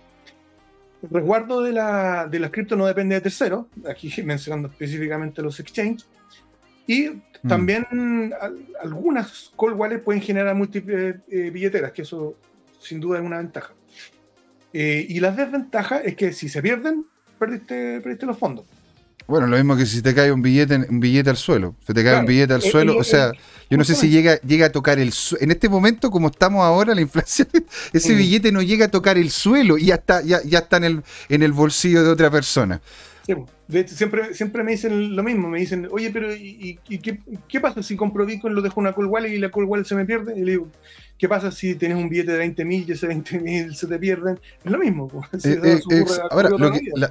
El resguardo de la, de cripto no depende de terceros, aquí [LAUGHS] mencionando específicamente los exchanges, y mm. también algunas cold wallets pueden generar múltiples eh, billeteras, que eso sin duda es una ventaja. Eh, y la desventaja es que si se pierden, perdiste, perdiste los fondos. Bueno, lo mismo que si te cae un billete, un billete al suelo. Se te cae un billete al eh, suelo. o sea, yo no sé si llega, llega a tocar el suelo. En este momento, como estamos ahora, la inflación, [LAUGHS] ese billete no llega a tocar el suelo y ya está, ya, ya está en el, en el bolsillo de otra persona. De hecho, siempre, siempre me dicen lo mismo, me dicen, oye, pero ¿y, qué, pasa si compro Bitcoin, lo dejo en una cold wallet y la cold wallet se me pierde? Y le digo, ¿qué pasa si tienes un billete de 20 mil y ese 20 mil se te pierden? Es lo mismo. [LAUGHS] Eh, eh, ahora,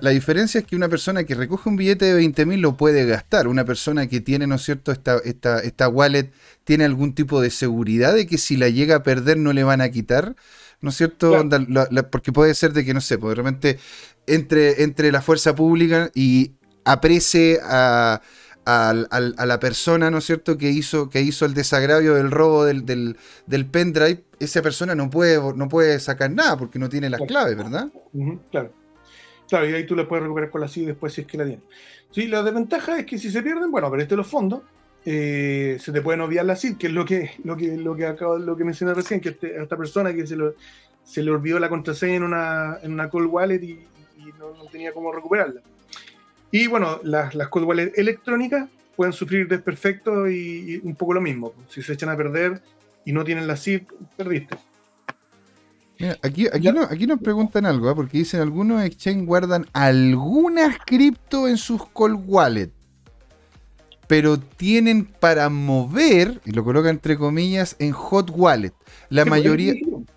la, diferencia es que una persona que recoge un billete de 20 mil lo puede gastar. Una persona que tiene, ¿no es cierto?, esta, esta, esta wallet tiene algún tipo de seguridad de que si la llega a perder no le van a quitar. ¿no es cierto? porque puede ser de que, no sé, pues de repente entre, entre la fuerza pública y aprecie a, la persona, ¿no es cierto?, que hizo, que hizo el desagravio del robo del, del, pendrive, esa persona no puede, no puede sacar nada porque no tiene las claves, ¿verdad? claro. Claro, y ahí tú le puedes recuperar con la SID después si es que la tienes. Sí, la desventaja es que si se pierden, bueno, este los fondos, eh, se te pueden obviar la SID, que es lo que, lo que, lo que acabo, lo que mencioné recién, que este, esta persona que se, se le olvidó la contraseña en una, en una cold wallet y, no, tenía cómo recuperarla. Y bueno, las, las cold wallets electrónicas pueden sufrir desperfectos y, y, un poco lo mismo. Si se echan a perder y no tienen la SID, perdiste. aquí, aquí, no, aquí nos preguntan algo, ¿eh? porque dicen algunos exchange guardan algunas cripto en sus cold wallets pero tienen para mover, y lo coloca entre comillas, en hot wallet. La mayoría,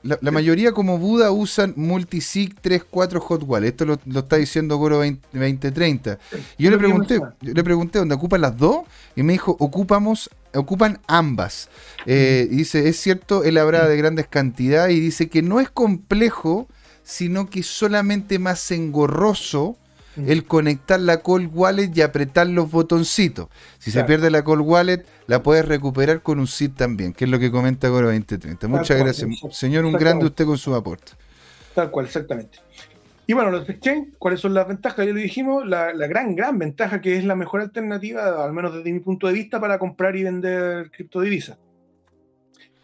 la, mayoría como Buda usan multisig 3.4 hot wallet. Esto lo, está diciendo Goro 2030. Y yo le pregunté, le pregunté dónde ocupan las dos, y me dijo, ocupamos, ocupan ambas. Eh, y dice, es cierto, él habla de grandes cantidades y dice que no es complejo, sino que solamente más engorroso el conectar la Cold Wallet y apretar los botoncitos. Si se pierde la Cold Wallet, la puedes recuperar con un SID también, que es lo que comenta Goro 2030. Muchas gracias. Señor, un grande usted con su aporte. Tal cual, exactamente. Y bueno, los exchange, ¿cuáles son las ventajas? Ya lo dijimos, la, gran, gran ventaja que es la mejor alternativa, al menos desde mi punto de vista, para comprar y vender criptodivisas.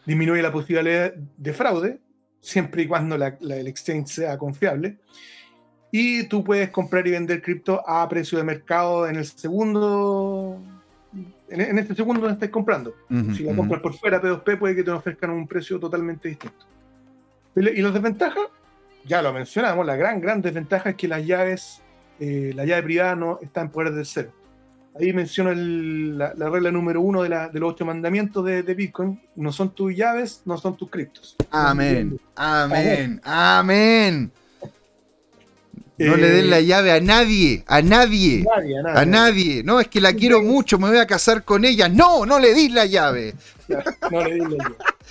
Disminuye la posibilidad de fraude, siempre y cuando el exchange sea confiable y tú puedes comprar y vender cripto a precio de mercado en el segundo. En, este segundo donde estás comprando. si la compras por fuera, P2P, puede que te ofrezcan un precio totalmente distinto. Y las desventajas, ya lo mencionamos, la gran, gran desventaja es que las llaves, eh, la llave privada no está en poder del cero. Ahí menciono la, regla número uno de, de los ocho mandamientos de, de, Bitcoin. No son tus llaves, no son tus criptos. Amén. Amén. Amén. No le den la eh, llave a nadie, a nadie, a nadie, No, es que la quiero mucho, me voy a casar con ella. No, no le di la llave. [LAUGHS] No le di la llave. [LAUGHS]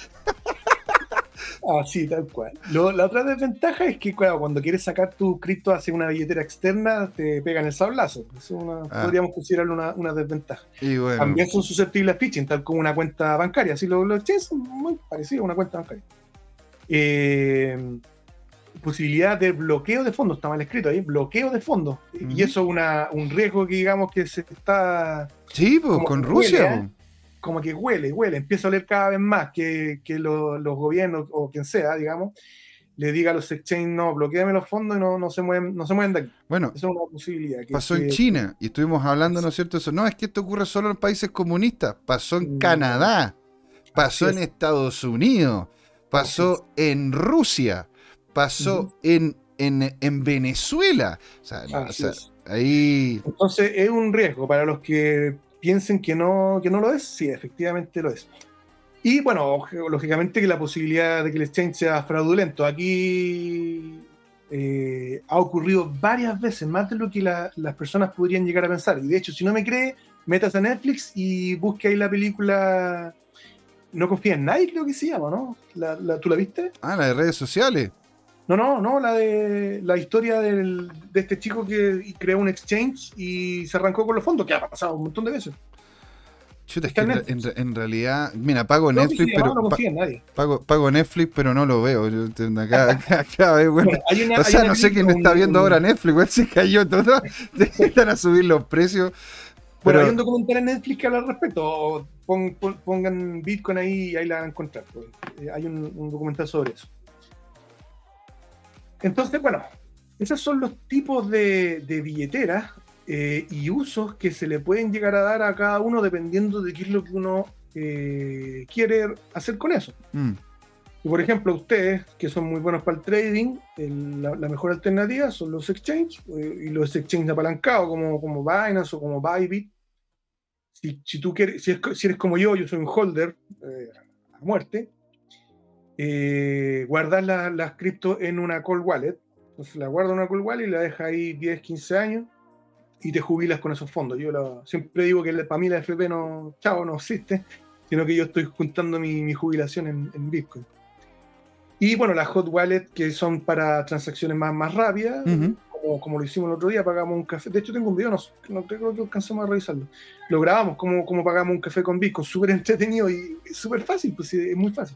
Así, tal cual. la otra desventaja es que cuando quieres sacar tu cripto hacia una billetera externa, te pegan el sablazo. Ah. Podríamos considerarlo una, desventaja. También son susceptibles a phishing, tal como una cuenta bancaria. Así lo, lo es muy parecido a una cuenta bancaria. Eh, posibilidad de bloqueo de fondos, está mal escrito ahí, bloqueo de fondos. Y eso es un riesgo que digamos que se está... Sí, pues con Rusia. ¿eh? Como que huele, huele, empieza a oler cada vez más que, los gobiernos o quien sea, digamos, le diga a los exchanges, no, bloqueame los fondos y no, no, se, mueven, no se mueven de aquí. Bueno, eso es una posibilidad. pasó en China y estuvimos hablando, ¿no es cierto? Eso, no, es que esto ocurre solo en países comunistas, pasó en Canadá, pasó en Estados Unidos, pasó en Rusia pasó en, en, Venezuela. ahí... Entonces es un riesgo para los que piensen que no, que no lo es, sí, efectivamente lo es. Y bueno, lógicamente que la posibilidad de que el exchange sea fraudulento. Aquí eh, ha ocurrido varias veces, más de lo que las personas podrían llegar a pensar. Y de hecho, si no me cree, metas a Netflix y busque ahí la película No confía en nadie, creo que se llama, ¿no? ¿Tú la viste? Ah, la de redes sociales. No, no, no, la de la historia de este chico que creó un exchange y se arrancó con los fondos, que ha pasado un montón de veces. Chuta, es que en, realidad, mira, pago Netflix, pero pago, pago, Netflix, pero no lo veo. [LAUGHS] o sea, no sé quién está viendo ahora Netflix, se [LAUGHS] cayó todo, están a subir los precios. Bueno, hay un documental en Netflix que habla al respecto. pongan Bitcoin ahí y ahí la van a encontrar. Pues. Eh, hay un documental sobre eso. Entonces, bueno, esos son los tipos de, billeteras eh, y usos que se le pueden llegar a dar a cada uno dependiendo de qué es lo que uno eh, quiere hacer con eso. Mm. Y por ejemplo, ustedes que son muy buenos para el trading, la, mejor alternativa son los exchanges eh, y los exchanges apalancados como, como Binance o como Bybit. Si, si tú quieres, si, eres como yo, yo soy un holder a muerte, eh, guardar las cripto en una cold wallet. Entonces la guardo en una cold wallet y la deja ahí 10, 15 años y te jubilas con esos fondos. Yo siempre digo que para mí la FP no, chao, no existe, sino que yo estoy juntando mi, jubilación en Bitcoin. Y bueno, las hot wallet que son para transacciones más, más rápidas, como, como, lo hicimos el otro día, pagamos un café. De hecho, tengo un video, no, no creo que alcancemos a revisarlo. Lo grabamos, como, como pagamos un café con Bitcoin, súper entretenido y súper fácil, pues es muy fácil.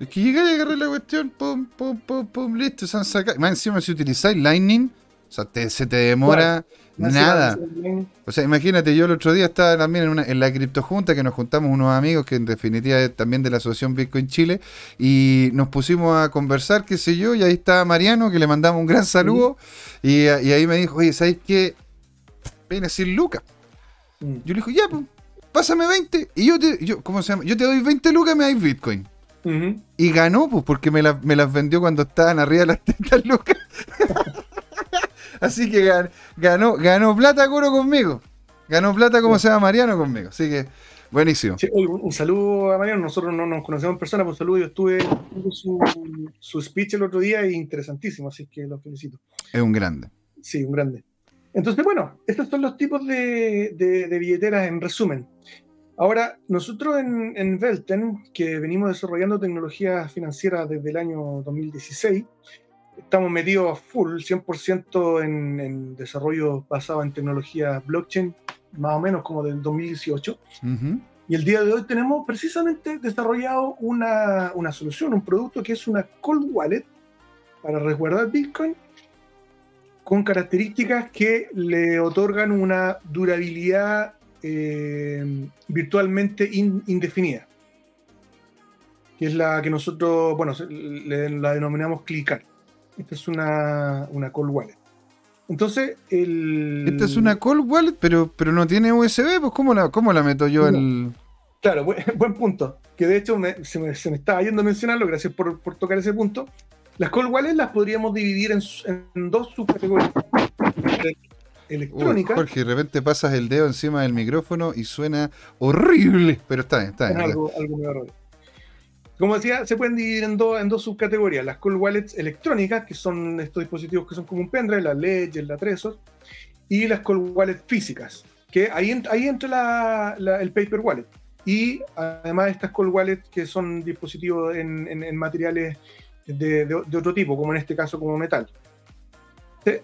Es que llegué a agarrar la cuestión, pum, pum, pum, pum, listo, se han sacado. Más encima, si utilizáis Lightning, o sea, se te demora. Nada. O sea, imagínate, yo el otro día estaba también en, una, en la criptojunta que nos juntamos unos amigos que en definitiva es también de la Asociación Bitcoin Chile y nos pusimos a conversar, qué sé yo, y ahí estaba Mariano que le mandamos un gran saludo y, ahí me dijo, oye, ¿sabes qué? Ven a decir lucas. Mm. Yo le dije, ya, pues, pásame 20 y yo te, yo, ¿cómo se llama? Yo te doy 20 lucas, me dais Bitcoin. Y ganó, pues, porque me, me, las vendió cuando estaban arriba de las [LAUGHS] 30 lucas. Así que ganó, ganó plata conmigo. Ganó plata como se llama Mariano conmigo. Así que buenísimo. un, saludo a Mariano. Nosotros no nos conocemos en persona, pues un saludo. Yo estuve su, su speech el otro día y interesantísimo, así que lo felicito. Es un grande. Sí, un grande. Entonces, bueno, estos son los tipos de, de, billeteras en resumen. Ahora, nosotros en, en Velten, que venimos desarrollando tecnología financiera desde el año 2016, estamos metidos full, 100% en, en, desarrollo basado en tecnología blockchain, más o menos como del 2018. Y el día de hoy tenemos precisamente desarrollado una, una, solución, un producto que es una cold wallet para resguardar Bitcoin con características que le otorgan una durabilidad eh, virtualmente indefinida, que es la que nosotros, bueno, la denominamos clicar. Esta es una, una cold wallet. Entonces, el... Esta es una cold wallet, pero, pero no tiene USB, pues ¿cómo la, cómo la meto yo en Claro, [LAUGHS] buen, punto. Que de hecho se, me, se, me, estaba yendo a mencionarlo, gracias por, por, tocar ese punto. Las cold wallets las podríamos dividir en, en dos subcategorías. Electrónica. Jorge, de repente pasas el dedo encima del micrófono y suena horrible, pero está bien, está bien. algo, algo como decía, se pueden dividir en dos, en dos subcategorías. Las cold wallets electrónicas, que son estos dispositivos que son como un pendrive, la Ledger, la Trezor, y las cold wallets físicas, que ahí, ahí entra el paper wallet. Y además estas cold wallets que son dispositivos en, materiales de, otro tipo, como en este caso como metal.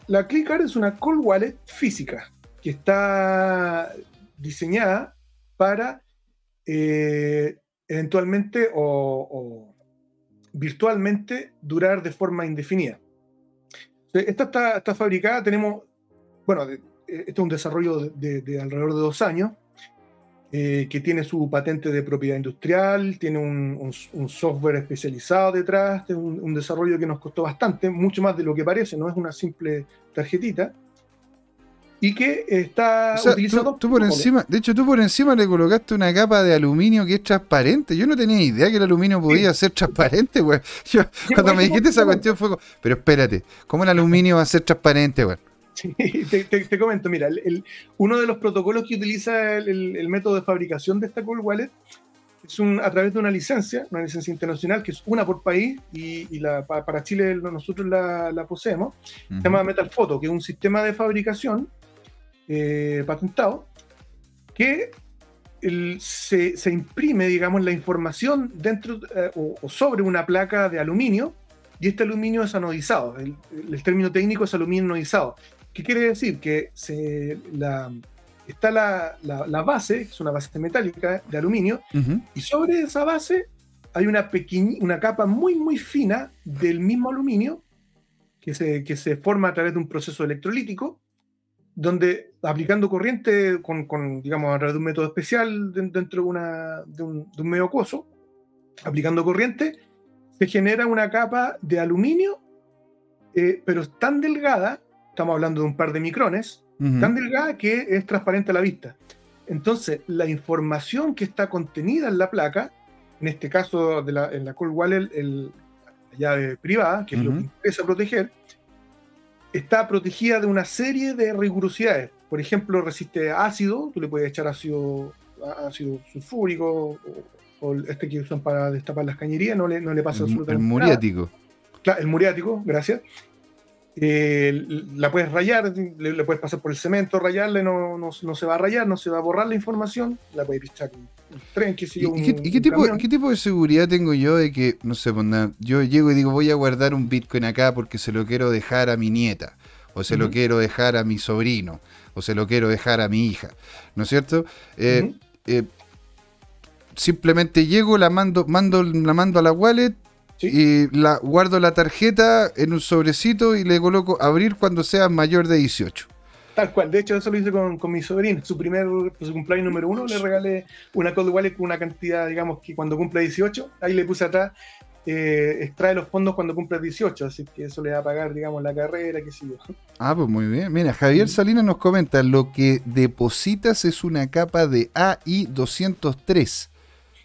La ClickCard es una cold wallet física que está diseñada para eh, eventualmente o, virtualmente durar de forma indefinida. Esta está, fabricada, tenemos, bueno, este es un desarrollo de, alrededor de dos años, eh, que tiene su patente de propiedad industrial, tiene un, software especializado detrás, es un, desarrollo que nos costó bastante, mucho más de lo que parece, no es una simple tarjetita y que está utilizado. Tú, por encima, de hecho, tú por encima le colocaste una capa de aluminio que es transparente. Yo no tenía idea que el aluminio podía ser transparente, güey. [LAUGHS] cuando me dijiste esa cuestión fue como, pero espérate, ¿cómo el aluminio va a ser transparente, güey? Sí, te, comento, mira, el, uno de los protocolos que utiliza el, método de fabricación de esta Cold Wallet es un, a través de una licencia, una licencia internacional, que es una por país, y, la, para Chile nosotros la, poseemos, se llama Metal Photo, que es un sistema de fabricación eh, patentado, que se, imprime, digamos, la información dentro eh, o, sobre una placa de aluminio y este aluminio es anodizado. El, término técnico es aluminio anodizado. ¿Qué quiere decir? Que se, la, está la, la, base, es una base metálica de aluminio, y sobre esa base hay una, pequeña, una capa muy, muy fina del mismo aluminio que se, que se forma a través de un proceso electrolítico donde aplicando corriente con, digamos, a través de un método especial dentro de, una, de, un, medio acuoso, aplicando corriente, se genera una capa de aluminio, eh, pero tan delgada, estamos hablando de un par de micrones, tan delgada que es transparente a la vista. Entonces, la información que está contenida en la placa en este caso de la, en la Cold Wallet, la llave privada, que es lo que interesa proteger, está protegida de una serie de rigurosidades. Por ejemplo, resiste ácido, tú le puedes echar ácido, ácido sulfúrico o, este que usan para destapar las cañerías, no le, no le pasa absolutamente nada. El muriático. Claro, el muriático, gracias. Eh, la puedes rayar, le, puedes pasar por el cemento, rayarle, no, no, se va a rayar, no se va a borrar la información, la puedes echar un tren, qué sé yo. ¿Y, qué, tipo, qué, tipo, de seguridad tengo yo de que, no sé, pues, yo llego y digo voy a guardar un Bitcoin acá porque se lo quiero dejar a mi nieta, o se lo quiero dejar a mi sobrino, o se lo quiero dejar a mi hija, ¿no es cierto? Eh, eh, simplemente llego, la mando, mando, la mando a la wallet, y la, guardo la tarjeta en un sobrecito y le coloco abrir cuando sea mayor de 18. Tal cual, de hecho eso lo hice con, con mi sobrino, su primer pues, su cumpleaños número uno, le regalé una Cold Wallet con una cantidad, digamos, que cuando cumpla 18, ahí le puse atrás, eh, extrae los fondos cuando cumpla 18, así que eso le va a pagar, digamos, la carrera, qué sé yo. Ah, pues muy bien. Mira, Javier Salinas nos comenta, lo que depositas es una capa de AI203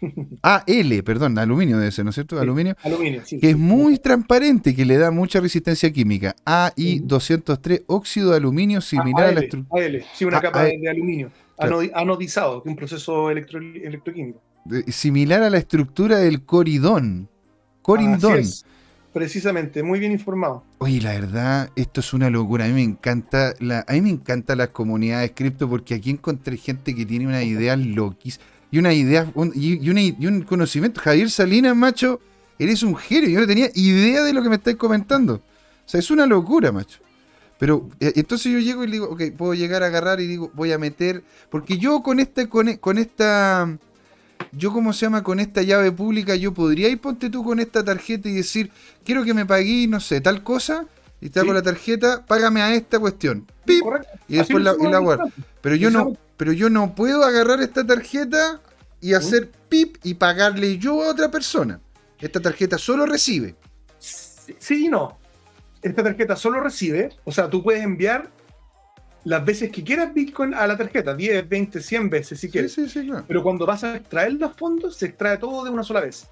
[LAUGHS] Ah, L, perdón, aluminio debe ser, ¿no es cierto? Aluminio. Aluminio, sí. Que es muy transparente, que le da mucha resistencia química. AI-203, óxido de aluminio similar a, a la estructura. AL, sí, una ah, capa de aluminio. Anodizado, que es un proceso electroquímico. Similar a la estructura del coridón. Corindón. Precisamente, muy bien informado. Oye, la verdad, esto es una locura. A mí me encanta la, a mí me encantan las comunidades cripto porque aquí encontré gente que tiene una idea loquísimas y una idea y, un conocimiento. Javier Salinas, macho, eres un genio. Yo no tenía idea de lo que me estáis comentando. O sea, es una locura, macho. Pero eh, entonces yo llego y digo, ok, puedo llegar a agarrar y digo, voy a meter. Porque yo con esta, con, con esta. Yo, como se llama? Con esta llave pública, yo podría ir, ponte tú con esta tarjeta y decir, quiero que me pagué, no sé, tal cosa, y te hago la tarjeta, págame a esta cuestión. ¡Pip! Y después la, y la guardo. Pero yo no, pero yo no puedo agarrar esta tarjeta y hacer pip y pagarle yo a otra persona. Esta tarjeta solo recibe. Sí y no. Esta tarjeta solo recibe, o sea, tú puedes enviar las veces que quieras Bitcoin a la tarjeta, 10, 20, 100 veces si quieres. Sí, sí, sí, Pero cuando vas a extraer los fondos, se extrae todo de una sola vez.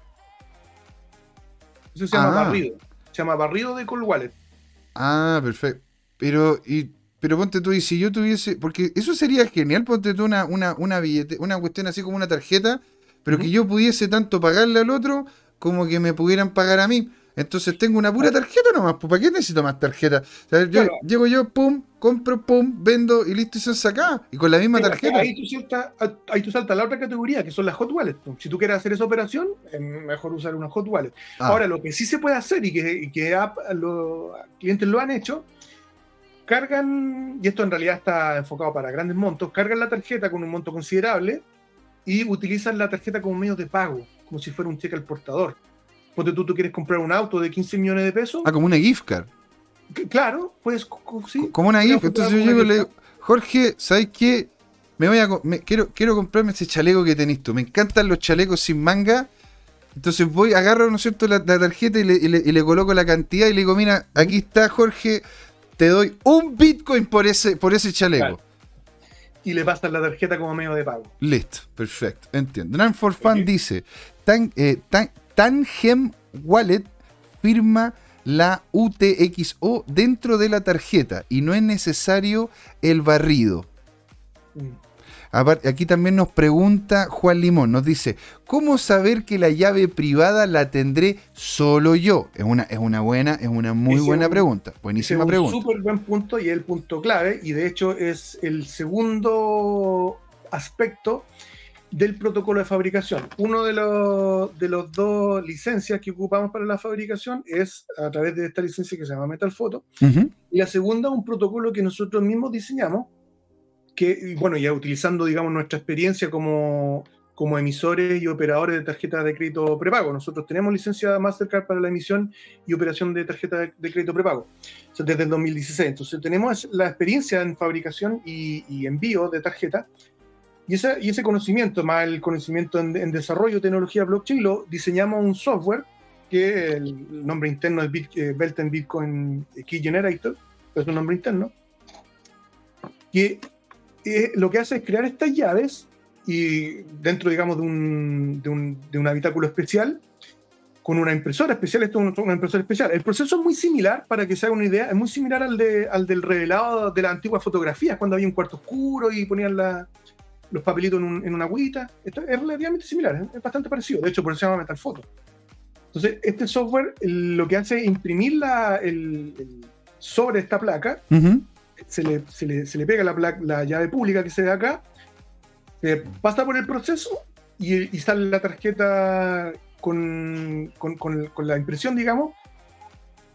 Eso se llama ah. barrido. Se llama barrido de Cold Wallet. Ah, perfecto. Pero, y pero ponte tú, y si yo tuviese, porque eso sería genial, ponte tú una, una, una billete, una cuestión así como una tarjeta, pero que yo pudiese tanto pagarle al otro como que me pudieran pagar a mí. Entonces tengo una pura tarjeta nomás, pues ¿para qué necesito más tarjeta? yo llego yo, pum, compro, pum, vendo y listo y se saca. Y con la misma tarjeta. Ahí tú, saltas, ahí tú saltas a la otra categoría, que son las hot wallets. Pues. Si tú quieres hacer esa operación, es mejor usar una hot wallet. Ah. Ahora, lo que sí se puede hacer y que, y que los clientes lo han hecho, cargan, y esto en realidad está enfocado para grandes montos, cargan la tarjeta con un monto considerable y utilizan la tarjeta como medio de pago, como si fuera un cheque al portador. Porque tú, tú quieres comprar un auto de 15 millones de pesos. Ah, como una gift card. Claro, pues sí. Como una gift Entonces yo llego y le digo, Jorge, ¿sabes qué? Me voy a quiero, quiero comprarme ese chaleco que tenés tú. Me encantan los chalecos sin manga. Entonces voy, agarro, ¿no es cierto?, la, tarjeta y le, y le, coloco la cantidad y le digo, mira, aquí está, Jorge, te doy un Bitcoin por ese, por ese chaleco. Y le pasas la tarjeta como medio de pago. Listo, perfecto, entiendo. Nan for Fun dice, Tan, eh, Tangem Wallet firma la UTXO dentro de la tarjeta y no es necesario el barrido. Mm. Aquí también nos pregunta Juan Limón, nos dice, ¿cómo saber que la llave privada la tendré solo yo? Es una, es una buena, es una muy buena pregunta, buenísima es pregunta. Un súper buen punto y es el punto clave, y de hecho es el segundo aspecto del protocolo de fabricación. Uno de los, de los dos licencias que ocupamos para la fabricación es a través de esta licencia que se llama Metal Photo, y la segunda un protocolo que nosotros mismos diseñamos que, bueno, ya utilizando, digamos, nuestra experiencia como, como emisores y operadores de tarjetas de crédito prepago. Nosotros tenemos licencia Mastercard para la emisión y operación de tarjetas de, crédito prepago desde el 2016. Entonces tenemos la experiencia en fabricación y, envío de tarjetas y, ese, y ese conocimiento, más el conocimiento en, desarrollo de tecnología blockchain, lo diseñamos un software que el nombre interno es Bit, eh, Belten Bitcoin Key Generator, es un nombre interno, que lo que hace es crear estas llaves y dentro, digamos, de un, de un, de un habitáculo especial con una impresora especial. Esto es una impresora especial. El proceso es muy similar, para que se haga una idea, es muy similar al, de, al del revelado de las antiguas fotografías, cuando había un cuarto oscuro y ponían los papelitos en, un, en, una agüita. Esto es relativamente similar, es bastante parecido. De hecho, por eso se llama Metal Photo. Entonces, este software lo que hace es imprimir la, el, sobre esta placa, se, le, se, le, se, le, pega la, placa, la llave pública que se ve acá, se pasa por el proceso y, y sale la tarjeta con, con, con, la impresión, digamos,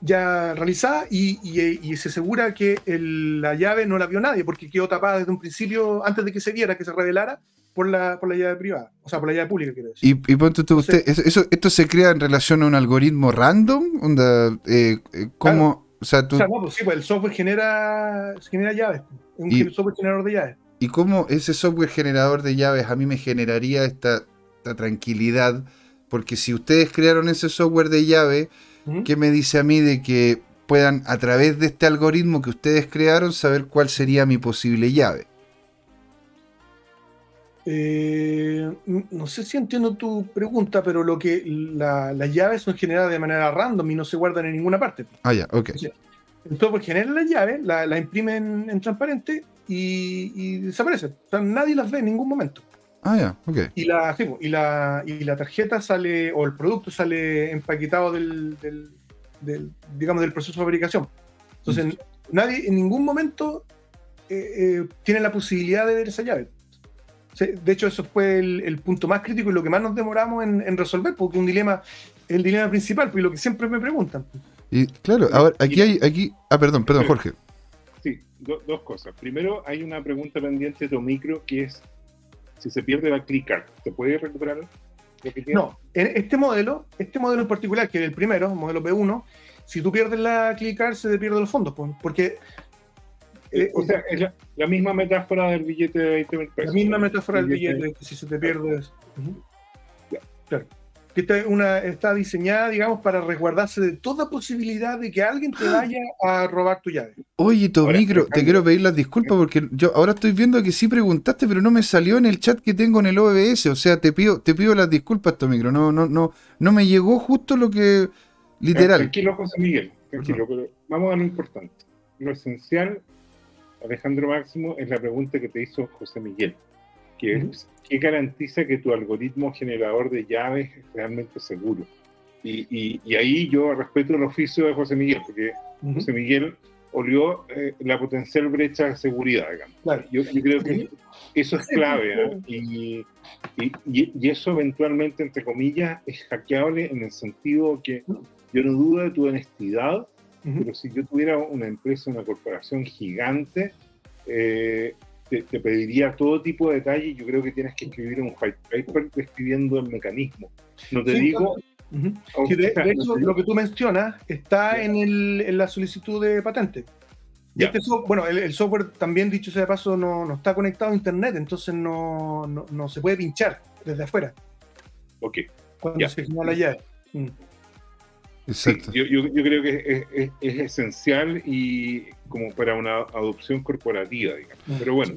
ya realizada y, y, se asegura que la llave no la vio nadie porque quedó tapada desde un principio, antes de que se viera, que se revelara, por la, por la llave privada, o sea, por la llave pública, quiero decir. Y, y ponte tú, usted, eso, ¿esto se crea en relación a un algoritmo random? Onda, eh, eh ¿Cómo? O sea, tú... o sea, no, pues sí, pues el software genera, genera llaves, es un y, software generador de llaves. ¿Y cómo ese software generador de llaves a mí me generaría esta, esta tranquilidad? Porque si ustedes crearon ese software de llave, ¿qué me dice a mí de que puedan, a través de este algoritmo que ustedes crearon, saber cuál sería mi posible llave? Eh, no sé si entiendo tu pregunta, pero lo que la, las llaves son generadas de manera random y no se guardan en ninguna parte. Ah, ya, ok. Entonces, pues genera la llave, la, la imprimen en, en transparente y, y, desaparecen. O sea, nadie las ve en ningún momento. Ah, ya, ok. Y la, sí, y, la, y la tarjeta sale, o el producto sale empaquetado del, del, del digamos, del proceso de fabricación. Entonces, mm. nadie en ningún momento eh, eh, tiene la posibilidad de ver esa llave. De hecho, eso fue el, el, punto más crítico y lo que más nos demoramos en, en resolver, porque un dilema, el dilema principal, pues lo que siempre me preguntan. Y claro, ahora aquí hay, aquí, ah, perdón, perdón, Jorge. Sí, do, dos cosas. Primero, hay una pregunta pendiente de micro que es si se pierde la clicar, ¿se puede recuperar lo que No, en este modelo, este modelo en particular, que es el primero, el modelo B1, si tú pierdes la clicar, se te pierden los fondos, porque eh, o sea, es la, la, misma metáfora del billete de 20 mil pesos. La misma metáfora del billete, que si se te pierde. Uh -huh. Claro. Que está, una, está diseñada, digamos, para resguardarse de toda posibilidad de que alguien te vaya a robar tu llave. Oye, Tomicro, te quiero pedir las disculpas porque yo ahora estoy viendo que sí preguntaste, pero no me salió en el chat que tengo en el OBS. O sea, te pido, te pido las disculpas, Tomicro. No, no, no, no me llegó justo lo que. Literal. Tranquilo, José Miguel. Tranquilo, pero vamos a lo importante. Lo esencial Alejandro Máximo, es la pregunta que te hizo José Miguel, que es, uh -huh. ¿qué garantiza que tu algoritmo generador de llaves es realmente seguro? Y, y, y ahí yo respeto el oficio de José Miguel, porque uh -huh. José Miguel olió eh, la potencial brecha de seguridad, digamos. Claro. Yo, yo, creo que eso es clave, ¿eh? y, y, eso eventualmente, entre comillas, es hackeable en el sentido que yo no dudo de tu honestidad, Uh -huh. Pero si yo tuviera una empresa, una corporación gigante, eh, te, te, pediría todo tipo de detalles. Yo creo que tienes que escribir un white paper describiendo el mecanismo. No te sí, digo. Uh -huh. sí, de, de, hecho, lo que tú mencionas está en, el, en, la solicitud de patente. Este software, bueno, el, el, software también, dicho sea de paso, no, no está conectado a internet, entonces no, no, no, se puede pinchar desde afuera. Ok. Cuando yeah. se la llave. Mm. Exacto. Sí, yo, yo, yo, creo que es, es, es, esencial y como para una adopción corporativa, digamos. Pero bueno.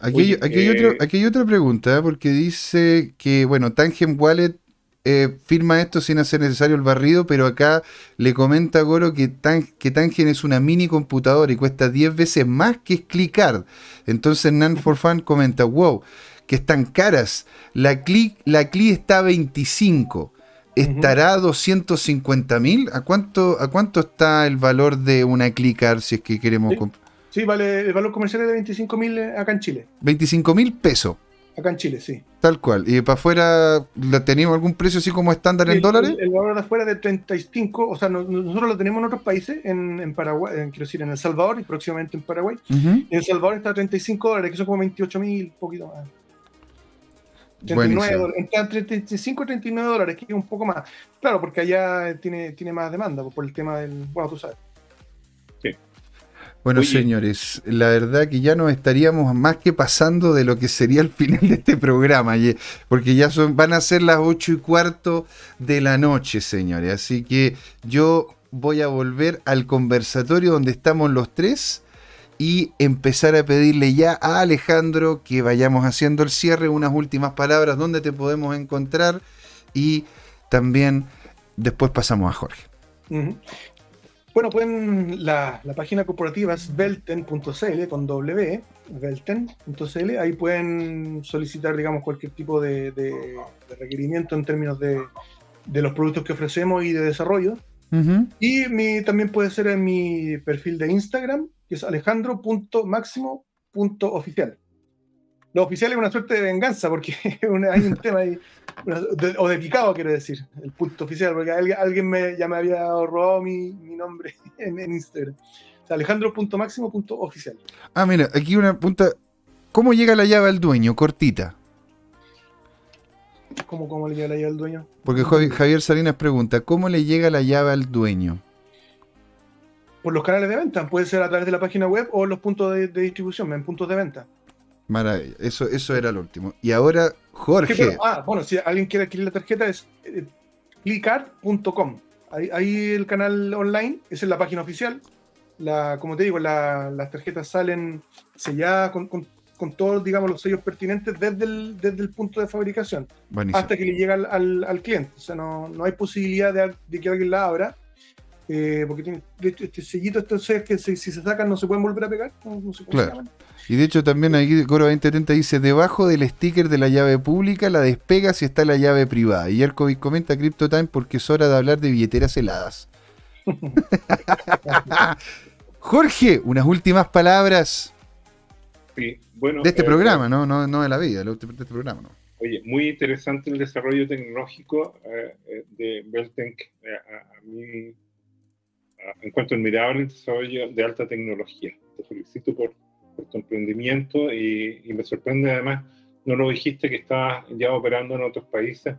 Aquí, Oye, hay, aquí, eh... hay, otro, aquí hay otra pregunta, porque dice que, bueno, Tangent Wallet eh, firma esto sin hacer necesario el barrido, pero acá le comenta a Goro que, Tang, que Tangen es una mini computadora y cuesta 10 veces más que Clickard. Entonces Nan for Fun comenta, wow, que están caras. La Click, la Click está a 25 estará a 250 mil. ¿A cuánto, ¿A cuánto está el valor de una Clickar si es que queremos sí, sí, vale, el valor comercial es de 25 mil acá en Chile. 25 mil pesos. Acá en Chile, sí. Tal cual. ¿Y para afuera tenemos algún precio así como estándar en dólares? El, el, valor de afuera de 35, o sea, no, nosotros lo tenemos en otros países, en, en Paraguay, en, quiero decir, en El Salvador y próximamente en Paraguay. Uh -huh. En El Salvador está a 35 dólares, que son como 28 mil, poquito más. 39 dólares, entre 35 y 39 dólares, que es un poco más. Claro, porque allá tiene, tiene más demanda por el tema del. Bueno, tú sabes. Sí. Bueno, Oye. señores, la verdad que ya nos estaríamos más que pasando de lo que sería el final de este programa, porque ya son, van a ser las 8 y cuarto de la noche, señores. Así que yo voy a volver al conversatorio donde estamos los tres y empezar a pedirle ya a Alejandro que vayamos haciendo el cierre, unas últimas palabras, dónde te podemos encontrar y también después pasamos a Jorge. Bueno, pueden, la, página corporativa es velten.cl con W, velten.cl, ahí pueden solicitar, digamos, cualquier tipo de, requerimiento en términos de, los productos que ofrecemos y de desarrollo. Y mi, también puede ser en mi perfil de Instagram, que es alejandro.máximo.oficial. Lo oficial es una suerte de venganza, porque [LAUGHS] hay un tema ahí, o de picado, quiero decir, el punto oficial, porque alguien, me, ya me había robado mi, nombre [LAUGHS] en, Instagram. O sea, alejandro.máximo.oficial. Ah, mira, aquí una punta. ¿Cómo llega la llave al dueño? Cortita. ¿Cómo, cómo le llega la llave al dueño? Porque Javier Salinas pregunta, ¿cómo le llega la llave al dueño? Por los canales de venta, puede ser a través de la página web o los puntos de, de distribución, en puntos de venta. Maravilla, eso, eso era lo último. Y ahora, Jorge. ah, bueno, si alguien quiere adquirir la tarjeta es eh, clickart.com. Ahí, el canal online, esa es la página oficial. La, como te digo, las tarjetas salen selladas con, con, todos, digamos, los sellos pertinentes desde el, desde el punto de fabricación hasta que le llega al, al, cliente. O sea, no, no hay posibilidad de, de, que alguien la abra. Eh, porque tiene, este sellito, estos que si, se sacan no se pueden volver a pegar. No, sé cómo se llaman. Y de hecho también aquí Coro 2030 dice, debajo del sticker de la llave pública la despega si está la llave privada. Y el COVID comenta CryptoTime porque es hora de hablar de billeteras heladas. [LAUGHS] Jorge, unas últimas palabras bueno, de este eh, programa, ¿no? ¿no? No de la vida, de este programa, ¿no? Oye, muy interesante el desarrollo tecnológico eh, eh, de Beltenk. a, mí encuentro admirable el desarrollo de alta tecnología. Te felicito por tu emprendimiento y, me sorprende además, no lo dijiste que estabas ya operando en otros países.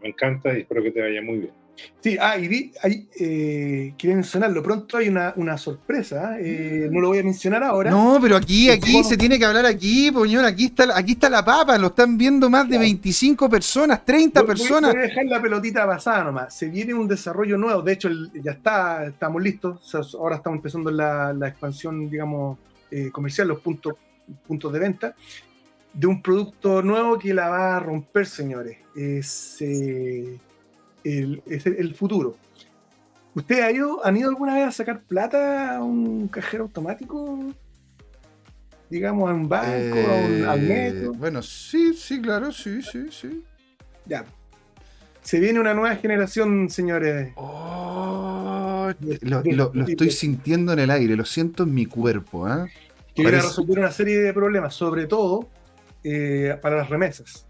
Me encanta y espero que te vaya muy bien. Sí, ah, y vi, hay, eh, quería mencionarlo, pronto hay una, una sorpresa, eh, no lo voy a mencionar ahora. No, pero aquí, aquí se tiene que hablar aquí, poñón, aquí está, aquí está la papa, lo están viendo más de 25 personas, 30 personas. Voy a dejar la pelotita pasada nomás, se viene un desarrollo nuevo, de hecho ya está, estamos listos, ahora estamos empezando la, la expansión, digamos, eh, comercial, los puntos, puntos de venta, de un producto nuevo que la va a romper, señores. Es, el, el, futuro. ¿Ustedes han ido, han ido alguna vez a sacar plata a un cajero automático? Digamos, a un banco, a un, al eh, metro. Bueno, sí, sí, claro, sí, sí, sí. Ya. Se viene una nueva generación, señores. Oh, lo, estoy sintiendo en el aire, lo siento en mi cuerpo. ¿eh? Que viene a resolver una serie de problemas, sobre todo eh, para las remesas.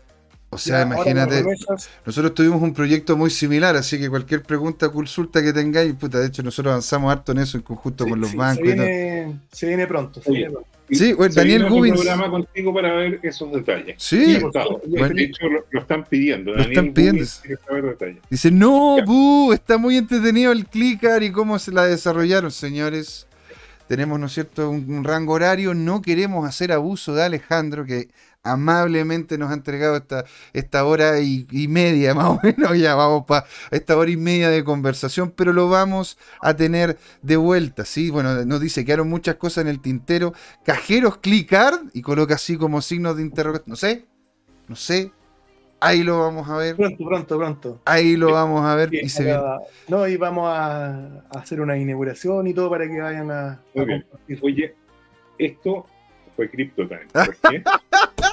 O sea, imagínate, nosotros tuvimos un proyecto muy similar, así que cualquier pregunta, consulta que tengáis, puta, de hecho nosotros avanzamos harto en eso en conjunto con los bancos. Se viene, Se viene pronto. Se viene pronto. Sí, bueno, Daniel Gubins. un programa contigo para ver esos detalles. Sí, de hecho lo, están pidiendo. Lo están pidiendo. Dice, no, bu, está muy entretenido el clicker y cómo se la desarrollaron, señores. Tenemos, ¿no es cierto?, un, rango horario. No queremos hacer abuso de Alejandro, que amablemente nos ha entregado esta, esta hora y, media, [LAUGHS] más o menos, ya vamos para esta hora y media de conversación, pero lo vamos a tener de vuelta, ¿sí? Bueno, nos dice, quedaron muchas cosas en el tintero, cajeros clicar, y coloca así como signos de interrogación, no sé, no sé, ahí lo vamos a ver. Pronto, pronto, pronto. Ahí lo vamos a ver. y se No, y vamos a, hacer una inauguración y todo para que vayan a... Oye, esto fue CryptoTime. [LAUGHS]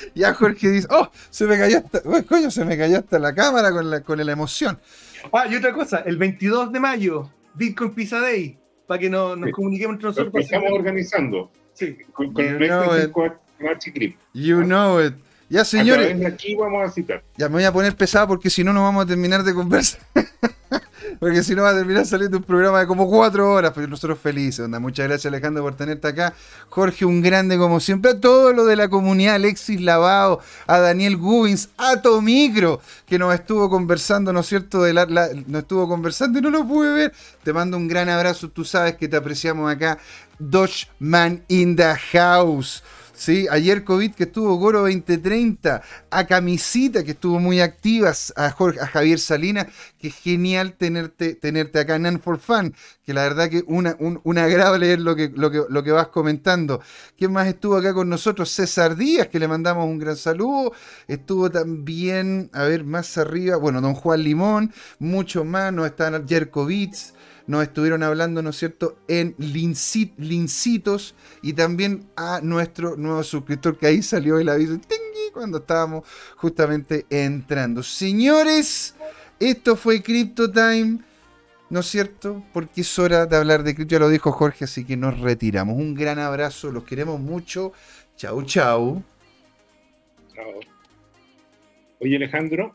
[LAUGHS] ya Jorge dice, oh, se me cayó hasta, coño, se me cayó hasta la cámara con la, con la emoción. Ah, y otra cosa, el 22 de mayo, Bitcoin Pizza Day, para que nos, nos comuniquemos entre nosotros. Lo estamos organizando. Sí. Con, con you know it. You know it. Ya, señores. aquí vamos a citar. Ya me voy a poner pesado porque si no, no vamos a terminar de conversar. [LAUGHS] porque si no va a terminar saliendo un programa de como cuatro horas, pero nosotros felices, onda. Muchas gracias Alejandro por tenerte acá. Jorge, un grande como siempre. A todo lo de la comunidad, Alexis Lavao, a Daniel Gubins, a Tomicro, que nos estuvo conversando, ¿no es cierto? De la, nos estuvo conversando y no lo pude ver. Te mando un gran abrazo, tú sabes que te apreciamos acá. Dodge Man in the House. Sí, ayer COVID que estuvo Goro 2030, a Camisita que estuvo muy activa, a, Jorge, a Javier Salinas, que genial tenerte, tenerte acá en for Fun, que la verdad que una, un, agrado leer lo que, lo, que, lo que vas comentando. ¿Quién más estuvo acá con nosotros? César Díaz, que le mandamos un gran saludo. Estuvo también, a ver, más arriba, bueno, don Juan Limón, mucho más, nos están Jerkovitz nos estuvieron hablando, ¿no es cierto?, en Lincitos y también a nuestro nuevo suscriptor que ahí salió el aviso cuando estábamos justamente entrando. Señores, esto fue Crypto Time. ¿No es cierto? Porque es hora de hablar de cripto, ya lo dijo Jorge, así que nos retiramos. Un gran abrazo, los queremos mucho. Chau, chau. Chao. Oye, Alejandro,